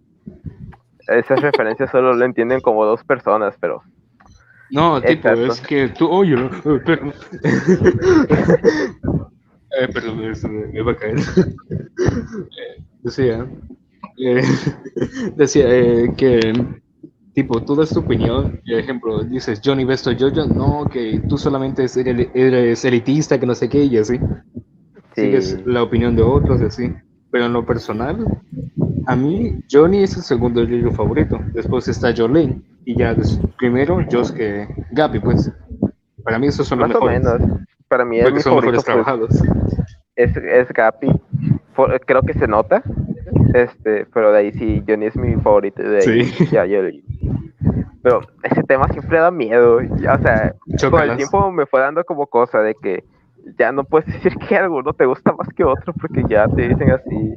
Esas referencias solo lo entienden como dos personas, pero No, tipo, Exacto. es que tú, oye, no, eh, <laughs> perdón. eh, perdón, eso me me va a caer. Eh, decía, eh, <laughs> decía eh, que, tipo, tú das tu opinión, por ejemplo, dices, Johnny Besto Jojo, no, que tú solamente eres, eres elitista, que no sé qué, y así. sí. Sigues la opinión de otros, y así. Pero en lo personal, a mí, Johnny es el segundo libro favorito. Después está Jolene. Y ya primero, Josuke Gabi, pues. Para mí esos son los Más o mejores. menos. Para mí es Porque mi son favorito. mejores pues, trabajados. es, es creo que se nota. Este, pero de ahí sí, Johnny es mi favorito. De ahí, Sí. ya, yo- pero ese tema siempre da miedo. o sea, con el tiempo me fue dando como cosa de que ya no puedes <laughs> decir que alguno te gusta más que otro porque ya te dicen así.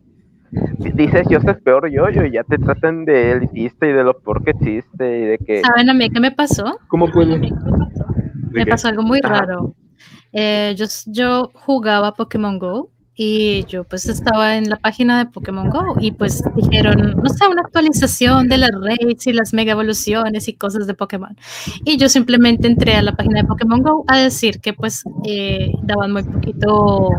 Dices yo soy peor yo, yo y ya te tratan de elitista y de lo peor que existe y de que ¿Saben a mí qué me pasó? ¿Cómo puede? ¿De Me qué? pasó algo muy Ajá. raro. Eh, yo, yo jugaba Pokémon Go y yo pues estaba en la página de Pokémon Go y pues dijeron, no sé, una actualización de las raids y las mega evoluciones y cosas de Pokémon. Y yo simplemente entré a la página de Pokémon Go a decir que pues eh, daban muy poquito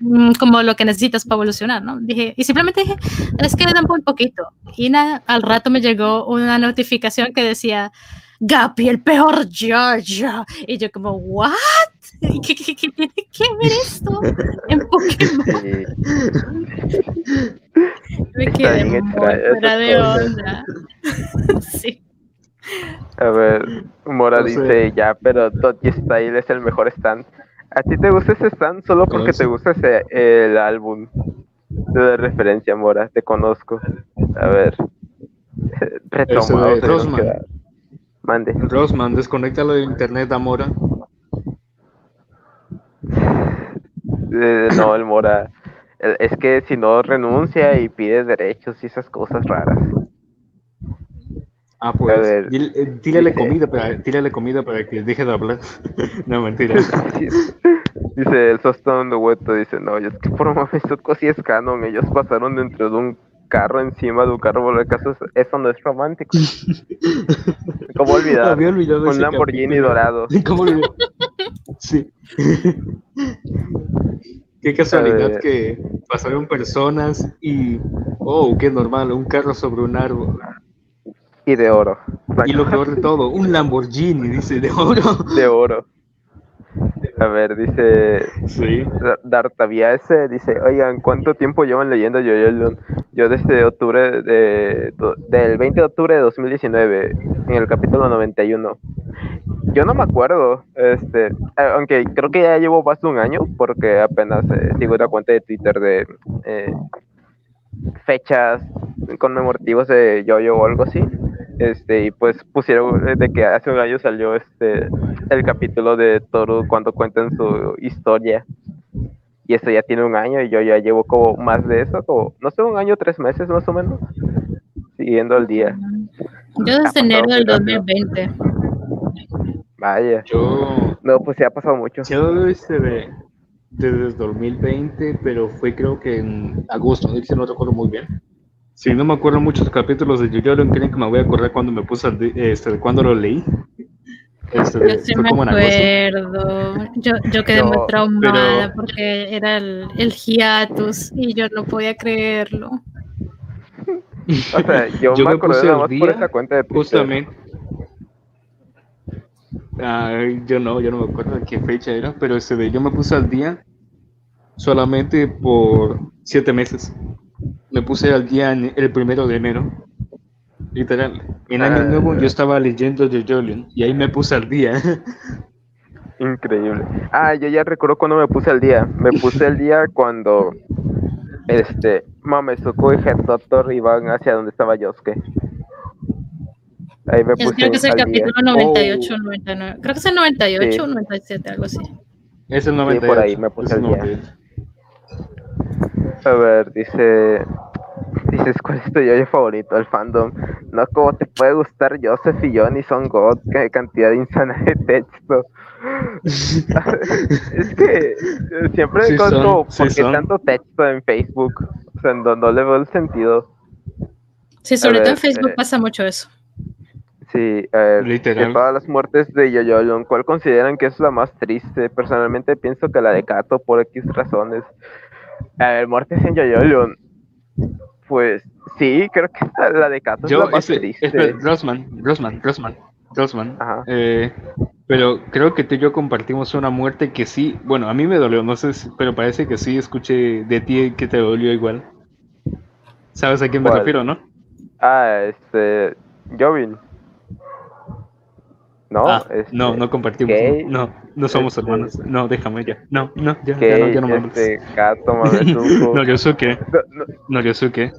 mm, como lo que necesitas para evolucionar, ¿no? Dije, y simplemente dije, es que dan muy poquito. Y nada, al rato me llegó una notificación que decía, Gapi, el peor Jojo. Y yo como, ¿what? ¿Qué, qué- qué tiene que ver esto en Pokémon? <laughs> sí, Me quedé muy fuera de onda. <laughs> sí. A ver, Mora No sé. dice ya, pero Dodgy Style es el mejor stand. ¿A ti te gusta ese stand solo porque te gusta ese, el álbum de referencia, Mora? Te conozco. A ver. <laughs> Retomado. Mande. Rosman, desconéctalo de internet, Amora. Eh, no, el Mora. el- Es que si no renuncia y pide derechos y esas cosas raras. Ah, pues. A ver, dile- eh, tírale dice- comida para, tírale comida para que deje de hablar. <laughs> no, mentira. <laughs> Dice el Sostón de Hueto, dice, no, es que por Mamezuko sí es canon, ellos pasaron dentro de un carro encima de un carro, por el caso es- eso no es romántico. <laughs> ¿Cómo olvidar? Había olvidado Un ese Lamborghini capítulo. dorado. <laughs> ¿Cómo? Sí. <laughs> Qué casualidad que pasaron personas y. Oh, qué normal, un carro sobre un árbol. Y de oro. Y lo peor de todo, un Lamborghini, dice, de oro. De oro. A ver, dice Sí. Da- Dartavia ese, dice, oigan, ¿cuánto tiempo llevan leyendo Yo-Yo Yo desde octubre de, del 20 de octubre de 2019, en el capítulo 91. Yo no me acuerdo, este, aunque creo que ya llevo más de un año, porque apenas eh, sigo una cuenta de Twitter de eh, fechas conmemorativas de Yo-Yo o algo así. Este, y pues pusieron eh, de que hace un año salió este el capítulo de Toru cuando cuentan su historia. Y eso ya tiene un año y yo ya llevo como más de eso, como, no sé, un año, tres meses más o menos, siguiendo el día. Yo desde enero del muy rápido. 2020. Vaya. Yo. No, pues se ha pasado mucho. Yo este de, desde 2020, pero fue creo que en agosto, no, no recuerdo muy bien. Si no me acuerdo muchos capítulos de Yoyoro, creen que me voy a acordar cuando me puse, este, cuando lo leí. Este, Yo sí me acuerdo. Yo, yo quedé muy traumada pero- porque era el, el hiatus y yo no podía creerlo. O sea, yo, Yo me puse nada más día por esa cuenta de Twitter. Justamente. Ay, yo no, yo no me acuerdo de qué fecha era, pero ese de yo me puse al día solamente por siete meses. Me puse al día en el primero de enero. Literal. En año Ah. nuevo yo estaba leyendo de Jolion y ahí me puse al día. <laughs> Increíble. Ah, yo ya recuerdo cuando me puse al día. Me puse al día cuando este Mamezuko y Headdotor iban hacia donde estaba Yosuke. Ahí me Es- puse creo que es el al día. capítulo 98 o 99. Creo que es el 98 Sí. o 97, algo así. Es el Sí, 98. por ahí me puse al día. 98. A ver, dice. Dices, ¿cuál es tu yoyo favorito? El fandom. No, como te puede gustar Joseph y Johnny son God. Qué cantidad insana de texto. <laughs> es que eh, siempre Sí encuentro son, sí por qué son. tanto texto en Facebook. O sea, no, no le veo el sentido. Sí, sobre todo en Facebook eh, pasa mucho eso. Sí, a ver, Literal. de todas las muertes de Yoyolon, ¿cuál consideran que es la más triste? Personalmente pienso que la de Kato por X razones. A ver, muertes en Yoyolon. Pues sí, creo que la- la de Kato es Yo, la más ese, Grossman, Grossman, Grossman. Ajá. Eh, pero creo que tú y yo compartimos una muerte que sí, bueno, a mí me dolió, no sé, si- pero parece que sí escuché de ti que te dolió igual. ¿Sabes a quién me refiero, no? Ah, este. Jovin. No, Ah, este, no, no compartimos. No, no somos este- hermanos. No, déjame ya. No, no, ya, ya no, ya no este, Mamezuko. Noriosuke, no, no, Noriosuke.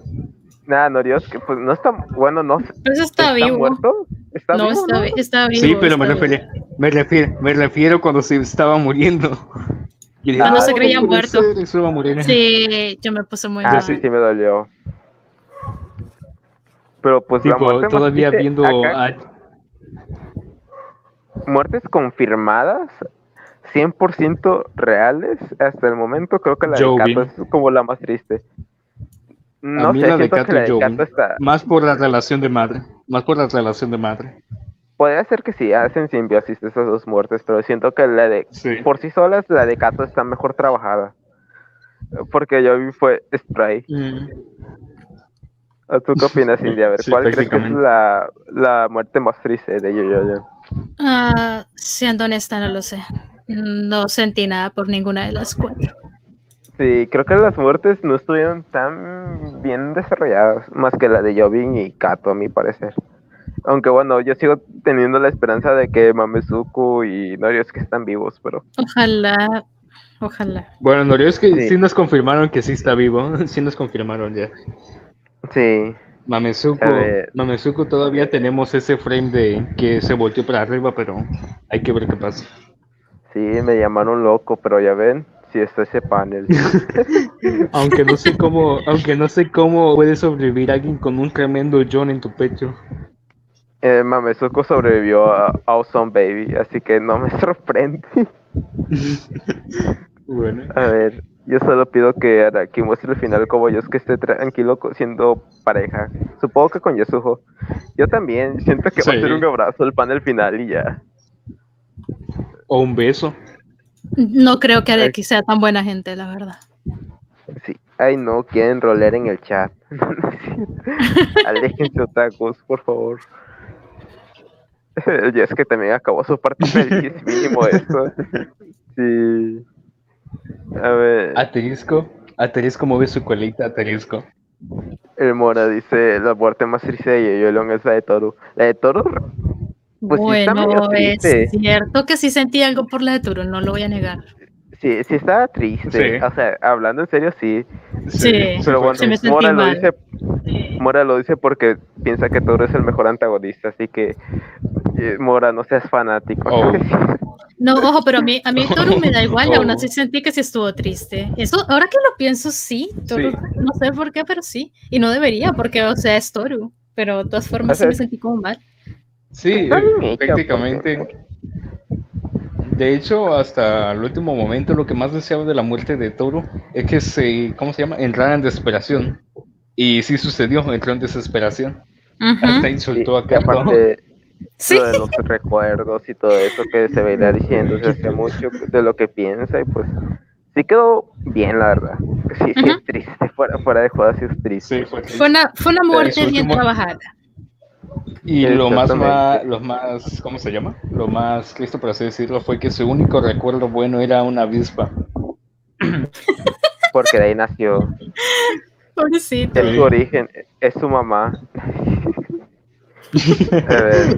nada, Noriosuke, pues no está, bueno, no Pero eso está, vivo. muerto? ¿Está no, vivo, está, está vivo. Sí, pero me está refiero, me refiero, me refiero cuando se estaba muriendo. <laughs> Y dije, Cuando "Ah, se creía muerto". ser, eso va a morir. Sí, yo me puse muy Ah, mal. sí, sí me dolió. Pero pues la Tipo, muerte más todavía viendo acá, a, muertes confirmadas 100% reales hasta el momento creo que la de Kato es como la más triste no a mí sé la de Kato la de. Kato está Más por la relación de madre. Más por la relación de madre. podría ser que sí hacen simbiosis esas dos muertes pero siento que la de Sí. por sí solas la de Kato está mejor trabajada porque Jovin fue spray Mm. ¿tú qué opinas Cindy? a ver Sí, ¿cuál crees que es la, la muerte más triste de Yo-Yo? Ah, siendo honesta, no lo sé. No sentí nada por ninguna de las cuatro. Sí, creo que las muertes no estuvieron tan bien desarrolladas, más que la de Jovin y Kato, a mi parecer. Aunque bueno, yo sigo teniendo la esperanza de que Mamezuko y Noriosuke están vivos, pero Ojalá, ojalá. Bueno, Norio, es que Sí. sí. nos confirmaron que sí está vivo. <laughs> Sí nos confirmaron ya. sí, Mamezuko. Mamezuko todavía tenemos ese frame de que se volteó para arriba, pero hay que ver qué pasa. sí, me llamaron loco, pero ya ven, si está ese panel. <laughs> Aunque no sé cómo, aunque no sé cómo puede sobrevivir alguien con un tremendo John en tu pecho. Eh, Mamezuko sobrevivió a Awesome Baby, así que no me <laughs> sorprende. <laughs> Bueno. A ver, yo solo pido que Araki muestre el final como yo es que esté tranquilo siendo pareja. Supongo que con Yasuho. Yo también siento que va a ser un abrazo el panel final y ya. O un beso. No creo que Araki sea tan buena gente, la verdad. Sí. Ay, no, quieren roler en el chat. <laughs> Aléjense, otakus, por favor. <laughs> El es que también acabó su parte feliz, <laughs> mínimo esto. Sí. A ver, Aterisco. Aterisco mueve su colita, aterisco. el Mora dice, la muerte más triste de Yoyolon es la de Toru. La de Toru, pues sí bueno, es cierto que sí sentí algo por la de Turo, no lo voy a negar. Sí, sí estaba triste. Sí. O sea, hablando en serio, sí. Sí, Pero bueno, sí me sentí Mora lo dice, Mora lo dice porque piensa que Toru es el mejor antagonista, así que eh, Mora, no seas fanático. Oh. <laughs> No, ojo, pero a mí, a mí Toru me da <laughs> igual y aún Oh. así sentí que sí estuvo triste. Eso, ahora que lo pienso, sí, Toru, Sí. no sé por qué, pero sí. Y no debería, porque, o sea, es Toru. Pero de todas formas sí me sentí como mal. Sí, prácticamente. De hecho, hasta el último momento, lo que más deseaba de la muerte de Toro es que se, ¿cómo se llama? Entrara en desesperación. Y sí sucedió, entró en desesperación. Ujú. Hasta Sí, insultó a y Kato. aparte Sí. de los recuerdos y todo eso que se veía diciendo desde hace mucho de lo que piensa y pues sí quedó bien la verdad. Sí, sí Ujú. es triste, fuera, fuera de jodas sí es triste. Sí, fue Fue una, fue una muerte su bien último- trabajada. Y lo más, lo más, ¿cómo se llama? Lo más listo, por así decirlo, fue que su único recuerdo bueno era una avispa. <laughs> Porque de ahí nació. Pobrecito. Es su origen, es su mamá. A ver.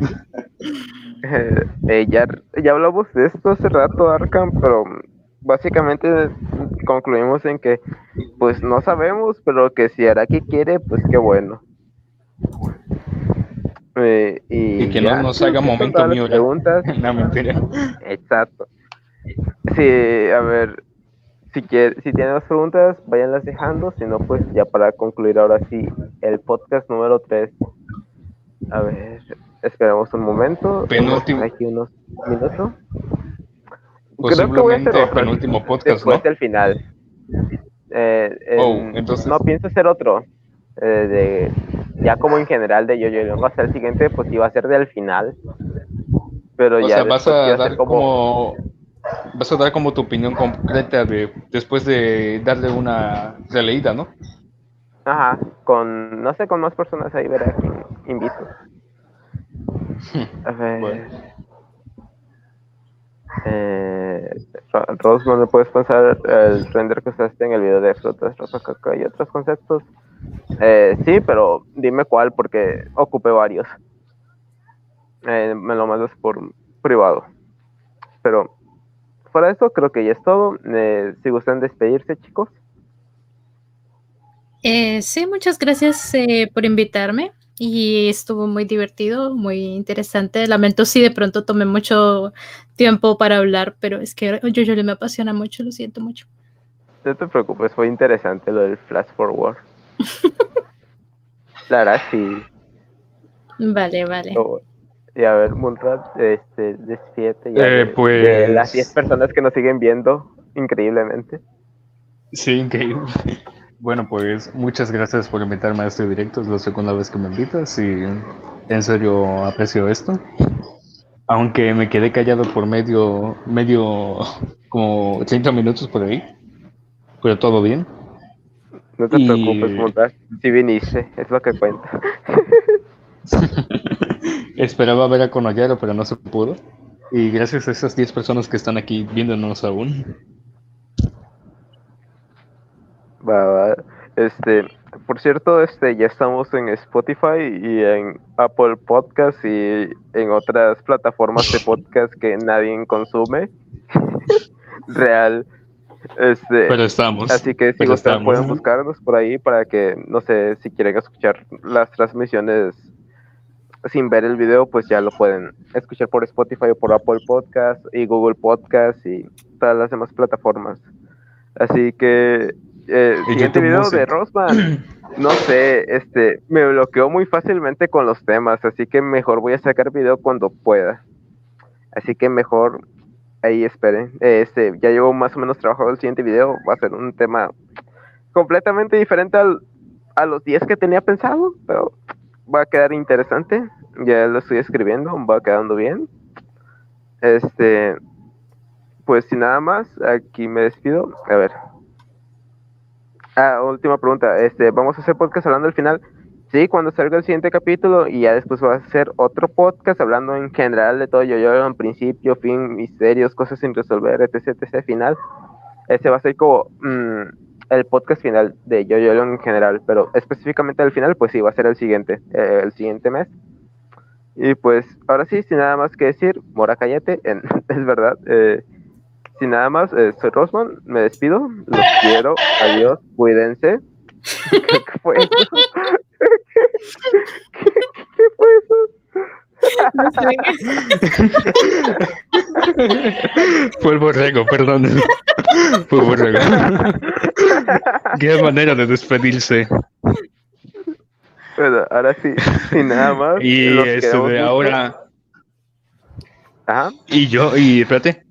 Eh, eh, ya, ya hablamos de esto hace rato, Arkham, pero básicamente concluimos en que, pues no sabemos, pero que si Araki quiere, pues qué bueno. Eh, y, Y que ya, no nos creo haga <laughs> que momento las Miura. preguntas. <laughs> no, mentira. Exacto. Sí, a ver, si quiere, si tienen más preguntas, váyanlas dejando, si no, pues ya para concluir ahora sí el podcast número 3. A ver, esperamos un momento. Penúltimo. Aquí unos minutos. Posiblemente otro penúltimo podcast, después ¿no? del final. Eh, Oh, en- entonces- No pienso hacer otro. Eh, de, ya como en general de Yo-Yo va a ser el siguiente, pues iba a ser del final. Pero O ya sea, vas a dar como... Vas a dar como tu opinión concreta de después de darle una releída, ¿no? Ajá, con, no sé, con más personas ahí, verá quién invito. <laughs> A ver. Bueno. Eh, Ro- Rosman, ¿me puedes pasar el render que usaste en el video de frutas, ropa, caca y otros conceptos? Eh, sí, pero dime cuál, porque ocupé varios. Eh, me lo mandas por privado. Pero fuera de eso, creo que ya es todo. Eh, si gustan despedirse, chicos. Eh, sí, muchas gracias eh, por invitarme y estuvo muy divertido, muy interesante. Lamento si de pronto tomé mucho tiempo para hablar, pero es que yo, yo me apasiona mucho, lo siento mucho. No te preocupes, fue interesante lo del flash forward. La verdad, sí. Vale, vale. Oh, Y a ver, Munrat, este, despídete ya Eh, de, pues- de las 10 personas que nos siguen viendo, increíblemente. Sí, increíble. Bueno, pues muchas gracias por invitarme a este directo. Es la segunda vez que me invitas y en serio aprecio esto. Aunque me quedé callado por medio, medio, como 30 minutos por ahí. Pero todo bien. No te Y- preocupes, Munrat, si viniste, es lo que cuenta. <laughs> Esperaba ver a Konoyaro, pero no se pudo. Y gracias a esas 10 personas que están aquí viéndonos aún. Va, va. Este, por cierto, este, ya estamos en Spotify y en Apple Podcast y en otras plataformas de podcast que nadie consume. <laughs> Real. Este, Pero estamos. Así que si gustan pueden buscarnos por ahí para que, no sé, si quieren escuchar las transmisiones sin ver el video, pues ya lo pueden escuchar por Spotify o por Apple Podcast y Google Podcast y todas las demás plataformas. Así que eh, siguiente video de Rosman. No sé, este, me bloqueó muy fácilmente con los temas, así que mejor voy a sacar video cuando pueda. Así que mejor ahí esperen. Este, ya llevo más o menos trabajado el siguiente video. Va a ser un tema completamente diferente al- a los 10 que tenía pensado, pero va a quedar interesante. Ya lo estoy escribiendo, va quedando bien. Este, pues sin nada más, aquí me despido. A ver. Ah, última pregunta. Este, vamos a hacer podcast hablando al final. Sí, cuando salga el siguiente capítulo y ya después va a ser otro podcast hablando en general de todo yo en principio, fin, misterios, cosas sin resolver, etc, etc, final. Ese va a ser como mm, el podcast final de yo en general, pero específicamente al final, pues sí, va a ser el siguiente, eh, el siguiente mes. Y pues ahora sí, sin nada más que decir, Mora cállate, en- <laughs> es verdad. eh, sin nada más, eh, soy Rosman, me despido, los quiero, adiós, cuídense. <laughs> ¿Qué fue eso? ¿Qué, fue eso? Fue el borrego, perdón. Fue el borrego. Qué manera de despedirse. Bueno, ahora sí, sin nada más. Y los este de ahora. Ajá, Y yo, y espérate.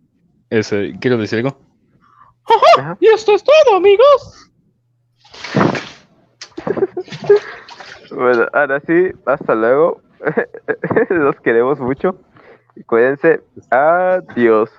Ese, quiero decir algo. ajá. Y esto es todo, amigos. Bueno, ahora sí, hasta luego. <laughs> los queremos mucho. Cuídense. Adiós.